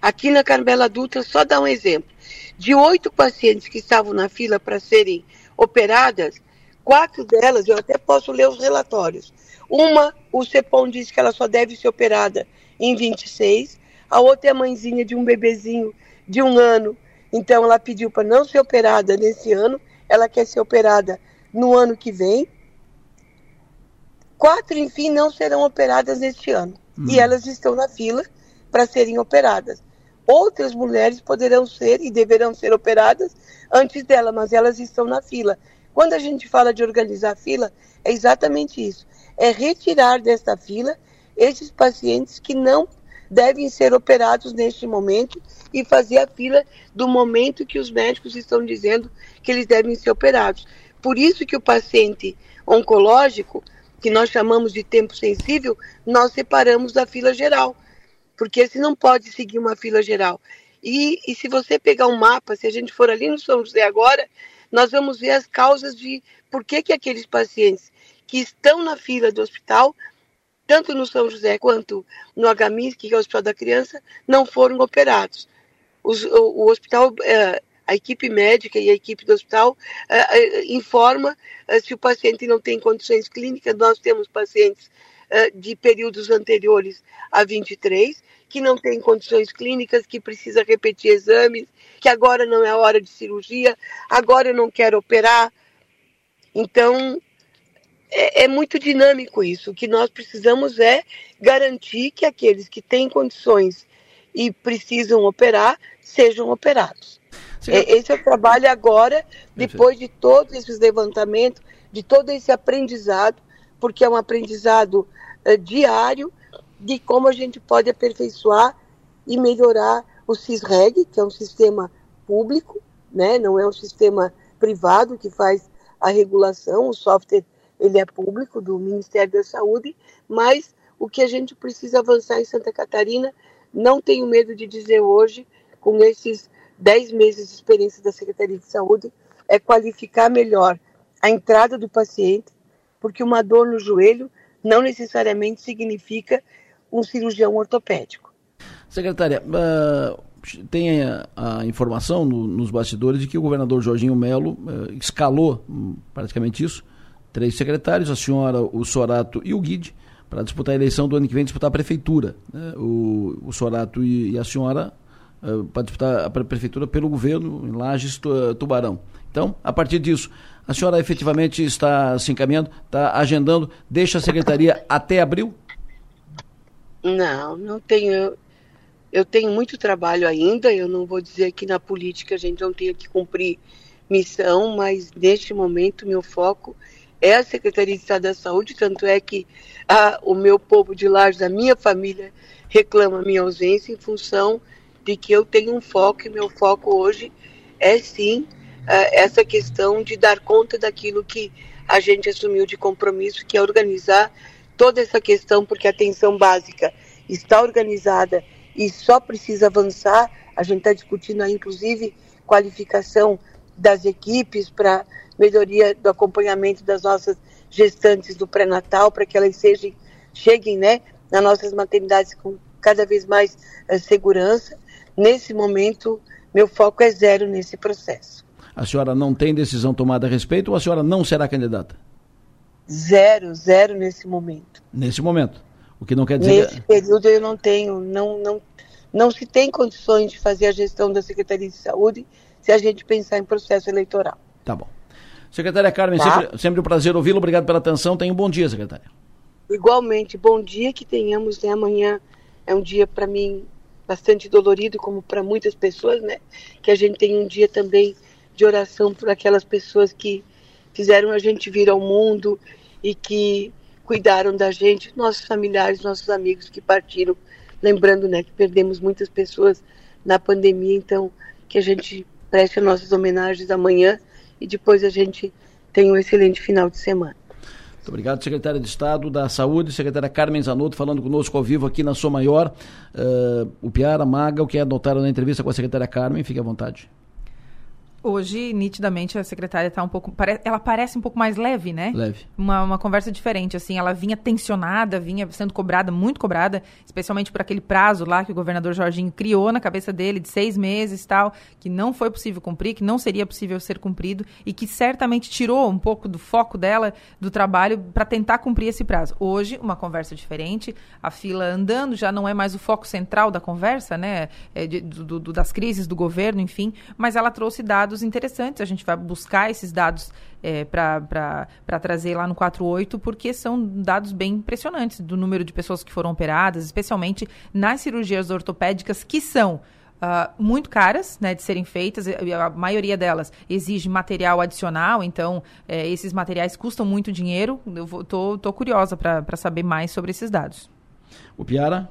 Aqui na Carmela Dutra, só dar um exemplo. De oito pacientes que estavam na fila para serem operadas, quatro delas, eu até posso ler os relatórios. Uma, o CEPOM disse que ela só deve ser operada em 26. A outra é a mãezinha de um bebezinho de um ano. Então, ela pediu para não ser operada nesse ano. Ela quer ser operada no ano que vem. Quatro, enfim, não serão operadas neste ano hum. e elas estão na fila para serem operadas. Outras mulheres poderão ser e deverão ser operadas antes dela, mas elas estão na fila. Quando a gente fala de organizar a fila, é exatamente isso: é retirar desta fila esses pacientes que não devem ser operados neste momento e fazer a fila do momento que os médicos estão dizendo que eles devem ser operados. Por isso que o paciente oncológico que nós chamamos de tempo sensível, nós separamos da fila geral, porque se não pode seguir uma fila geral. E, e se você pegar um mapa, se a gente for ali no São José agora, nós vamos ver as causas de por que, que aqueles pacientes que estão na fila do hospital, tanto no São José quanto no HMIS, que é o Hospital da Criança, não foram operados. Os, o, o, hospital é, a equipe médica e a equipe do hospital uh, uh, informa uh, se o paciente não tem condições clínicas. Nós temos pacientes de períodos anteriores a 23 que não têm condições clínicas, que precisa repetir exames, que agora não é hora de cirurgia, agora eu não quero operar. Então, é, é muito dinâmico isso. O que nós precisamos é garantir que aqueles que têm condições e precisam operar sejam operados. É, esse é o trabalho agora, depois de todos esses levantamentos, de todo esse aprendizado, porque é um aprendizado uh, diário de como a gente pode aperfeiçoar e melhorar o CISREG, que é um sistema público, né? não é um sistema privado que faz a regulação, o software ele é público do Ministério da Saúde, mas o que a gente precisa avançar em Santa Catarina, não tenho medo de dizer hoje, com esses 10 meses de experiência da Secretaria de Saúde é qualificar melhor a entrada do paciente, porque uma dor no joelho não necessariamente significa um cirurgião ortopédico. Secretária, uh, tem a, a informação no, nos bastidores de que o governador Jorginho Melo uh, escalou um, praticamente isso, três secretários, a senhora, o Sorato e o Guide, para disputar a eleição do ano que vem, disputar a prefeitura. Né? O, o Sorato e, e a senhora uh, para disputar a prefeitura pelo governo em Lages, Tubarão. Então, a partir disso, a senhora efetivamente está se encaminhando, está agendando, deixa a secretaria até abril? Não, não tenho. Eu tenho muito trabalho ainda. Eu não vou dizer que na política a gente não tenha que cumprir missão, mas neste momento meu foco é a Secretaria de Estado da Saúde, tanto é que a, o meu povo de Lages, a minha família, reclama minha ausência em função de que eu tenho um foco, e meu foco hoje é sim essa questão de dar conta daquilo que a gente assumiu de compromisso, que é organizar toda essa questão, porque a atenção básica está organizada e só precisa avançar. A gente está discutindo aí, inclusive, qualificação das equipes para melhoria do acompanhamento das nossas gestantes do pré-natal, para que elas sejam, cheguem né, nas nossas maternidades com cada vez mais uh, segurança. Nesse momento, meu foco é zero nesse processo. A senhora não tem decisão tomada a respeito ou a senhora não será candidata? Zero, zero nesse momento. Nesse momento. O que não quer dizer. Nesse período eu não tenho, não, não, não se tem condições de fazer a gestão da Secretaria de Saúde se a gente pensar em processo eleitoral. Tá bom. Secretária Carmen, tá? sempre, sempre um prazer ouvi-lo. Obrigado pela atenção. Tenha um bom dia, secretária. Igualmente, bom dia que tenhamos, né? Amanhã é um dia para mim bastante dolorido, como para muitas pessoas, né? Que a gente tem um dia também de oração por aquelas pessoas que fizeram a gente vir ao mundo e que cuidaram da gente, nossos familiares, nossos amigos que partiram, lembrando, né, que perdemos muitas pessoas na pandemia, então que a gente preste as nossas homenagens amanhã e depois a gente tenha um excelente final de semana. Muito obrigado, secretária de Estado da Saúde, secretária Carmen Zanotto, falando conosco ao vivo aqui na Sua Maior. Uh, o Piara Maga, o que anotaram na entrevista com a secretária Carmen, fique à vontade. Hoje, nitidamente, a secretária está um pouco. Ela parece um pouco mais leve, né? Leve. Uma, uma conversa diferente, assim. Ela vinha tensionada, vinha sendo cobrada, muito cobrada, especialmente por aquele prazo lá que o governador Jorginho criou na cabeça dele, de seis meses e tal, que não foi possível cumprir, que não seria possível ser cumprido e que certamente tirou um pouco do foco dela, do trabalho, para tentar cumprir esse prazo. Hoje, uma conversa diferente, a fila andando, já não é mais o foco central da conversa, né? É de, do, do, das crises do governo, enfim, mas ela trouxe dados dados interessantes. A gente vai buscar esses dados é, para trazer lá no 48, porque são dados bem impressionantes do número de pessoas que foram operadas, especialmente nas cirurgias ortopédicas, que são. Uh, muito caras né, de serem feitas, a maioria delas exige material adicional, então é, esses materiais custam muito dinheiro. Eu vou, tô, tô curiosa para saber mais sobre esses dados. O Piara?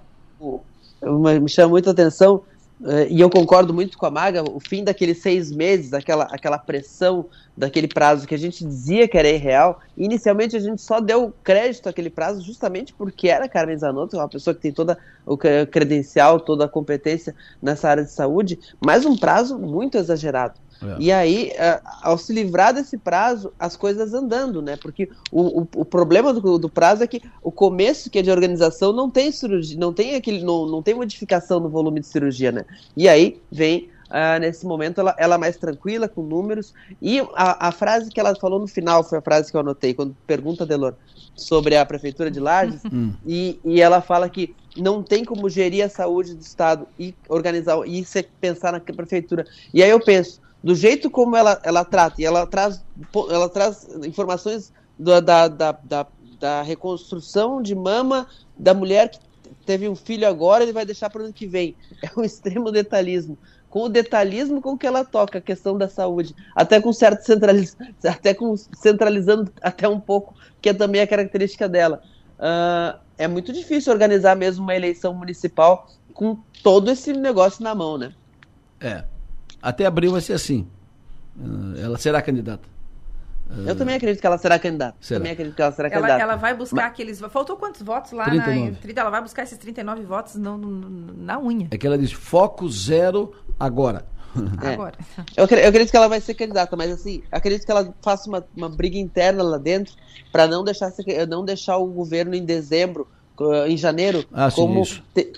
Me chama muita atenção Uh, e eu concordo muito com a Maga, o fim daqueles seis meses, aquela, aquela pressão daquele prazo que a gente dizia que era irreal. Inicialmente a gente só deu crédito àquele prazo justamente porque era Carmen Zanotto, uma pessoa que tem toda o credencial, toda a competência nessa área de saúde, mas um prazo muito exagerado. É. E aí, ao se livrar desse prazo, as coisas andando, né? Porque o, o, o problema do, do, prazo é que o começo, que é de organização, não tem cirurgia, não tem aquele, não, não tem modificação no volume de cirurgia, né? E aí vem Uh, nesse momento ela, ela mais tranquila, com números. E a, a, frase que ela falou no final foi a frase que eu anotei, quando pergunta, Delor, sobre a Prefeitura de Lages, hum. e, e ela fala que não tem como gerir a saúde do Estado e organizar, e pensar na Prefeitura. E aí eu penso, do jeito como ela, ela trata, e ela traz, ela traz informações da, da, da, da, da reconstrução de mama da mulher que teve um filho agora, ele vai deixar para o ano que vem. É um extremo detalhismo. Com o detalhismo com que ela toca a questão da saúde, até com certo centraliz... até com centralizando até um pouco, que é também a característica dela. Uh, é muito difícil organizar mesmo uma eleição municipal com todo esse negócio na mão, né? É. Até abril vai ser assim. Uh, ela será candidata. Eu também acredito que ela será candidata. Será. Também acredito que ela será ela, candidata. Ela vai buscar Mas... aqueles. Faltou quantos votos lá 39. na. Ela vai buscar esses 39 votos no, no, na unha. É que ela diz foco zero agora. É. Agora. Eu, eu acredito que ela vai ser candidata, mas assim, acredito que ela faça uma, uma briga interna lá dentro para não deixar, não deixar o governo em dezembro em janeiro, ah, como, te,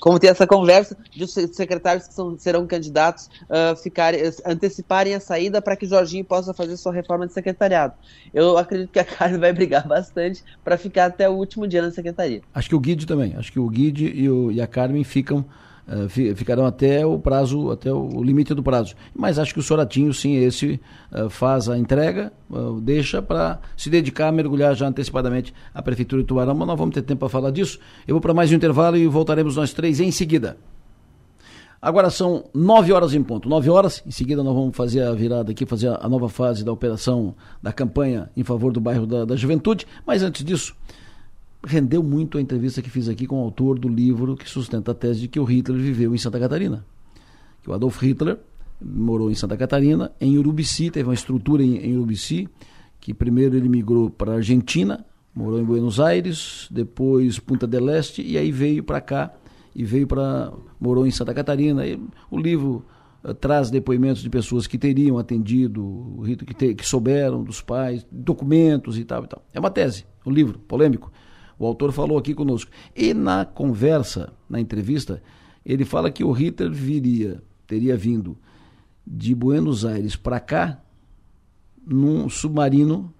como ter essa conversa de os secretários que são, serão candidatos uh, ficarem, anteciparem a saída para que Jorginho possa fazer sua reforma de secretariado. Eu acredito que a Carmen vai brigar bastante para ficar até o último dia na secretaria. Acho que o Guide também. Acho que o Guide e, o, e a Carmen ficam Uh, ficarão até o prazo, até o limite do prazo. Mas acho que o Soratinho, sim, esse uh, faz a entrega, uh, deixa para se dedicar a mergulhar já antecipadamente a Prefeitura de Tubarão, mas nós vamos ter tempo para falar disso. Eu vou para mais um intervalo e voltaremos nós três em seguida. Agora são nove horas em ponto. Nove horas, em seguida nós vamos fazer a virada aqui, fazer a, a nova fase da operação da campanha em favor do bairro da, da Juventude. Mas antes disso, rendeu muito a entrevista que fiz aqui com o autor do livro que sustenta a tese de que o Hitler viveu em Santa Catarina. Que o Adolf Hitler morou em Santa Catarina, em Urubici, teve uma estrutura em, em Urubici, que primeiro ele migrou para a Argentina, morou em Buenos Aires, depois Punta del Este, e aí veio para cá e veio para morou em Santa Catarina. E o livro uh, traz depoimentos de pessoas que teriam atendido o Hitler, que, que souberam dos pais, documentos e tal e tal. É uma tese, um livro polêmico. O autor falou aqui conosco. E na conversa, na entrevista, ele fala que o Hitler viria, teria vindo de Buenos Aires para cá num submarino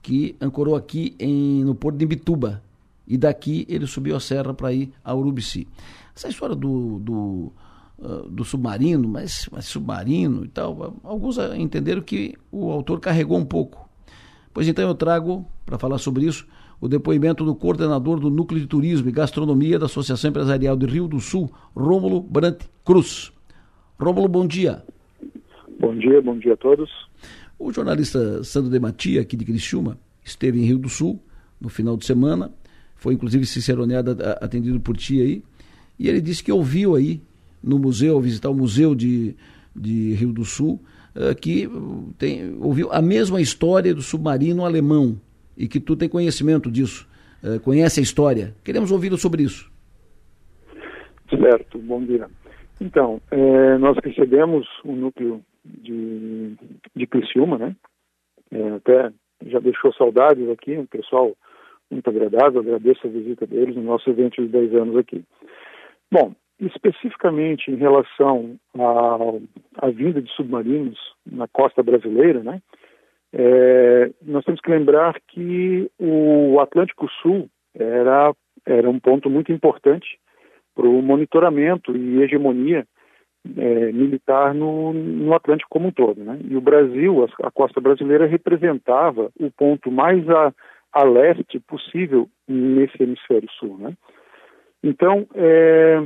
que ancorou aqui em, no porto de Imbituba. E daqui ele subiu a serra para ir a Urubici. Essa história do, do, uh, do submarino, mas, mas submarino e tal, alguns entenderam que o autor carregou um pouco. Pois então eu trago, para falar sobre isso, o depoimento do coordenador do Núcleo de Turismo e Gastronomia da Associação Empresarial de Rio do Sul, Rômulo Brant Cruz. Rômulo, bom dia. Bom dia, bom dia a todos. O jornalista Sandro de Matia, aqui de Criciúma, esteve em Rio do Sul no final de semana, foi inclusive ciceroneado, atendido por ti aí, e ele disse que ouviu aí no museu, visitar o museu de, de Rio do Sul, uh, que tem, ouviu a mesma história do submarino alemão e que tu tem conhecimento disso, uh, conhece a história. Queremos ouvi-lo sobre isso. Certo, bom dia. Então, é, nós recebemos um núcleo de, de Criciúma, né? É, até já deixou saudades aqui, um pessoal muito agradável, agradeço a visita deles no nosso evento de 10 anos aqui. Bom, especificamente em relação à vinda de submarinos na costa brasileira, né? É, nós temos que lembrar que o Atlântico Sul era, era um ponto muito importante para o monitoramento e hegemonia é, militar no, no, Atlântico como um todo. Né? E o Brasil, a, a, costa brasileira, representava o ponto mais a, a leste possível nesse hemisfério sul. Né? Então, é,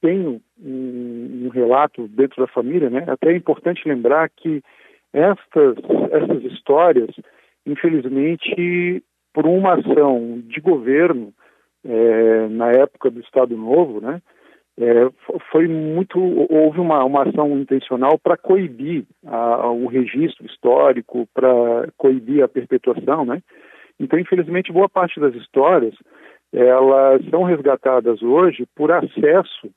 tenho um, um, relato dentro da família, né? até é importante lembrar que estas, essas histórias, infelizmente, por uma ação de governo é, na época do Estado Novo, né, é, foi muito houve uma, uma ação intencional para coibir a, o registro histórico, para coibir a perpetuação, né? Então, infelizmente, boa parte das histórias elas são resgatadas hoje por acesso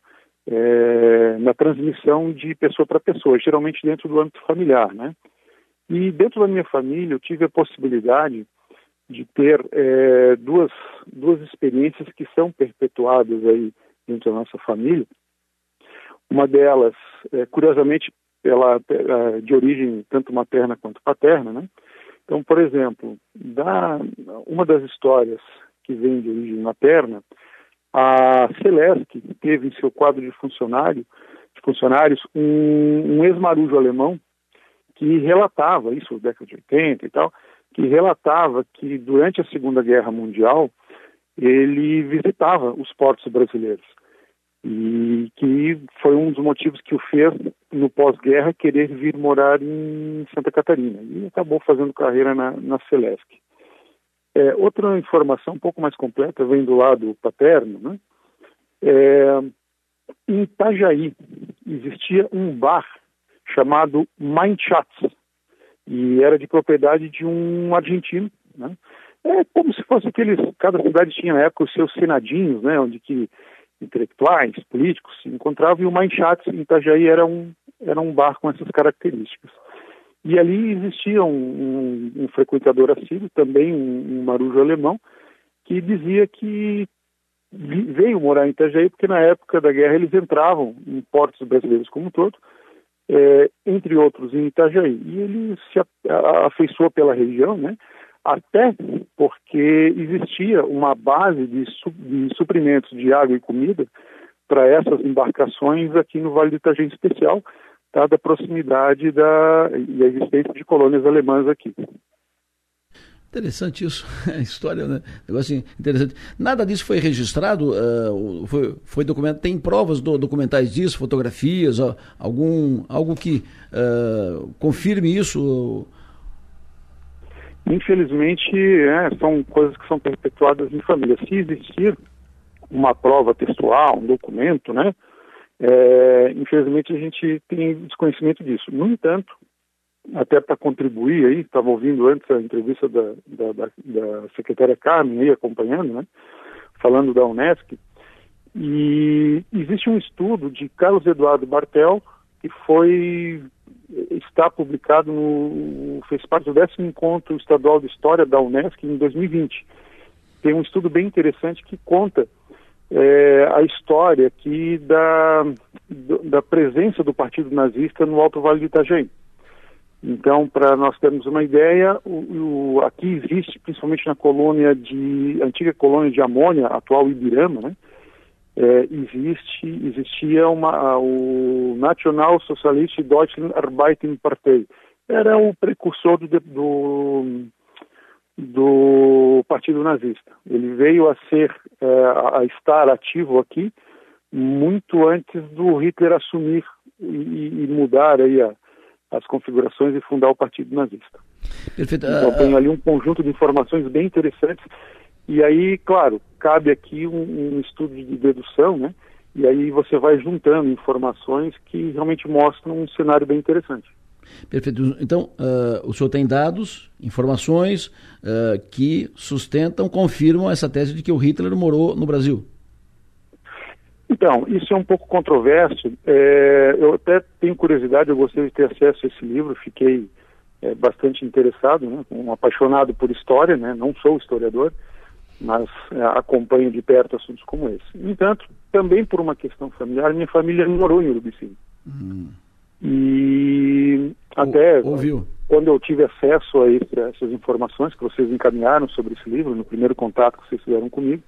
é, na transmissão de pessoa para pessoa, geralmente dentro do âmbito familiar, né? E dentro da minha família eu tive a possibilidade de ter é, duas, duas experiências que são perpetuadas aí dentro da nossa família. Uma delas, é, curiosamente, ela é, de origem tanto materna quanto paterna, né? Então, por exemplo, da, uma das histórias que vem de origem materna, a Celeste teve em seu quadro de funcionário, de funcionários um, um ex-marujo alemão que relatava, isso década de 80 e tal, que relatava que durante a Segunda Guerra Mundial ele visitava os portos brasileiros e que foi um dos motivos que o fez no pós-guerra querer vir morar em Santa Catarina e acabou fazendo carreira na, na Celesc. É, outra informação um pouco mais completa vem do lado paterno, né? É, em Itajaí existia um bar chamado Mindchatz e era de propriedade de um argentino, né? É como se fosse aqueles, cada cidade tinha na época os seus senadinhos, né, onde que intelectuais, políticos se encontravam, e o Mindchatz em Itajaí era um, era um bar com essas características. E ali existia um, um, um frequentador assíduo, também um, um, marujo alemão, que dizia que veio morar em Itajaí porque na época da guerra eles entravam em portos brasileiros como um todo, é, entre outros em Itajaí. E ele se afeiçoou pela região, né? até porque existia uma base de, su de suprimentos de água e comida para essas embarcações aqui no Vale do Itajaí especial, dada a proximidade da, e a existência de colônias alemãs aqui. Interessante isso, a história, né? Negócio interessante. Nada disso foi registrado, uh, foi, foi documentado, tem provas do, documentais disso, fotografias, algum, algo que uh, confirme isso? Infelizmente, é, são coisas que são perpetuadas em família. Se existir uma prova textual, um documento, né? É, infelizmente a gente tem desconhecimento disso. No entanto, até para contribuir aí, estava ouvindo antes a entrevista da, da, da, da, secretária Carmen aí acompanhando, né? Falando da Unesc, e existe um estudo de Carlos Eduardo Bartel que foi está publicado no fez parte do décimo encontro estadual de história da Unesc em 2020. Tem um estudo bem interessante que conta é, a história aqui da, da presença do Partido Nazista no Alto Vale do Itajaí. Então, para nós termos uma ideia, o, o, aqui existe, principalmente na colônia de antiga colônia de Amônia, atual Ibirama, né? É, existe existia uma o National Socialist Deutschen Arbeiterpartei era o precursor do, do do Partido Nazista. Ele veio a ser, é, a estar ativo aqui muito antes do Hitler assumir e, e mudar aí a, as configurações e fundar o Partido Nazista. Perfeito. Então tem ali um conjunto de informações bem interessantes e aí, claro, cabe aqui um, um estudo de dedução, né? E aí você vai juntando informações que realmente mostram um cenário bem interessante. Perfeito. Então, uh, o senhor tem dados, informações uh, que sustentam, confirmam essa tese de que o Hitler morou no Brasil? Então, isso é um pouco controverso. É, eu até tenho curiosidade, eu gostaria de ter acesso a esse livro, fiquei é, bastante interessado, né, um apaixonado por história, né, não sou historiador, mas é, acompanho de perto assuntos como esse. No entanto, também por uma questão familiar, minha família morou em Urubici. Hum. E até Ouviu. quando eu tive acesso a, esse, a essas informações que vocês encaminharam sobre esse livro, no primeiro contato que vocês fizeram comigo,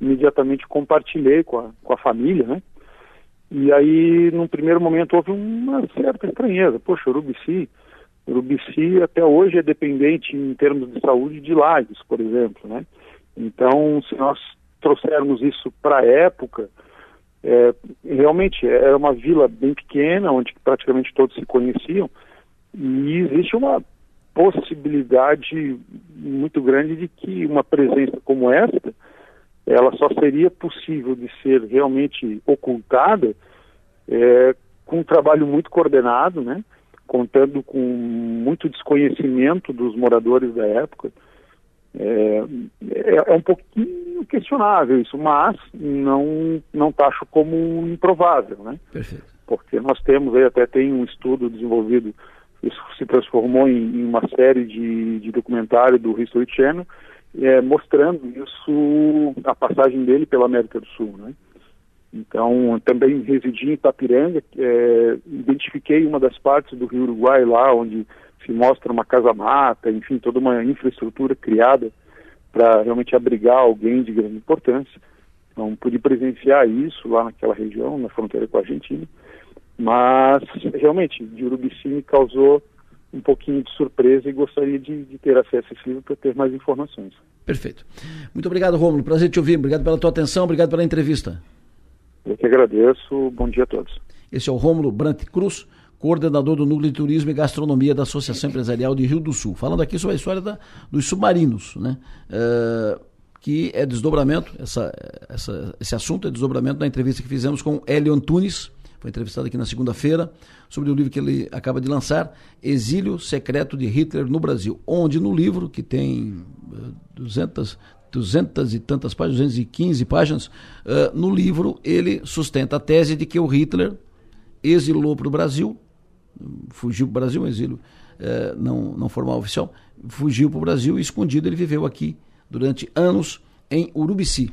imediatamente compartilhei com a, com a família, né? E aí, num primeiro momento, houve uma certa estranheza. Poxa, Urubici, Urubici até hoje é dependente em termos de saúde de Lages, por exemplo, né? Então, se nós trouxermos isso para a época, é, realmente era uma vila bem pequena, onde praticamente todos se conheciam, e existe uma possibilidade muito grande de que uma presença como esta ela só seria possível de ser realmente ocultada é, com um trabalho muito coordenado, né? contando com muito desconhecimento dos moradores da época. É, é, é, um pouquinho questionável isso, mas não não taxo como improvável, né? Perfeito. Porque nós temos aí até tem um estudo desenvolvido, isso se transformou em, em uma série de, de documentário do History Channel, é, mostrando isso, a passagem dele pela América do Sul, né? Então, também residi em Itapiranga, é, identifiquei uma das partes do Rio Uruguai lá, onde se mostra uma casa-mata, enfim, toda uma infraestrutura criada para realmente abrigar alguém de grande importância. Então, pude presenciar isso lá naquela região, na fronteira com a Argentina, mas realmente, de Urubici me causou um pouquinho de surpresa e gostaria de, de ter acesso a esse livro para ter mais informações. Perfeito. Muito obrigado, Romulo. Prazer te ouvir. Obrigado pela tua atenção, obrigado pela entrevista. Eu que agradeço. Bom dia a todos. Esse é o Rômulo Brant Cruz, coordenador do Núcleo de Turismo e Gastronomia da Associação Empresarial de Rio do Sul. Falando aqui sobre a história da, dos submarinos, né? Uh, que é desdobramento, essa, essa, esse assunto é desdobramento da entrevista que fizemos com Hélio Antunes, foi entrevistado aqui na segunda-feira, sobre o livro que ele acaba de lançar, Exílio Secreto de Hitler no Brasil, onde no livro, que tem 200, eh, 200 e tantas páginas, 215 páginas, uh, no livro ele sustenta a tese de que o Hitler exilou para o Brasil, fugiu para o Brasil, um exílio uh, não, não formal oficial, fugiu para o Brasil e escondido ele viveu aqui durante anos em Urubici.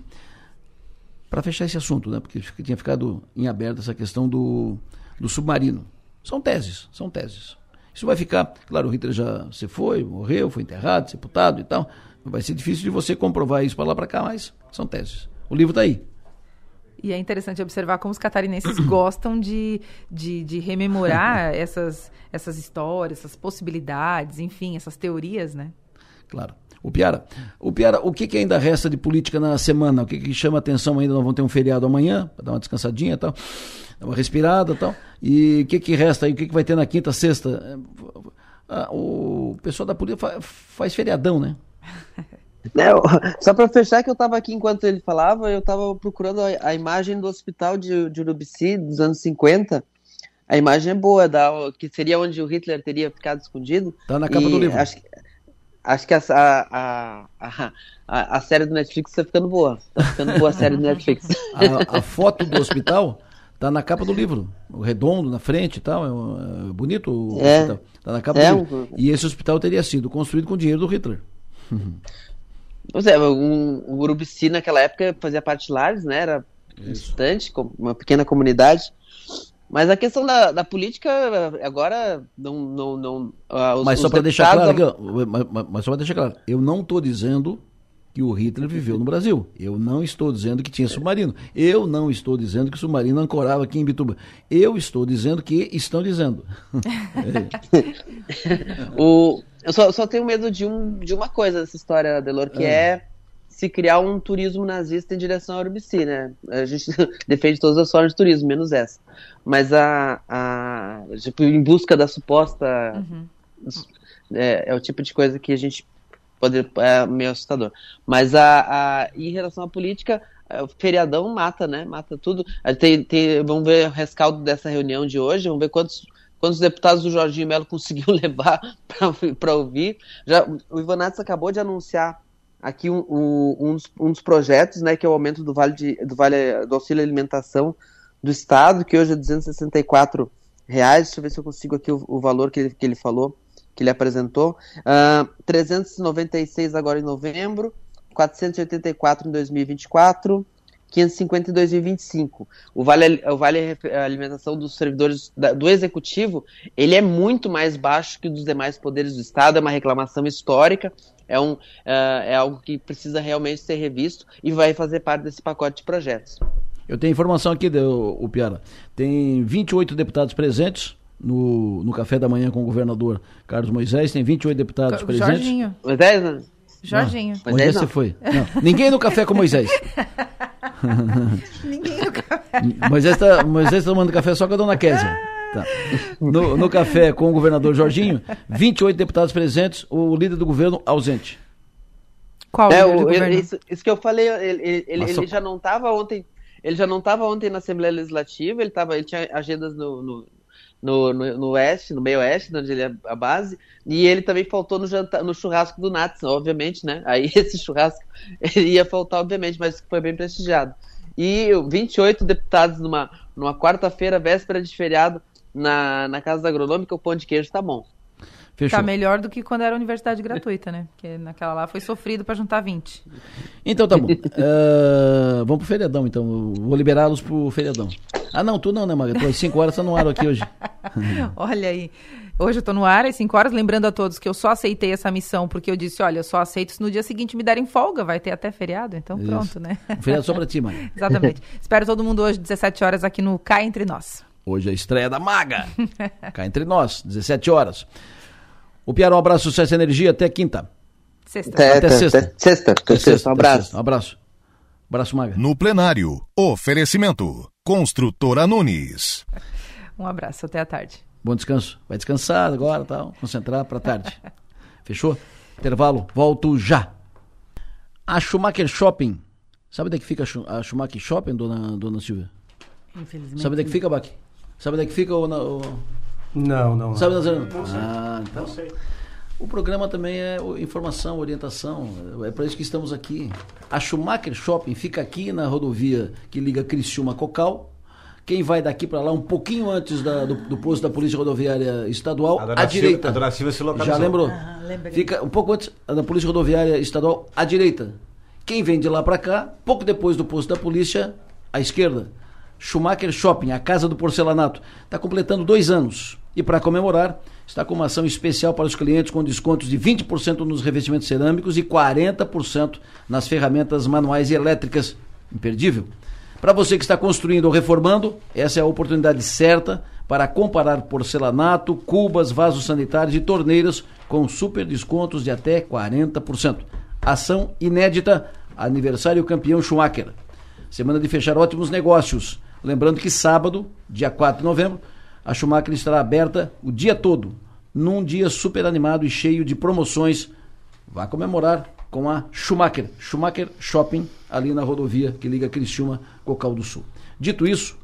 Para fechar esse assunto, né? Porque tinha ficado em aberto essa questão do, do submarino. São teses, são teses. Isso vai ficar, claro, o Hitler já se foi, morreu, foi enterrado, sepultado e tal. Vai ser difícil de você comprovar isso para lá para cá, mas são teses. O livro está aí. E é interessante observar como os catarinenses gostam de, de, de rememorar essas, essas histórias, essas possibilidades, enfim, essas teorias, né? Claro. O Piara, o Piara, o que, que ainda resta de política na semana? O que, que chama atenção ainda? Nós vamos ter um feriado amanhã, para dar uma descansadinha e tal, dar uma respirada e tal. E o que, que resta aí? O que, que vai ter na quinta, sexta? Ah, o pessoal da polícia faz feriadão, né? Não, só para fechar que eu estava aqui enquanto ele falava, eu estava procurando a, a, imagem do hospital de, de Urubici dos anos 50. A imagem é boa, da, que seria onde o Hitler teria ficado escondido. Tá na capa do livro. Acho, acho que a, a, a, a, série do Netflix está ficando boa. Está ficando boa a série do Netflix. A, a foto do hospital tá na capa do livro. O redondo na frente e tal. É, é bonito o é, hospital. Tá na capa é, do livro. E esse hospital teria sido construído com dinheiro do Hitler. Pois é, um, o Urubici naquela época fazia parte de Lares, né? Era Isso. distante, uma pequena comunidade. Mas a questão da, da política agora não. não, não uh, os, mas só para deixar claro, mas, mas, só para deixar claro, eu não estou dizendo que o Hitler viveu no Brasil. Eu não estou dizendo que tinha submarino. Eu não estou dizendo que o submarino ancorava aqui em Bituba. Eu estou dizendo que estão dizendo. o, eu só, só tenho medo de, um, de uma coisa dessa história, Delor, que é. é se criar um turismo nazista em direção ao Urubici, né? A gente defende todas as formas de turismo, menos essa. Mas a, a tipo, em busca da suposta uhum. é, é, o tipo de coisa que a gente pode é meio assustador. Mas a, a em relação à política, é, o feriadão mata, né? Mata tudo. Tem, tem, vamos ver o rescaldo dessa reunião de hoje, vamos ver quantos quantos deputados do Jorginho Melo conseguiu levar para ouvir. Já, o Ivanatos acabou de anunciar aqui um, um, um, dos, um, dos, projetos, né, que é o aumento do vale, de, do, vale do auxílio alimentação do Estado, que hoje é 264 reais. Deixa eu ver se eu consigo aqui o, o valor que ele, que ele falou, que ele apresentou. Uh, ah, 396 agora em novembro, 484 em 2024, 550 em 2025. O vale, o vale alimentação dos servidores da, do executivo, ele é muito mais baixo que o dos demais poderes do Estado, é uma reclamação histórica, é, um, uh, é algo que precisa realmente ser revisto e vai fazer parte desse pacote de projetos. Eu tenho informação aqui, o Piara. Tem 28 deputados presentes no, no café da manhã com o governador Carlos Moisés, tem 28 deputados presentes. Jorginho. Moisés, né? Jorginho. Não, Moisés você foi. Não, ninguém no café com Moisés. ninguém no café. Moisés está Moisés tá tomando café só com a dona Kézia. Tá. No, no, café com o governador Jorginho, 28 deputados presentes, o líder do governo ausente. Qual é, o, ele, isso, isso, que eu falei, ele, ele, ele já não estava ontem, ele já não estava ontem na Assembleia Legislativa, ele, tava, ele tinha agendas no, no, no, no, no oeste, no meio oeste, onde ele é a base, e ele também faltou no, jantar, no churrasco do Nats, obviamente, né? Aí esse churrasco ia faltar, obviamente, mas foi bem prestigiado. E 28 deputados numa, numa quarta-feira, véspera de feriado, na, na Casa Agronômica, o pão de queijo tá bom. Fechou. Tá melhor do que quando era universidade gratuita, né? Porque naquela lá foi sofrido para juntar 20. Então tá bom. uh, vamos pro feriadão, então. Vou liberá-los pro feriadão. Ah, não, tu não, né, Maria? Tu às 5 horas tá no ar aqui hoje. Olha aí. Hoje eu tô no ar às 5 horas, lembrando a todos que eu só aceitei essa missão porque eu disse, olha, eu só aceito se no dia seguinte me derem folga, vai ter até feriado, então Isso. pronto, né? Um feriado só pra ti, mãe. Exatamente. Espero todo mundo hoje, 17 horas, aqui no Cá Entre Nós. Hoje é a estreia da Maga. Cá entre nós, 17 horas. O Piaro, um abraço, sucesso e energia. Até quinta. Sexta. Até, até sexta. Sexta. Até sexta. Um abraço. Um abraço. Abraço, Maga. No plenário, oferecimento. Construtora Nunes. Um abraço, até a tarde. Bom descanso. Vai descansar agora, tal. Concentrar para tarde. Fechou? Intervalo. Volto já. A Schumacher Shopping. Sabe onde é que fica a Schumacher Shopping, dona, dona Silvia? Infelizmente. Sabe onde é que fica, Baque? Sabe onde é que fica o. o... Não, não. Sabe, Nazareno? Não sei. Ah, então. Não sei. O programa também é informação, orientação. É para isso que estamos aqui. A Schumacher Shopping fica aqui na rodovia que liga Criciúma Cocal. Quem vai daqui para lá um pouquinho antes da, do, do, posto da Polícia Rodoviária Estadual, à direita. A dona Silvia se localizou. Já lembrou? Ah, fica um pouco antes da Polícia Rodoviária Estadual, à direita. Quem vem de lá para cá, pouco depois do posto da polícia, à esquerda, Schumacher Shopping, a Casa do Porcelanato, está completando dois anos. E para comemorar, está com uma ação especial para os clientes com descontos de 20% nos revestimentos cerâmicos e 40% nas ferramentas manuais e elétricas. Imperdível. Para você que está construindo ou reformando, essa é a oportunidade certa para comparar porcelanato, cubas, vasos sanitários e torneiras com super descontos de até 40%. Ação inédita, aniversário campeão Schumacher. Semana de fechar ótimos negócios. Lembrando que sábado, dia 4 de novembro, a Schumacher estará aberta o dia todo, num dia super animado e cheio de promoções. Vá comemorar com a Schumacher, Schumacher Shopping, ali na rodovia que liga Criciúma Cocal do Sul. Dito isso,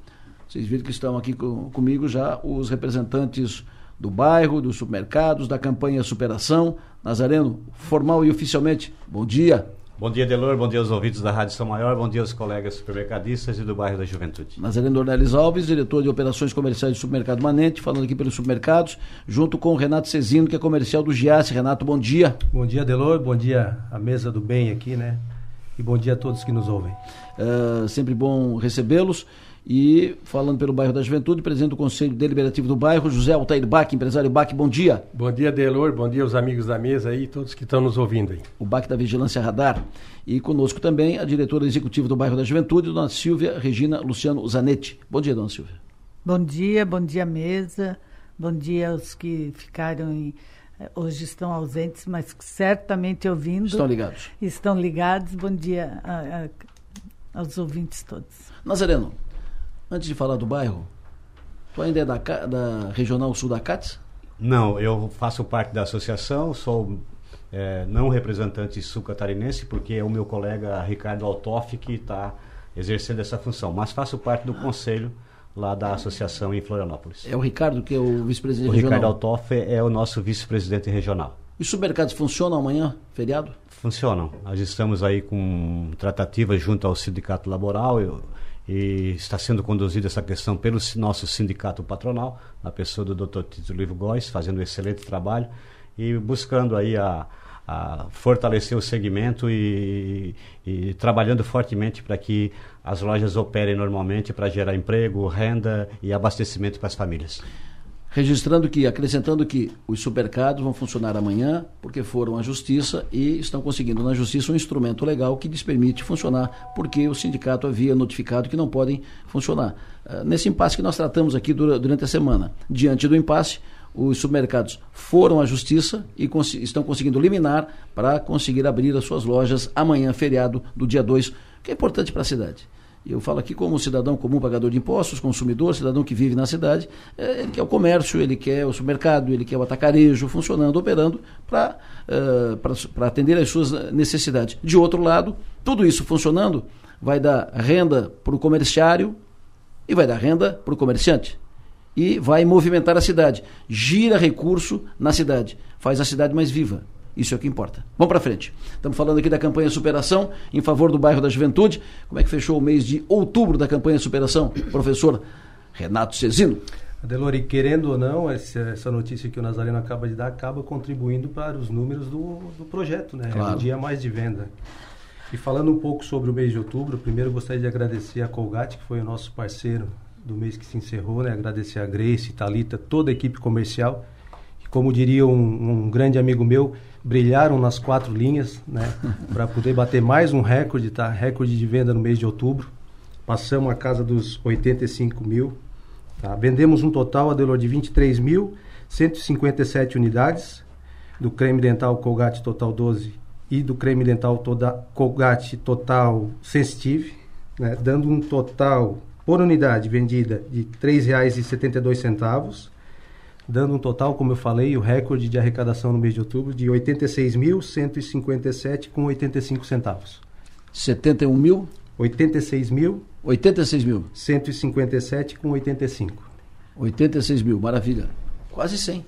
vocês viram que estão aqui com, comigo já os representantes do bairro, dos supermercados, da campanha Superação. Nazareno, formal e oficialmente, bom dia. Bom dia, Delor. Bom dia aos ouvintes da Rádio São Maior. Bom dia aos colegas supermercadistas e do bairro da Juventude. Nazareno Ornelis Alves, diretor de operações comerciais do Supermercado Manente, falando aqui pelos supermercados, junto com o Renato Cezino, que é comercial do Giasse. Renato, bom dia. Bom dia, Delor. Bom dia à mesa do bem aqui, né? E bom dia a todos que nos ouvem. Uh, sempre bom recebê-los. E falando pelo bairro da Juventude, presidente do Conselho Deliberativo do bairro, José Altair Bach, empresário Bach, bom dia. Bom dia, Delor, bom dia aos amigos da mesa aí, todos que estão nos ouvindo aí. O Bach da Vigilância Radar. E conosco também a diretora executiva do bairro da Juventude, dona Silvia Regina Luciano Zanetti. Bom dia, dona Silvia. Bom dia, bom dia, mesa. Bom dia aos que ficaram em, eh, hoje estão ausentes, mas certamente ouvindo. Estão ligados. Estão ligados. Bom dia a, a, aos ouvintes todos. Nazareno, Antes de falar do bairro, tu ainda é da, da Regional Sul da CATS? Não, eu faço parte da associação, sou é, não representante sul-catarinense, porque é o meu colega Ricardo Altoff que está exercendo essa função, mas faço parte do ah. conselho lá da associação em Florianópolis. É o Ricardo que é o vice-presidente regional? O Ricardo Altoff é o nosso vice-presidente regional. Os supermercados funcionam amanhã, feriado? Funcionam. Nós estamos aí com tratativas junto ao sindicato laboral. Eu, e está sendo conduzida essa questão pelo nosso sindicato patronal, na pessoa do Dr. Tito Livro Góes, fazendo um excelente trabalho e buscando aí a, a fortalecer o segmento e, e, e trabalhando fortemente para que as lojas operem normalmente para gerar emprego, renda e abastecimento para as famílias registrando que, acrescentando que os supermercados vão funcionar amanhã, porque foram à justiça e estão conseguindo na justiça um instrumento legal que lhes permite funcionar, porque o sindicato havia notificado que não podem funcionar. Uh, nesse impasse que nós tratamos aqui durante a semana, diante do impasse, os supermercados foram à justiça e cons estão conseguindo liminar para conseguir abrir as suas lojas amanhã, feriado do dia 2, que é importante para a cidade. Eu falo aqui como cidadão comum, pagador de impostos, consumidor, cidadão que vive na cidade. É, ele quer o comércio, ele quer o supermercado, ele quer o atacarejo funcionando, operando para uh, atender às suas necessidades. De outro lado, tudo isso funcionando vai dar renda para o comerciário e vai dar renda para o comerciante. E vai movimentar a cidade. Gira recurso na cidade. Faz a cidade mais viva. Isso é o que importa. Vamos para frente. Estamos falando aqui da campanha Superação em favor do bairro da Juventude. Como é que fechou o mês de outubro da campanha Superação, professor Renato Cezino? Adelori, querendo ou não, essa notícia que o Nazareno acaba de dar acaba contribuindo para os números do, do projeto, né? Claro. É um dia mais de venda. E falando um pouco sobre o mês de outubro, primeiro gostaria de agradecer a Colgate, que foi o nosso parceiro do mês que se encerrou, né? Agradecer a Grace, Talita, toda a equipe comercial. E como diria um, um grande amigo meu, brilharam nas quatro linhas, né? para poder bater mais um recorde, tá? Recorde de venda no mês de outubro. Passamos a casa dos 85 mil. Tá? Vendemos um total, Adelor, de 23.157 unidades do creme dental Colgate Total 12 e do creme dental toda, Colgate Total Sensitive, né? dando um total por unidade vendida de R$ 3,72 dando um total, como eu falei, o recorde de arrecadação no mês de outubro de 86.157 com 85 centavos. 71 mil? 86 mil. 86 mil. 157 com 85. 86 mil, maravilha. Quase 100.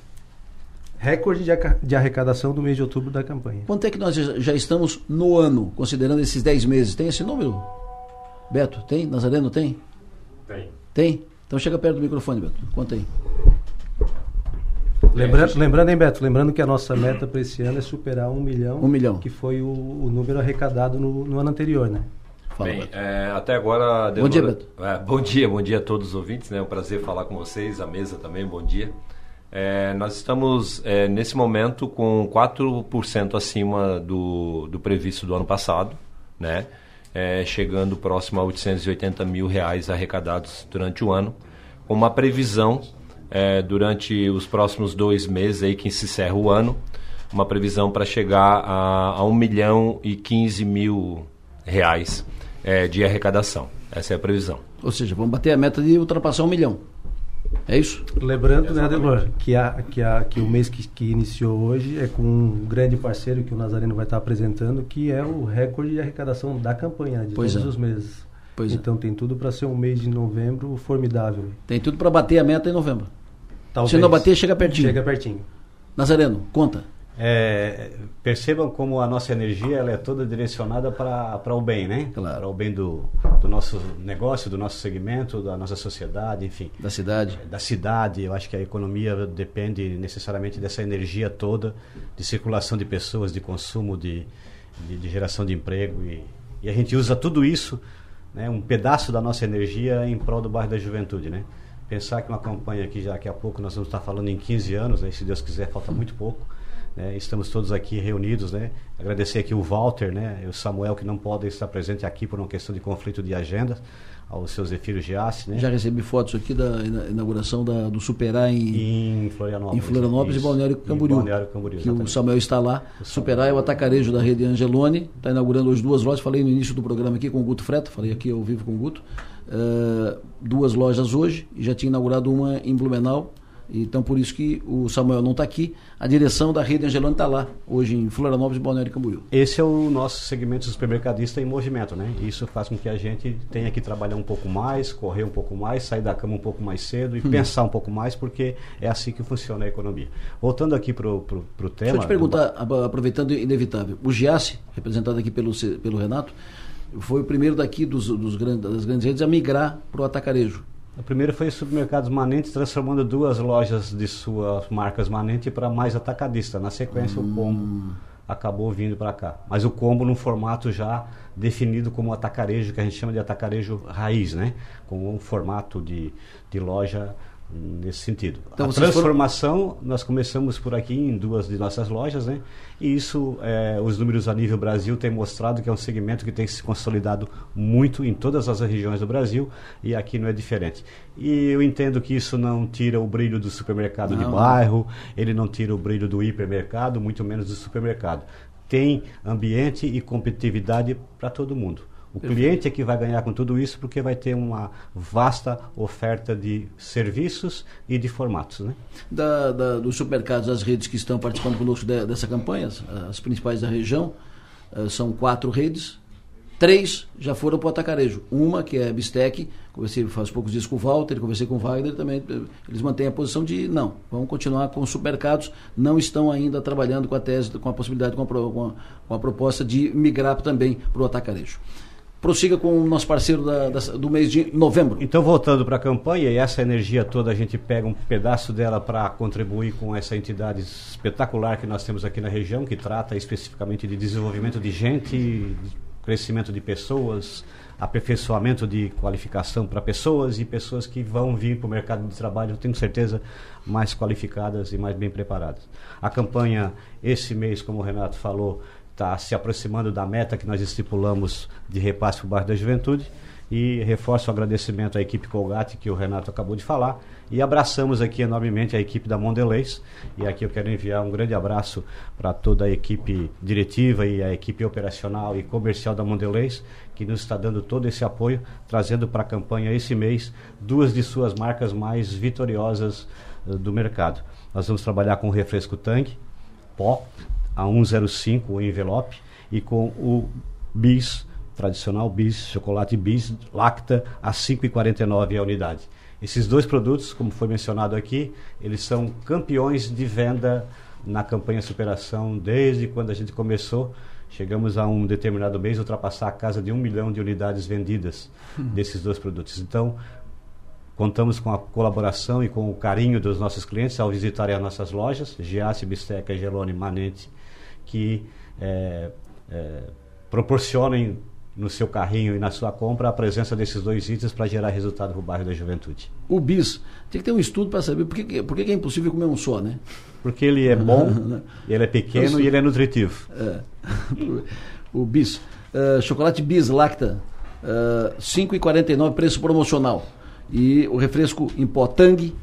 Recorde de arrecadação do mês de outubro da campanha. Quanto é que nós já estamos no ano, considerando esses 10 meses? Tem esse número? Beto, tem? Nazareno tem? Tem. Tem? Então chega perto do microfone, Beto. Quanto aí? Lembrando, lembrando, hein, Beto? Lembrando que a nossa meta para esse ano é superar um milhão. Um milhão. Que foi o, o número arrecadado no, no, ano anterior, né? Fala, Bem, é, até agora... Bom dia, Beto. É, bom dia, bom dia a todos os ouvintes, né? É um prazer falar com vocês, a mesa também, bom dia. É, nós estamos, é, nesse momento, com 4% acima do, do previsto do ano passado, né? É, chegando próximo a 880 mil reais arrecadados durante o ano, com uma previsão é, durante os próximos dois meses aí que se encerra o ano, uma previsão para chegar a, a 1 milhão e 15 mil reais é, de arrecadação. Essa é a previsão. Ou seja, vamos bater a meta de ultrapassar um milhão. É isso? Lembrando, né, Adelor, que, a, que, a, que o mês que, que iniciou hoje é com um grande parceiro que o Nazareno vai estar apresentando, que é o recorde de arrecadação da campanha, de pois todos é. os meses. Pois é. então é. tem tudo para ser um mês de novembro formidável. Tem tudo para bater a meta em novembro. Talvez. Se não bater, chega pertinho. Chega pertinho. Nazareno, conta. É, percebam como a nossa energia ela é toda direcionada para o bem, né? Claro. Para o bem do, do nosso negócio, do nosso segmento, da nossa sociedade, enfim. Da cidade. Da cidade. Eu acho que a economia depende necessariamente dessa energia toda de circulação de pessoas, de consumo, de, de, de geração de emprego. E, e, a gente usa tudo isso, né, um pedaço da nossa energia em prol do bairro da juventude, né? Pensar que uma campanha aqui, já daqui a pouco nós vamos estar falando em 15 anos, né, se Deus quiser, falta muito pouco né? Estamos todos aqui reunidos, né? Agradecer aqui o Walter, né? E o Samuel que não podem estar presentes aqui por uma questão de conflito de agenda, ao seu Zefiro Giassi, né? Já recebi fotos aqui da inauguração da, do Superar em, em Florianópolis, em Florianópolis e Balneário Camboriú. Balneário Camboriú que o Samuel está lá. O Superar é o atacarejo da rede Angeloni, está inaugurando hoje duas lojas. Falei no início do programa aqui com o Guto Freta, falei aqui ao vivo com o Guto. Uh, duas lojas hoje e já tinha inaugurado uma em Blumenau então, por isso que o Samuel não está aqui. A direção da rede Angelone está lá, hoje em Florianópolis e Balneário Camboriú. Esse é o nosso segmento supermercadista em movimento, né? Isso faz com que a gente tenha que trabalhar um pouco mais, correr um pouco mais, sair da cama um pouco mais cedo e hum. pensar um pouco mais, porque é assim que funciona a economia. Voltando aqui para o tema... Deixa eu te perguntar, aproveitando inevitável. O Giassi, representado aqui pelo, pelo Renato, foi o primeiro daqui dos, dos grandes, das grandes redes a migrar para o atacarejo. A primeira foi Supermercados Manente, transformando duas lojas de suas marcas Manente para mais atacadista. Na sequência, hum. o combo acabou vindo para cá. Mas o combo num formato já definido como atacarejo, que a gente chama de atacarejo raiz, né? Com um formato de, de loja nesse sentido. Então, a transformação, foram... nós começamos por aqui em duas de nossas lojas, né? E isso, é, os números a nível Brasil têm mostrado que é um segmento que tem se consolidado muito em todas as regiões do Brasil e aqui não é diferente. E eu entendo que isso não tira o brilho do supermercado não. de bairro, ele não tira o brilho do hipermercado, muito menos do supermercado. Tem ambiente e competitividade para todo mundo. O cliente é que vai ganhar com tudo isso porque vai ter uma vasta oferta de serviços e de formatos. Né? Da, da, dos supermercados, as redes que estão participando conosco de, dessa campanha, as principais da região, uh, são quatro redes. Três já foram para o atacarejo. Uma, que é a Bistec, conversei faz poucos dias com o Walter, conversei com o Wagner também. Eles mantêm a posição de não, vamos continuar com os supermercados, não estão ainda trabalhando com a tese, com a possibilidade, com a, com a, com a proposta de migrar também para o atacarejo prossiga com o nosso parceiro da, da, do mês de novembro. Então, voltando para a campanha, e essa energia toda, a gente pega um pedaço dela para contribuir com essa entidade espetacular que nós temos aqui na região, que trata especificamente de desenvolvimento de gente, crescimento de pessoas, aperfeiçoamento de qualificação para pessoas e pessoas que vão vir para o mercado de trabalho, eu tenho certeza, mais qualificadas e mais bem preparadas. A campanha, esse mês, como o Renato falou, está se aproximando da meta que nós estipulamos de repasse para o bairro da juventude. E reforço o agradecimento à equipe Colgate, que o Renato acabou de falar. E abraçamos aqui enormemente a equipe da Mondelez. E aqui eu quero enviar um grande abraço para toda a equipe diretiva e a equipe operacional e comercial da Mondelez, que nos está dando todo esse apoio, trazendo para a campanha esse mês duas de suas marcas mais vitoriosas uh, do mercado. Nós vamos trabalhar com o refresco tanque, pó, a 105 o envelope e com o bis tradicional bis, chocolate bis, lacta a 5,49 a unidade. Esses dois produtos, como foi mencionado aqui, eles são campeões de venda na campanha superação desde quando a gente começou. Chegamos a um determinado mês ultrapassar a casa de um milhão de unidades vendidas hum. desses dois produtos. Então, contamos com a colaboração e com o carinho dos nossos clientes ao visitarem as nossas lojas, Giasse, Bisteca, Gelone, Manente, que é, é, proporcionem no seu carrinho e na sua compra a presença desses dois itens para gerar resultado para o bairro da juventude. O bis, tem que ter um estudo para saber por que, por que é impossível comer um só, né? Porque ele é bom, ele é pequeno então, e ele é nutritivo. É. o bis. Uh, chocolate bis lacta, uh, é, 5,49 preço promocional. E o refresco em pó Tang,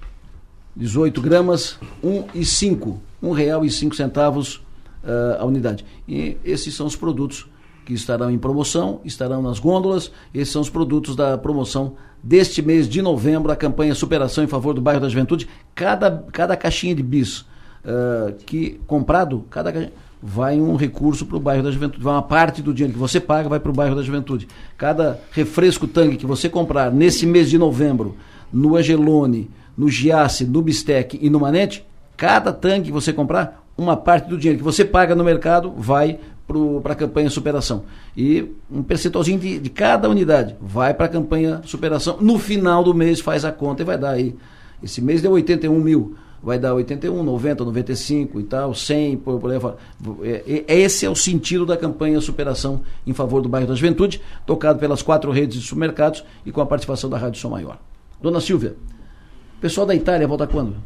18 gramas, 1,5. R$ 1,05 uh, a unidade. E esses são os produtos que estarão em promoção, estarão nas gôndolas. Esses são os produtos da promoção deste mês de novembro, a campanha Superação em favor do bairro da Juventude. Cada, cada caixinha de bis uh, que comprado, cada caixinha, vai um recurso para o bairro da Juventude. Vai uma parte do dinheiro que você paga vai para o bairro da Juventude. Cada refresco tangue que você comprar nesse mês de novembro, no Angelone, no Giasse, no Bistec e no Manete, cada tanque que você comprar, uma parte do dinheiro que você paga no mercado vai para a campanha Superação. E um percentualzinho de, de cada unidade vai para a campanha Superação. No final do mês faz a conta e vai dar aí. Esse mês deu 81 mil, vai dar 81, 90, 95 e tal, 100, por, por aí fora. É, é, esse é o sentido da campanha Superação em favor do bairro da Juventude, tocado pelas quatro redes de supermercados e com a participação da Rádio Som Maior. Dona Silvia, pessoal da Itália volta quando?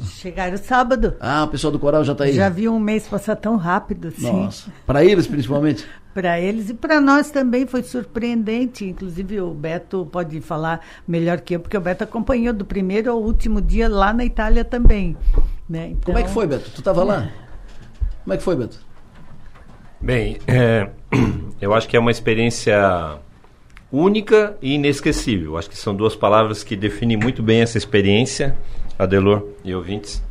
Chegaram sábado. Ah, o pessoal do coral já está aí. Já vi um mês passar tão rápido assim. Nossa. Para eles, principalmente? para eles e para nós também foi surpreendente. Inclusive, o Beto pode falar melhor que eu, porque o Beto acompanhou do primeiro ao último dia lá na Itália também. Né? Então... Como é que foi, Beto? Tu estava lá? Como é que foi, Beto? Bem, é, eu acho que é uma experiência única e inesquecível. Acho que são duas palavras que definem muito bem essa experiência. Adelor e ouvintes.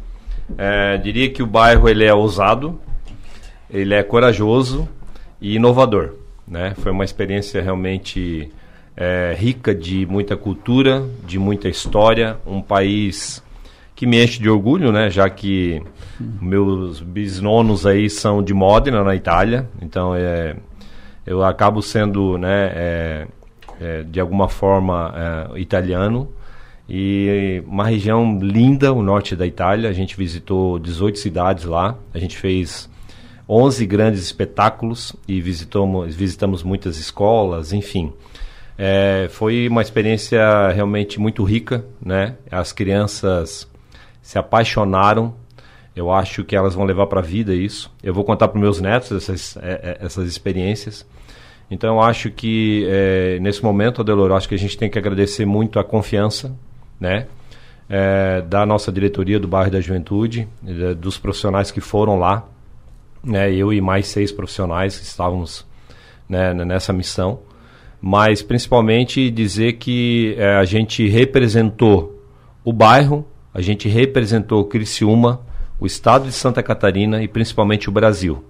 É, diria que o bairro ele é ousado, ele é corajoso e inovador. Né? Foi uma experiência realmente é, rica de muita cultura, de muita história, um país que me enche de orgulho, né? já que meus bisnonos aí são de Modena, na Itália, então é, eu acabo sendo né, é, é de alguma forma é, italiano, e uma região linda, o norte da Itália. A gente visitou 18 cidades lá. A gente fez 11 grandes espetáculos e visitamos, visitamos muitas escolas, enfim. É, foi uma experiência realmente muito rica, né? As crianças se apaixonaram. Eu acho que elas vão levar para a vida isso. Eu vou contar para meus netos essas, é, é, essas experiências. Então, eu acho que é, nesse momento, Adelor, eu acho que a gente tem que agradecer muito a confiança né? É, da nossa diretoria do bairro da Juventude, é, dos profissionais que foram lá, né? Eu e mais seis profissionais que estávamos né, nessa missão, mas principalmente dizer que é, a gente representou o bairro, a gente representou Criciúma, o estado de Santa Catarina e principalmente o Brasil.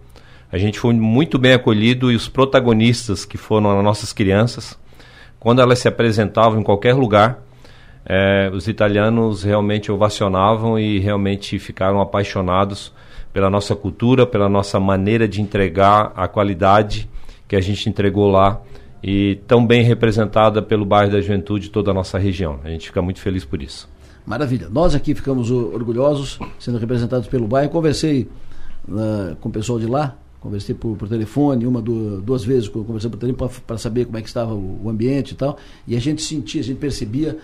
A gente foi muito bem acolhido e os protagonistas que foram as nossas crianças, quando elas se apresentavam em qualquer lugar, é, os italianos realmente ovacionavam e realmente ficaram apaixonados pela nossa cultura, pela nossa maneira de entregar a qualidade que a gente entregou lá e tão bem representada pelo bairro da Juventude toda a nossa região. A gente fica muito feliz por isso. Maravilha. Nós aqui ficamos orgulhosos sendo representados pelo bairro. Conversei uh, com o pessoal de lá, conversei por, por telefone, uma, duas, duas vezes conversei por telefone para saber como é que estava o, o ambiente e tal. E a gente sentia, a gente percebia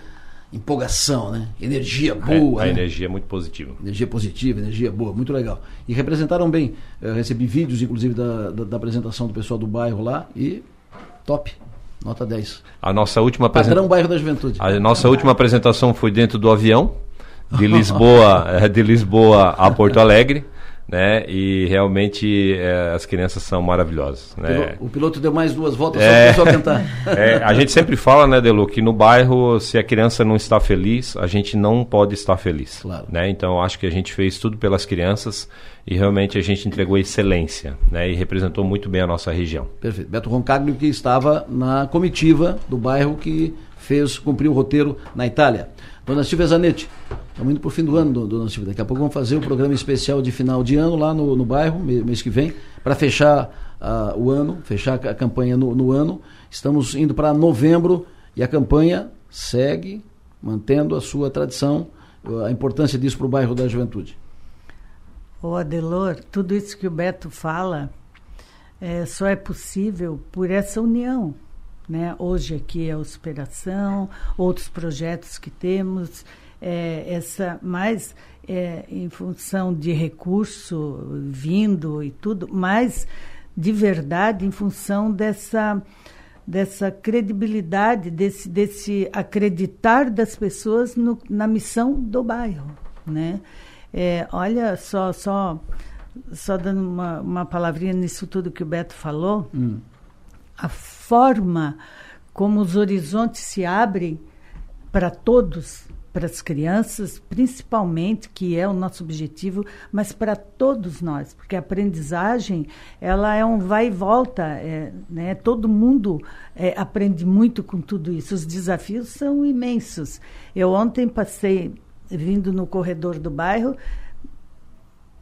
empolgação, né? Energia boa. É, a né? energia é muito positiva. Energia positiva, energia boa, muito legal. E representaram bem. Eu recebi vídeos, inclusive, da, da, da apresentação do pessoal do bairro lá e top. Nota 10. A nossa última apresentação. Bairro da Juventude. A nossa última apresentação foi dentro do avião, de Lisboa, de Lisboa a Porto Alegre né? E realmente é, as crianças são maravilhosas. Né? O, piloto, o piloto deu mais duas voltas é, só para o pessoal cantar. É, a gente sempre fala, né, Delu, que no bairro, se a criança não está feliz, a gente não pode estar feliz. Claro. Né? Então, acho que a gente fez tudo pelas crianças e realmente a gente entregou excelência, né? E representou muito bem a nossa região. Perfeito. Beto Roncaglio que estava na comitiva do bairro que fez cumprir o roteiro na Itália. Dona Silvia Zanetti, estamos indo para o fim do ano, dona Silvia. Daqui a pouco vamos fazer um programa especial de final de ano lá no, no bairro, mês que vem, para fechar uh, o ano, fechar a campanha no, no ano. Estamos indo para novembro e a campanha segue mantendo a sua tradição, a importância disso para o bairro da juventude. Ô Adelor, tudo isso que o Beto fala é, só é possível por essa união. Né? Hoje aqui é a Superação, outros projetos que temos, é, essa mais é, em função de recurso vindo e tudo, mas de verdade em função dessa dessa credibilidade, desse, desse acreditar das pessoas no, na missão do bairro, né? É, olha só, só, só dando uma, uma palavrinha nisso tudo que o Beto falou, hum. a forma como os horizontes se abrem para todos para as crianças, principalmente, que é o nosso objetivo, mas para todos nós, porque a aprendizagem ela é um vai e volta, é, né? todo mundo é, aprende muito com tudo isso, os desafios são imensos. Eu ontem passei, vindo no corredor do bairro,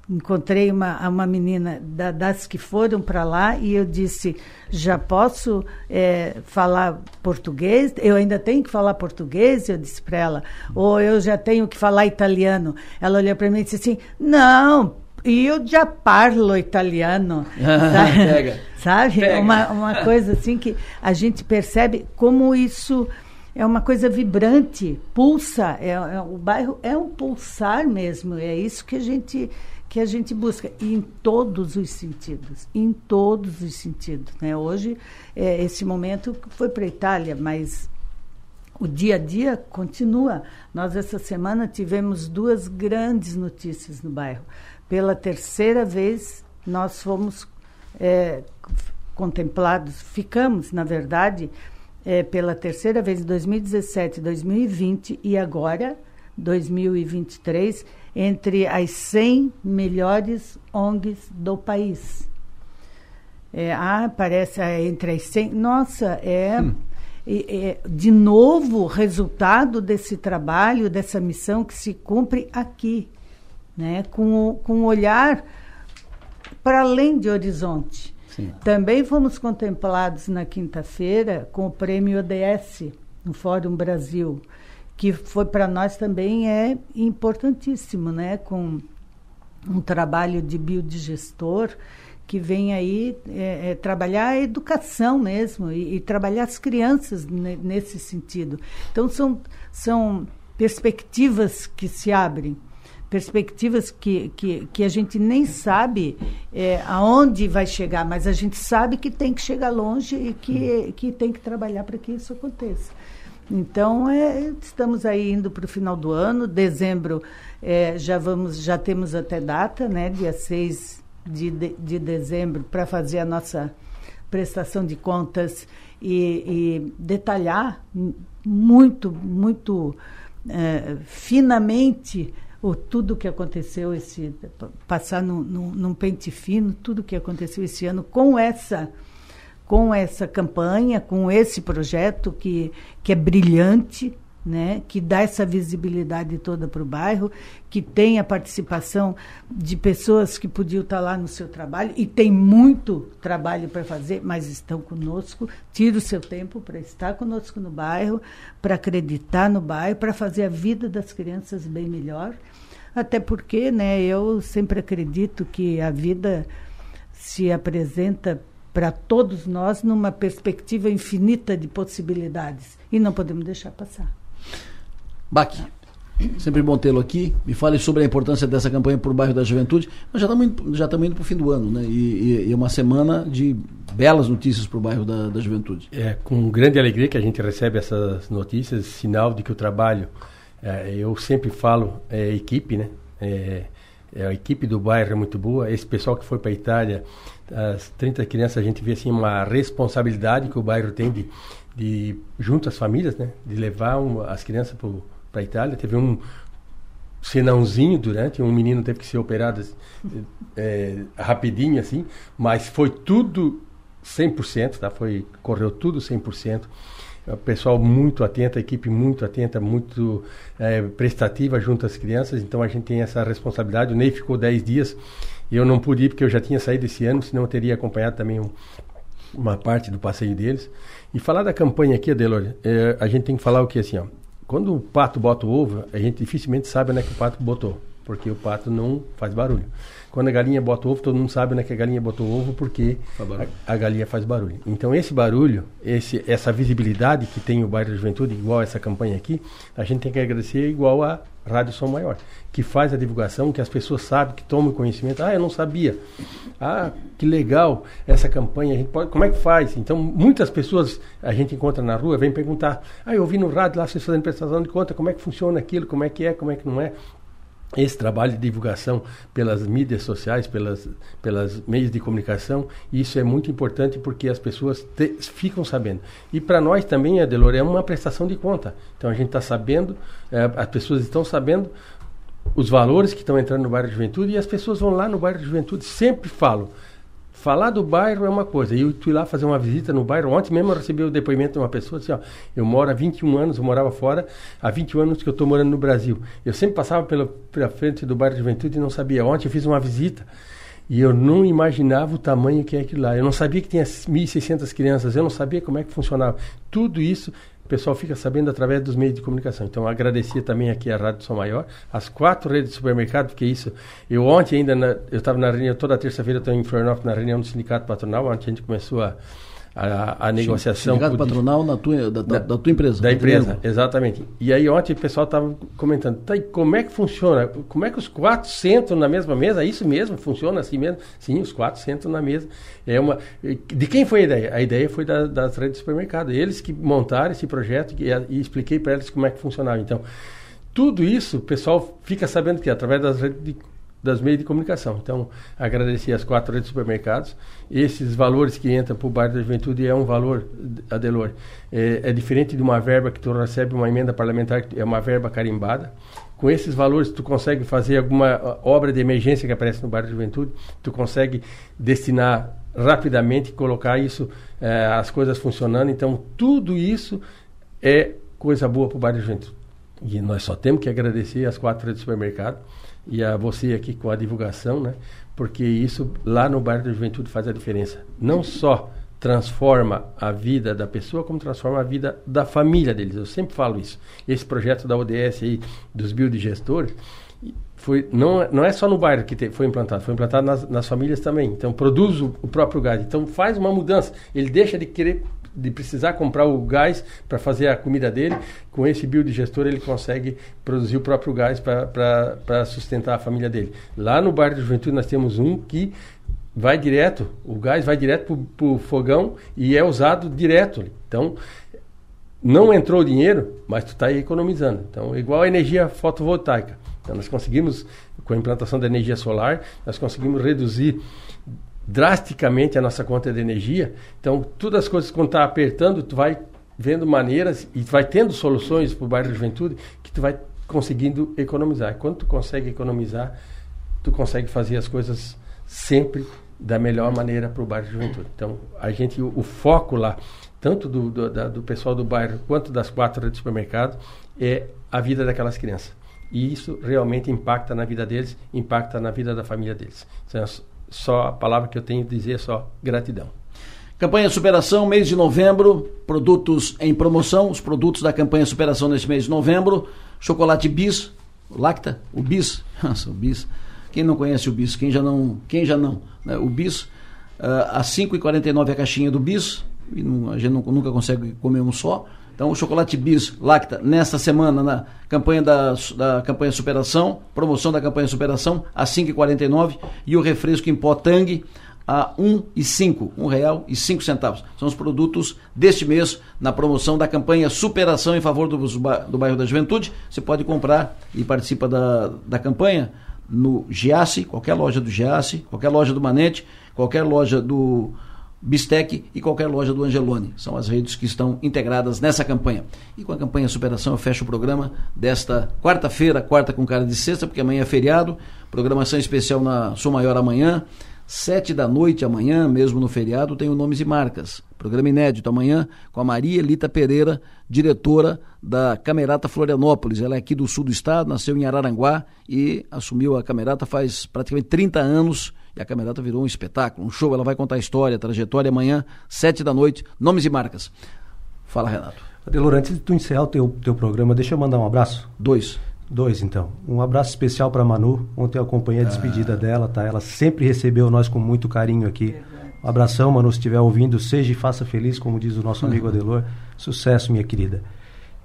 encontrei uma, uma menina da, das que foram para lá e eu disse, já posso é, falar português? Eu ainda tenho que falar português? Eu disse para ela. Ou eu já tenho que falar italiano? Ela olhou para mim e disse assim, não, eu já parlo italiano. sabe? Pega. sabe? Pega. Uma, uma coisa assim que a gente percebe como isso é uma coisa vibrante, pulsa. É, é, o bairro é um pulsar mesmo. É isso que a gente que a gente busca em todos os sentidos, em todos os sentidos. Né? Hoje, é, esse momento foi para a Itália, mas o dia a dia continua. Nós, essa semana, tivemos duas grandes notícias no bairro. Pela terceira vez, nós fomos é, contemplados, ficamos, na verdade, é, pela terceira vez em 2017, 2020 e agora, 2023 entre as 100 melhores ONGs do país. É, ah, parece é, entre as 100. Nossa, é, hum. é, de novo resultado desse trabalho, dessa missão que se cumpre aqui, né? com, com um olhar para além de horizonte. Sim. Também fomos contemplados na quinta-feira com o prêmio ODS no Fórum Brasil que foi para nós também é importantíssimo, né? Com um trabalho de biodigestor que vem aí é, é, trabalhar a educação mesmo e, e trabalhar as crianças nesse sentido. Então são, são perspectivas que se abrem, perspectivas que, que, que a gente nem sabe é, aonde vai chegar, mas a gente sabe que tem que chegar longe e que, que tem que trabalhar para que isso aconteça. Então, é, estamos aí indo para o final do ano, dezembro é, já vamos, já temos até data, né, dia 6 de, de, de dezembro, para fazer a nossa prestação de contas e, e detalhar muito, muito é, finamente o tudo que aconteceu esse passar num, num, pente fino tudo que aconteceu esse ano com essa com essa campanha, com esse projeto que, que é brilhante, né, que dá essa visibilidade toda para o bairro, que tem a participação de pessoas que podiam estar lá no seu trabalho e tem muito trabalho para fazer, mas estão conosco. Tira o seu tempo para estar conosco no bairro, para acreditar no bairro, para fazer a vida das crianças bem melhor. Até porque, né, eu sempre acredito que a vida se apresenta para todos nós numa perspectiva infinita de possibilidades e não podemos deixar passar. Baque. Sempre bom tê-lo aqui. Me fale sobre a importância dessa campanha por bairro da juventude. Nós já estamos indo, já estamos indo para o fim do ano, né? E, e, e, é uma semana de belas notícias para o bairro da, da juventude. É com grande alegria que a gente recebe essas notícias, sinal de que o trabalho, é, eu sempre falo, é equipe, né? É, é, a equipe do bairro é muito boa. Esse pessoal que foi para a Itália, as 30 crianças, a gente vê assim uma responsabilidade que o bairro tem de, de junto às famílias, né? De levar um, as crianças para a Itália. Teve um senãozinho durante, um menino teve que ser operado é, rapidinho assim, mas foi tudo 100%, tá? Foi, correu tudo 100% o pessoal muito atento, a equipe muito atenta, muito é, prestativa junto às crianças, então a gente tem essa responsabilidade. O Ney ficou 10 dias e eu não pude ir porque eu já tinha saído esse ano, senão eu teria acompanhado também um, uma parte do passeio deles. E falar da campanha aqui, Adelor, é, a gente tem que falar o que assim, ó, quando o pato bota o ovo, a gente dificilmente sabe onde é que o pato botou, porque o pato não faz barulho. Quando a galinha bota o ovo, todo mundo sabe onde é que a galinha botou o ovo, porque a, a, galinha faz barulho. Então esse barulho, esse, essa visibilidade que tem o bairro da Juventude, igual essa campanha aqui, a gente tem que agradecer igual a Rádio Som Maior, que faz a divulgação, que as pessoas sabem, que tomam conhecimento. Ah, eu não sabia. Ah, que legal essa campanha. A gente pode, como é que faz? Então, muitas pessoas a gente encontra na rua, vem perguntar: Ah, eu ouvi no rádio lá vocês fazendo prestação de conta, como é que funciona aquilo, como é que é, como é que não é esse trabalho de divulgação pelas mídias sociais, pelas, pelas meios de comunicação, isso é muito importante porque as pessoas te, ficam sabendo. E para nós também, Adelor, é uma prestação de conta. Então a gente está sabendo, é, as pessoas estão sabendo os valores que estão entrando no bairro de juventude e as pessoas vão lá no bairro de juventude, sempre falo, Falar do bairro é uma coisa. Eu fui lá fazer uma visita no bairro. Ontem mesmo eu recebi o depoimento de uma pessoa assim, ó, eu moro há 21 anos, eu morava fora, há 21 anos que eu estou morando no Brasil. Eu sempre passava pela, pela frente do bairro de Juventude e não sabia. Ontem eu fiz uma visita e eu não imaginava o tamanho que é aquilo lá. Eu não sabia que tinha 1.600 crianças, eu não sabia como é que funcionava. Tudo isso o pessoal fica sabendo através dos meios de comunicação. Então, agradecer também aqui a Rádio São Maior, as quatro redes de supermercado, porque isso, eu ontem ainda, na, eu estava na reunião, toda terça-feira estou em Florianópolis na reunião do sindicato patronal, ontem a gente começou a a, a negociação. Sindicato patronal na tua, da, da, da, tua empresa. Da empresa, exatamente. E aí ontem o pessoal estava comentando, tá, e como é que funciona? Como é que os quatro sentam na mesma mesa? Isso mesmo? Funciona assim mesmo? Sim, os quatro sentam na mesa. É uma, de quem foi a ideia? A ideia foi da, das redes de supermercado. Eles que montaram esse projeto e, e expliquei para eles como é que funcionava. Então, tudo isso o pessoal fica sabendo que através das redes de das meios de comunicação. Então, agradecer as quatro redes de supermercados. Esses valores que entram para o bairro da juventude é um valor, Adelor, é, é diferente de uma verba que tu recebe uma emenda parlamentar, é uma verba carimbada. Com esses valores, tu consegue fazer alguma obra de emergência que aparece no bairro da juventude, tu consegue destinar rapidamente, colocar isso, é, as coisas funcionando. Então, tudo isso é coisa boa para o bairro da juventude. E nós só temos que agradecer as quatro redes de supermercado e a você aqui com a divulgação, né? Porque isso lá no bairro da Juventude faz a diferença. Não só transforma a vida da pessoa, como transforma a vida da família deles. Eu sempre falo isso. Esse projeto da ODS aí, dos biodigestores, foi, não, não é só no bairro que te, foi implantado, foi implantado nas, nas famílias também. Então, produz o, o próprio gás. Então, faz uma mudança. Ele deixa de querer de precisar comprar o gás para fazer a comida dele, com esse biodigestor ele consegue produzir o próprio gás para sustentar a família dele. Lá no bairro de Juventude nós temos um que vai direto, o gás vai direto para o fogão e é usado direto. Então, não entrou dinheiro, mas tu está economizando. Então, igual a energia fotovoltaica. Então, nós conseguimos, com a implantação da energia solar, nós conseguimos reduzir drasticamente a nossa conta de energia. Então, todas as coisas quando está apertando, tu vai vendo maneiras e vai tendo soluções para o bairro da juventude que tu vai conseguindo economizar. Quando tu consegue economizar, tu consegue fazer as coisas sempre da melhor maneira para o bairro da juventude. Então, a gente, o, o foco lá, tanto do, do, da, do, pessoal do bairro quanto das quatro redes de supermercado, é a vida daquelas crianças. E isso realmente impacta na vida deles, impacta na vida da família deles. Então, só a palavra que eu tenho a dizer é só gratidão. Campanha Superação, mês de novembro, produtos em promoção, os produtos da campanha Superação nesse mês de novembro, chocolate Bis, Lacta, o Bis, nossa, o Bis, quem não conhece o Bis, quem já não, quem já não, né? o Bis, uh, a 5,49 a caixinha do Bis, e não, a gente não, nunca consegue comer um só, então, o chocolate bis Lacta, nesta semana, na campanha da, da campanha Superação, promoção da campanha Superação, a 5,49 e o refresco em pó Tang a R$ 1,05, R$ real e cinco centavos. São os produtos deste mês na promoção da campanha Superação em favor do, do bairro da Juventude. Você pode comprar e participa da, da campanha no Giasse, qualquer loja do Giasse, qualquer loja do Manete, qualquer loja do Bistec e qualquer loja do Angelone. São as redes que estão integradas nessa campanha. E com a campanha Superação eu fecho o programa desta quarta-feira, quarta com cara de sexta, porque amanhã é feriado. Programação especial na Sou Maior amanhã. Sete da noite amanhã, mesmo no feriado, tem o Nomes e Marcas. Programa inédito amanhã com a Maria Elita Pereira, diretora da Camerata Florianópolis. Ela é aqui do sul do estado, nasceu em Araranguá e assumiu a Camerata faz praticamente 30 anos e a Camerata virou um espetáculo, um show. Ela vai contar a história, a trajetória amanhã, sete da noite, nomes e marcas. Fala, Renato. Adelor, antes de tu encerrar o teu, teu programa, deixa eu mandar um abraço. Dois. Dois, então. Um abraço especial para Manu. Ontem eu acompanhei a despedida dela, tá? Ela sempre recebeu nós com muito carinho aqui. Um abração, Manu, se estiver ouvindo, seja e faça feliz, como diz o nosso amigo Adelor. Sucesso, minha querida.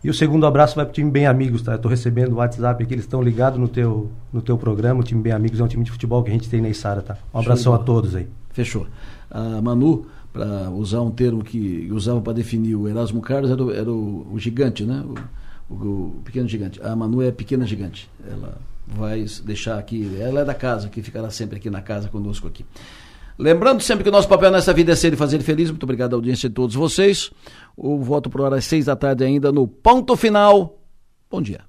E o segundo abraço vai para o time Bem Amigos, tá? Eu tô recebendo o WhatsApp aqui, eles estão ligados no teu, no teu programa. O time Bem Amigos é um time de futebol que a gente tem na Isara, tá? Um abração a todos aí. Fechou. A Manu, para usar um termo que usava para definir o Erasmo Carlos, era o, era o, o gigante, né? O, o, pequeno gigante. A Manu é a pequena gigante. Ela vai deixar aqui, ela é da casa, que ficará sempre aqui na casa conosco aqui. Lembrando sempre que o nosso papel nessa vida é ser e fazer feliz. Muito obrigado à audiência de todos vocês. O voto por hora às seis da tarde ainda no ponto final. Bom dia.